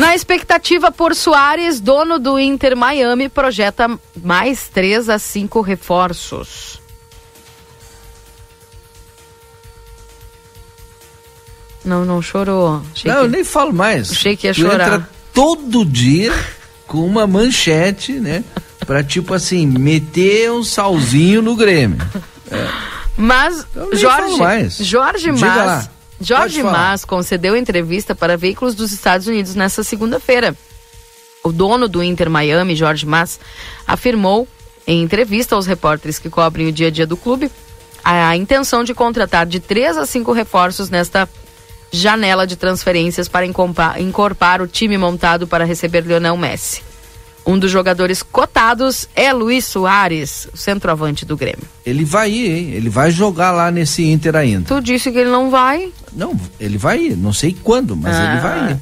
Na expectativa por Soares, dono do Inter Miami projeta mais três a cinco reforços. Não, não chorou. Achei não, que... eu nem falo mais. Achei que ia chorar. Entra todo dia com uma manchete, né? Pra tipo assim, meter um salzinho no Grêmio. É. Mas, então, Jorge, Jorge Mas. Falar. Mas concedeu entrevista para veículos dos Estados Unidos nesta segunda-feira. O dono do Inter Miami, Jorge Mas, afirmou em entrevista aos repórteres que cobrem o dia a dia do clube a intenção de contratar de três a cinco reforços nesta janela de transferências para encorpar o time montado para receber Lionel Messi. Um dos jogadores cotados é Luiz Soares, centroavante do Grêmio. Ele vai ir, hein? Ele vai jogar lá nesse Inter ainda. Tu disse que ele não vai? Não, ele vai ir. Não sei quando, mas Ah. ele vai ir.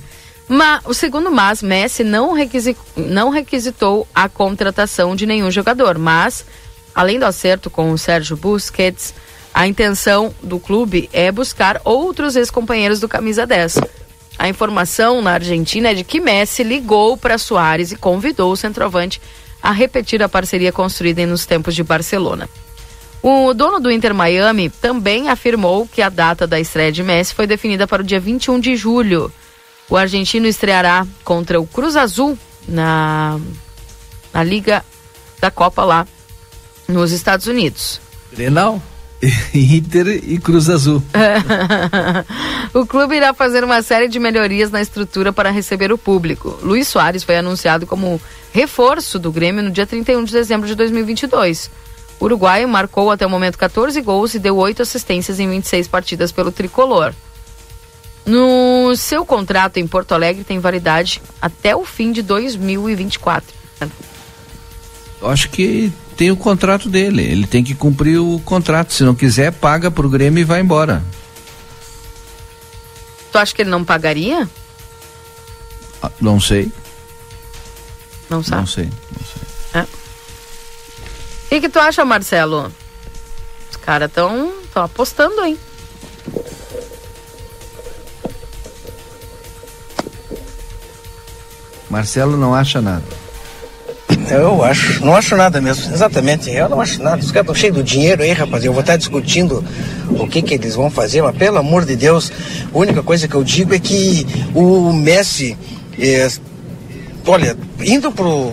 Mas, o segundo Mas, Messi não, requisi- não requisitou a contratação de nenhum jogador, mas, além do acerto com o Sérgio Busquets, a intenção do clube é buscar outros ex-companheiros do Camisa 10. A informação na Argentina é de que Messi ligou para Soares e convidou o centroavante a repetir a parceria construída nos tempos de Barcelona. O dono do Inter Miami também afirmou que a data da estreia de Messi foi definida para o dia 21 de julho. O argentino estreará contra o Cruz Azul na, na Liga da Copa lá nos Estados Unidos. Grenal, Inter e Cruz Azul. o clube irá fazer uma série de melhorias na estrutura para receber o público. Luiz Soares foi anunciado como reforço do Grêmio no dia 31 de dezembro de 2022. O uruguaio marcou até o momento 14 gols e deu 8 assistências em 26 partidas pelo tricolor. No seu contrato em Porto Alegre tem validade até o fim de 2024. Acho que tem o contrato dele. Ele tem que cumprir o contrato. Se não quiser, paga pro Grêmio e vai embora. Tu acha que ele não pagaria? Ah, Não sei. Não sabe. Não sei. É. O que, que tu acha, Marcelo? Os caras estão apostando, hein? Marcelo não acha nada. Eu acho, não acho nada mesmo, exatamente. Eu não acho nada. Os caras estão cheios do dinheiro aí, rapaz. Eu vou estar discutindo o que que eles vão fazer, mas pelo amor de Deus, a única coisa que eu digo é que o Messi, é, olha, indo pro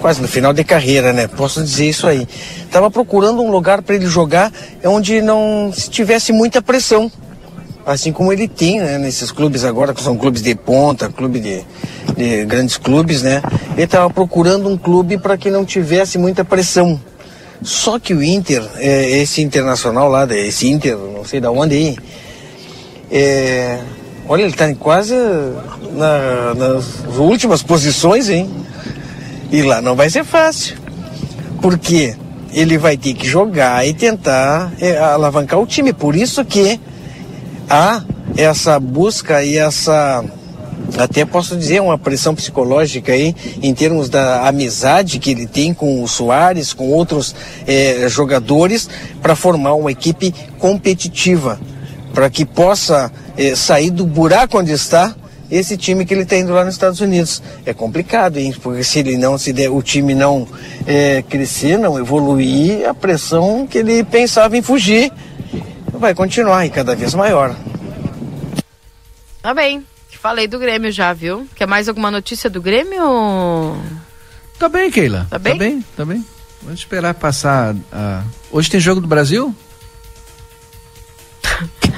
quase no final de carreira, né? Posso dizer isso aí. Tava procurando um lugar para ele jogar onde não tivesse muita pressão. Assim como ele tem, né, nesses clubes agora, que são clubes de ponta, clube de, de grandes clubes, né? Ele estava procurando um clube para que não tivesse muita pressão. Só que o Inter, é, esse internacional lá, esse Inter, não sei da onde aí, é, olha, ele está quase na- nas últimas posições, hein? E lá não vai ser fácil. Porque ele vai ter que jogar e tentar é, alavancar o time. Por isso que há essa busca e essa até posso dizer uma pressão psicológica aí em termos da amizade que ele tem com o Soares, com outros eh, jogadores para formar uma equipe competitiva, para que possa eh, sair do buraco onde está esse time que ele está indo lá nos Estados Unidos. É complicado, hein? Porque se ele não se der, o time não eh, crescer, não evoluir, a pressão que ele pensava em fugir vai continuar e cada vez maior. Tá bem. Falei do Grêmio já, viu? Quer mais alguma notícia do Grêmio? Tá bem, Keila. Tá bem? Tá bem, tá bem. Vamos esperar passar. a- Hoje tem jogo do Brasil?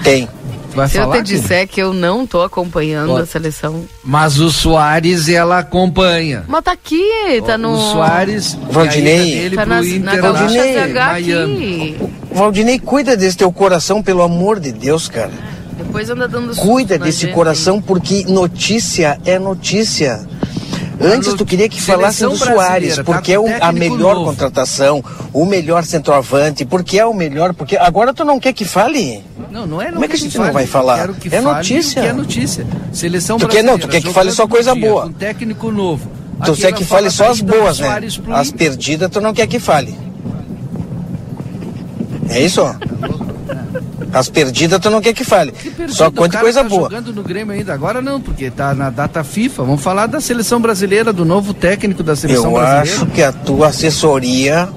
Tem. Vai Se falar? eu te disser que eu não tô acompanhando Ó, a seleção. Mas o Soares ela acompanha. Mas tá aqui, tá no. O Soares. Valdinei. dele Tá pro nas- Inter na em ZH Miami. Valdinei, cuida desse teu coração, pelo amor de Deus, cara. Depois anda dando Cuida na desse gente. coração, porque notícia é notícia. Antes tu queria que Seleção falasse do Soares, tá porque é o- a melhor novo. contratação, o melhor centroavante, porque é o melhor, porque agora tu não quer que fale? Não, não é Como é que a gente não vai fale. falar? Quero que É fale notícia. o Que é notícia. Seleção Tu quer- não, tu quer que fale só coisa dia, boa. Com técnico novo. Tu Aqui quer ela que fale só as boas, né? As perdidas tu não quer que fale. É isso? As perdidas tu não quer que fale. Só O conte cara coisa tá boa. jogando no Grêmio ainda agora não, porque tá na data FIFA. Vamos falar da seleção brasileira, do novo técnico da seleção Eu brasileira. acho que a tua assessoria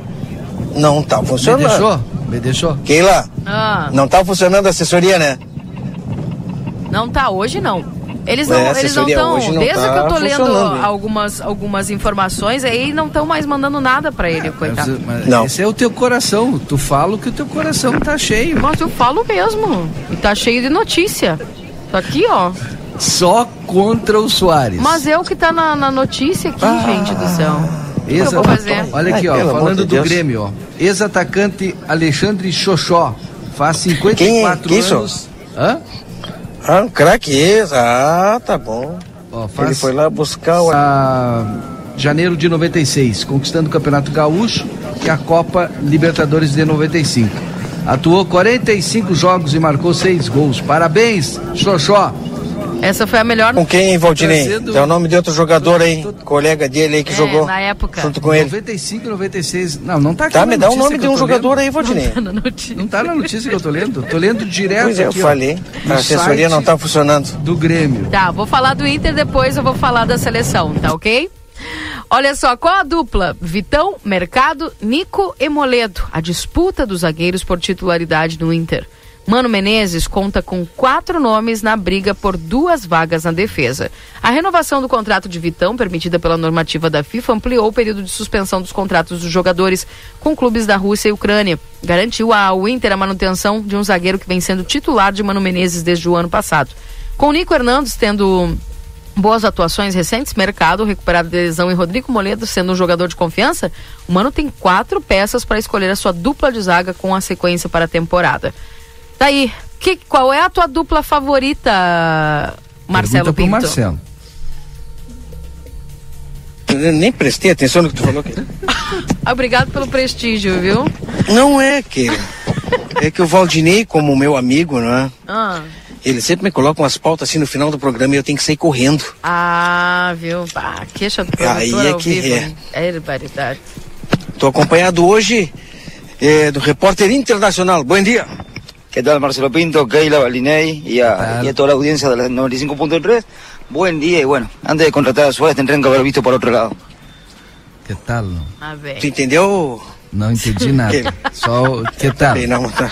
não tá Me funcionando. deixou? Me deixou? Keila, Ah, não tá funcionando a assessoria, né? Não tá, hoje não. Eles É, não, eles não assessoria estão. não Desde tá que eu tô lendo algumas, algumas informações aí, não estão mais mandando nada pra ele, coitado. Mas, mas Esse é o teu coração. Tu fala que o teu coração tá cheio. Mas eu falo mesmo. E tá cheio de notícia. Tá aqui, ó. Só contra o Soares. Mas é o que tá na, na notícia aqui, Ah. gente do céu. Fazer? Olha aqui, ó, falando de do Deus. Grêmio, ó. Ex-atacante Alexandre Xoxó. Faz 54 Quem é? Anos. Hã? Ah, um craque esse. Ah, tá bom. Ó, faz Ele foi lá buscar o. a janeiro de 96, conquistando o Campeonato Gaúcho e a Copa Libertadores de 95. Atuou 45 jogos e marcou 6 gols. Parabéns, Xoxó. Essa foi a melhor. Com quem, Valdinei? Torcendo- Tem o nome de outro jogador aí, colega dele aí que É, jogou na época. junto com ele. 95, 96. Não, não tá aqui. Tá, na me dá o notícia nome de um jogador lendo. aí, Valdinei. Não tá na notícia que eu tô lendo. Tô lendo direto Pois é, eu aqui, ó, falei. no A assessoria não tá funcionando. Do Grêmio. Tá, vou falar do Inter, depois eu vou falar da seleção, tá ok? Olha só, qual a dupla? Vitão, Mercado, Nico e Moledo. A disputa dos zagueiros por titularidade no Inter. Mano Menezes conta com quatro nomes na briga por duas vagas na defesa. A renovação do contrato de Vitão, permitida pela normativa da FIFA, ampliou o período de suspensão dos contratos dos jogadores com clubes da Rússia e Ucrânia. Garantiu ao Inter a manutenção de um zagueiro que vem sendo titular de Mano Menezes desde o ano passado. Com Nico Hernandes tendo boas atuações recentes, mercado recuperado de lesão e Rodrigo Moledo sendo um jogador de confiança, o Mano tem quatro peças para escolher a sua dupla de zaga com a sequência para a temporada. Daí, que, qual é a tua dupla favorita, Marcelo Pergunta Pinto? Marcelo. Eu nem prestei atenção no que tu falou aqui. Obrigado pelo prestígio, viu? Não é que. É que o Valdinei, como meu amigo, né? Ah, Ele sempre me coloca umas pautas assim no final do programa e eu tenho que sair correndo. ah viu? Ah, queixa do Aí é que vivo. é. hein? É barbaridade. Tô acompanhado hoje eh, do repórter internacional. Bom dia. ¿Qué tal Marcelo Pinto, Keila Balinei y a, y a toda la audiencia de la 95.3? Buen día y bueno, antes de contratar a Suárez tendrían que haber visto por otro lado. Que tal? Ah, velho. Tu entendeu? Não entendi nada. Só o que tal? Não, tá.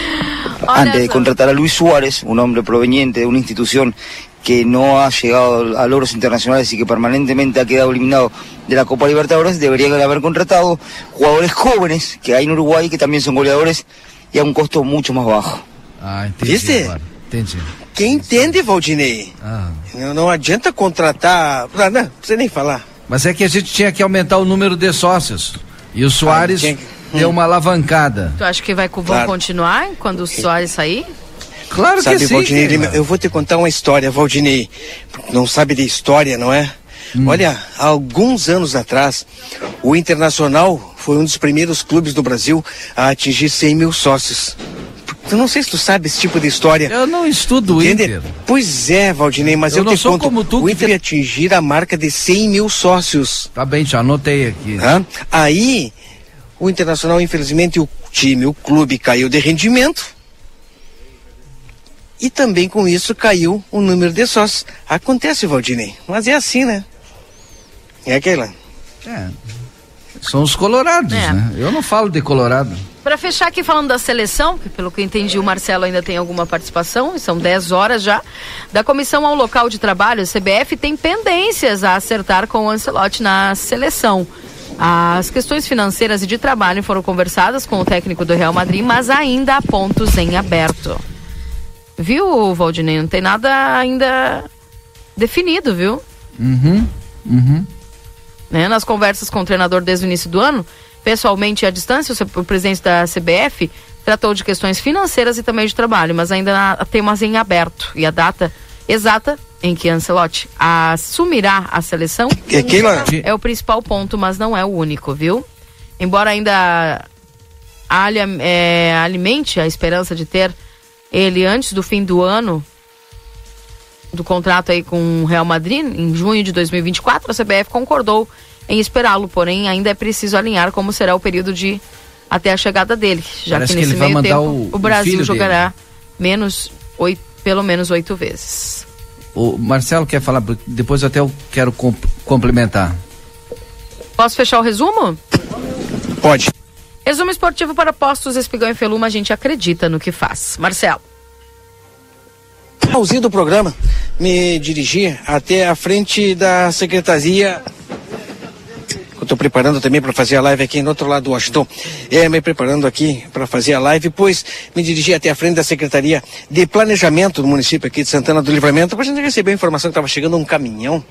Antes de contratar a Luis Suárez, un hombre proveniente de una institución que no ha llegado a logros internacionales y que permanentemente ha quedado eliminado de la Copa Libertadores, deberían haber contratado jugadores jóvenes que hay en Uruguay que también son goleadores y a un costo mucho más bajo. Ah, entendi Viste? agora. Entendi. Quem entende, Valdinei? Ah. Não, não adianta contratar. Ah, não, não precisa nem falar. Mas é que a gente tinha que aumentar o número de sócios. E o Soares tinha que- deu uma alavancada. Tu acha que vai, vão Claro. continuar quando o Soares sair? Claro sabe, que sim. Valdinei, eu vou te contar uma história, Valdinei. Não sabe de história, não é? Hum. Olha, há alguns anos atrás, o Internacional foi um dos primeiros clubes do Brasil a atingir 100 mil sócios. Eu não sei se tu sabe esse tipo de história. Eu não estudo o Entende? Inter. Pois é, Valdinei, mas Eu eu, não te sou conto, como tu o que Inter ia atingir a marca de 100 mil sócios. Tá bem, já anotei aqui. Hã? Aí, o Internacional, infelizmente, o time, o clube caiu de rendimento. E também com isso caiu o número de sócios. Acontece, Valdinei, mas é assim, né? É aquela. É. São os colorados, É. né? Eu não falo de colorado. Para fechar aqui falando da seleção, que pelo que eu entendi o Marcelo ainda tem alguma participação, são 10 horas já, da comissão ao local de trabalho, a CBF tem pendências a acertar com o Ancelotti na seleção. As questões financeiras e de trabalho foram conversadas com o técnico do Real Madrid, mas ainda há pontos em aberto. Viu, Valdinei? Não tem nada ainda definido, viu? Uhum. Uhum. Né, nas conversas com o treinador desde o início do ano, pessoalmente e à distância, o presidente da CBF tratou de questões financeiras e também de trabalho, mas ainda há temas em aberto. E a data exata em que Ancelotti assumirá a seleção É é o principal ponto, mas não é o único, viu? Embora ainda é, alimente a esperança de ter ele antes do fim do ano do contrato aí com o Real Madrid, em junho de 2024, a CBF concordou em esperá-lo, porém ainda é preciso alinhar como será o período de até a chegada dele, já Parece que que nesse ele vai meio mandar tempo o- o, Brasil jogará menos oito, pelo menos oito vezes. O Marcelo quer falar, depois até eu quero comp- complementar. Posso fechar o resumo? Pode. Resumo esportivo para postos Espigão e Feluma, a gente acredita no que faz. Marcelo. Finalzinho do programa, me dirigi até a frente da Secretaria estou preparando também para fazer a live aqui no outro lado do Washington. É, me preparando aqui para fazer a live, pois me dirigi até a frente da Secretaria de Planejamento do município aqui de Santana do Livramento para a gente receber a informação que estava chegando um caminhão.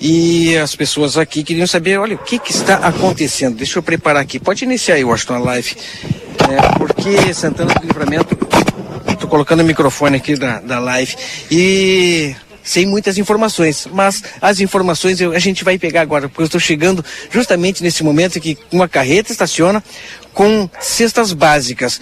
E as pessoas aqui queriam saber, olha, o que, que está acontecendo? Deixa eu preparar aqui. Pode iniciar aí, Washington, a live. É, porque Santana do Livramento. Estou colocando o microfone aqui da, da live. E sem muitas informações, mas as informações eu, a gente vai pegar agora, porque eu estou chegando justamente nesse momento que uma carreta estaciona com cestas básicas.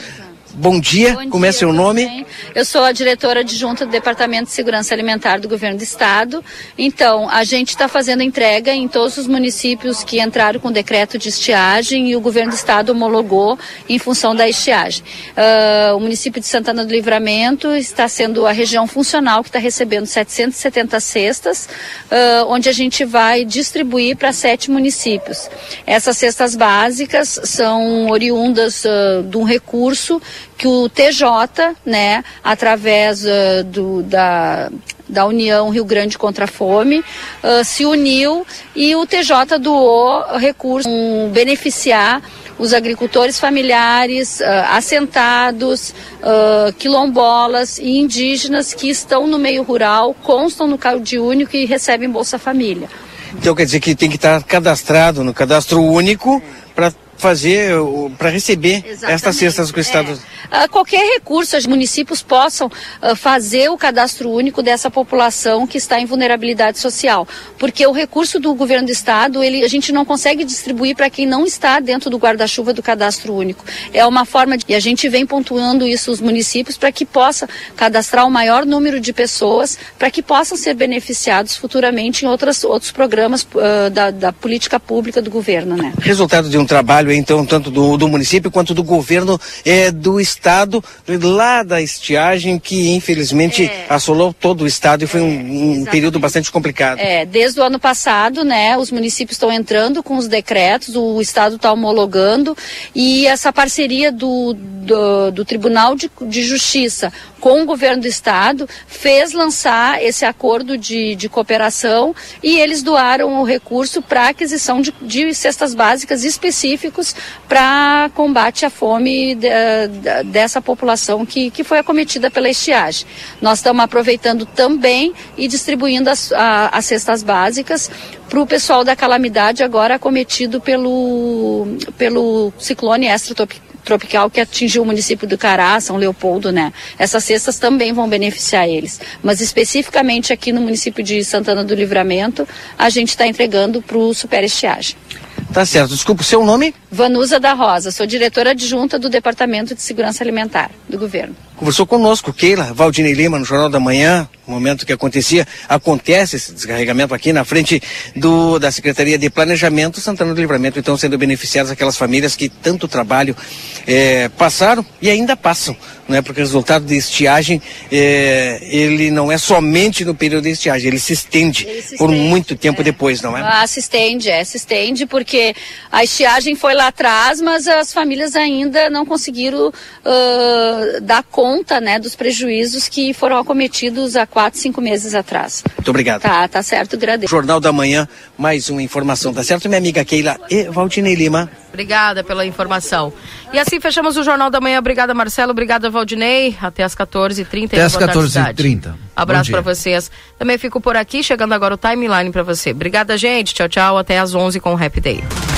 Bom dia, Bom como é seu nome? Bem. Eu sou a diretora adjunta do Departamento de Segurança Alimentar do Governo do Estado. Então, a gente está fazendo entrega em todos os municípios que entraram com decreto de estiagem e o Governo do Estado homologou em função da estiagem. Uh, o município de Santana do Livramento está sendo a região funcional que está recebendo 770 cestas, uh, onde a gente vai distribuir para sete municípios. Essas cestas básicas são oriundas uh, de um recurso que o TJ, né, através uh, do, da, da União Rio Grande contra a Fome, uh, se uniu e o TJ doou recursos um, beneficiar os agricultores familiares, uh, assentados, uh, quilombolas e indígenas que estão no meio rural, constam no Cade Único e recebem Bolsa Família. Então quer dizer que tem que estar cadastrado no cadastro único para fazer, para receber Exatamente. estas cestas que o Estado. É. Uh, qualquer recurso, os municípios possam uh, fazer o cadastro único dessa população que está em vulnerabilidade social. Porque o recurso do governo do Estado, ele, a gente não consegue distribuir para quem não está dentro do guarda-chuva do cadastro único. É uma forma de. E a gente vem pontuando isso os municípios para que possa cadastrar o maior número de pessoas, para que possam ser beneficiados futuramente em outras, outros programas uh, da, da política pública do governo. Né? Resultado de um trabalho trabalho, então, tanto do, do município quanto do governo é, do estado, lá da estiagem, que infelizmente é. assolou todo o estado e foi um, um período bastante complicado. É, desde o ano passado, né, os municípios estão entrando com os decretos, o estado está homologando e essa parceria do, do, do Tribunal de, de Justiça com o governo do estado fez lançar esse acordo de, de cooperação e eles doaram o recurso para aquisição de, de cestas básicas para combate à fome de, de, dessa população que, que foi acometida pela estiagem. Nós estamos aproveitando também e distribuindo as, a, as cestas básicas para o pessoal da calamidade agora acometido pelo, pelo ciclone extratropical tropical que atingiu o município do Cará, São Leopoldo, né? Essas cestas também vão beneficiar eles. Mas especificamente aqui no município de Santana do Livramento, a gente está entregando para o Super Estiagem. Tá certo. Desculpa, o seu nome? Vanusa da Rosa. Sou diretora adjunta do Departamento de Segurança Alimentar do governo. Conversou conosco, Keila Valdinei Lima, no Jornal da Manhã, no momento que acontecia, acontece esse descarregamento aqui na frente do, da Secretaria de Planejamento Santana do Livramento, então sendo beneficiadas aquelas famílias que tanto trabalho é, passaram e ainda passam, não é? Porque o resultado de estiagem, é, ele não é somente no período de estiagem, ele se estende, ele se por estende, muito tempo é. depois, não é? Ah, se estende, é, se estende, porque a estiagem foi lá atrás, mas as famílias ainda não conseguiram uh, dar conta conta né, dos prejuízos que foram acometidos há quatro, cinco meses atrás. Muito obrigado. Tá, tá certo, agradeço. Jornal da Manhã, mais uma informação, tá certo, minha amiga Keila e Valdinei Lima. Obrigada pela informação. E assim fechamos o Jornal da Manhã. Obrigada, Marcelo. Obrigada, Valdinei. Até às 14h30. Até às 14h30. Abraço para vocês. Também fico por aqui, chegando agora o timeline para você. Obrigada, gente. Tchau, tchau. Até às 11 com o Happy Day.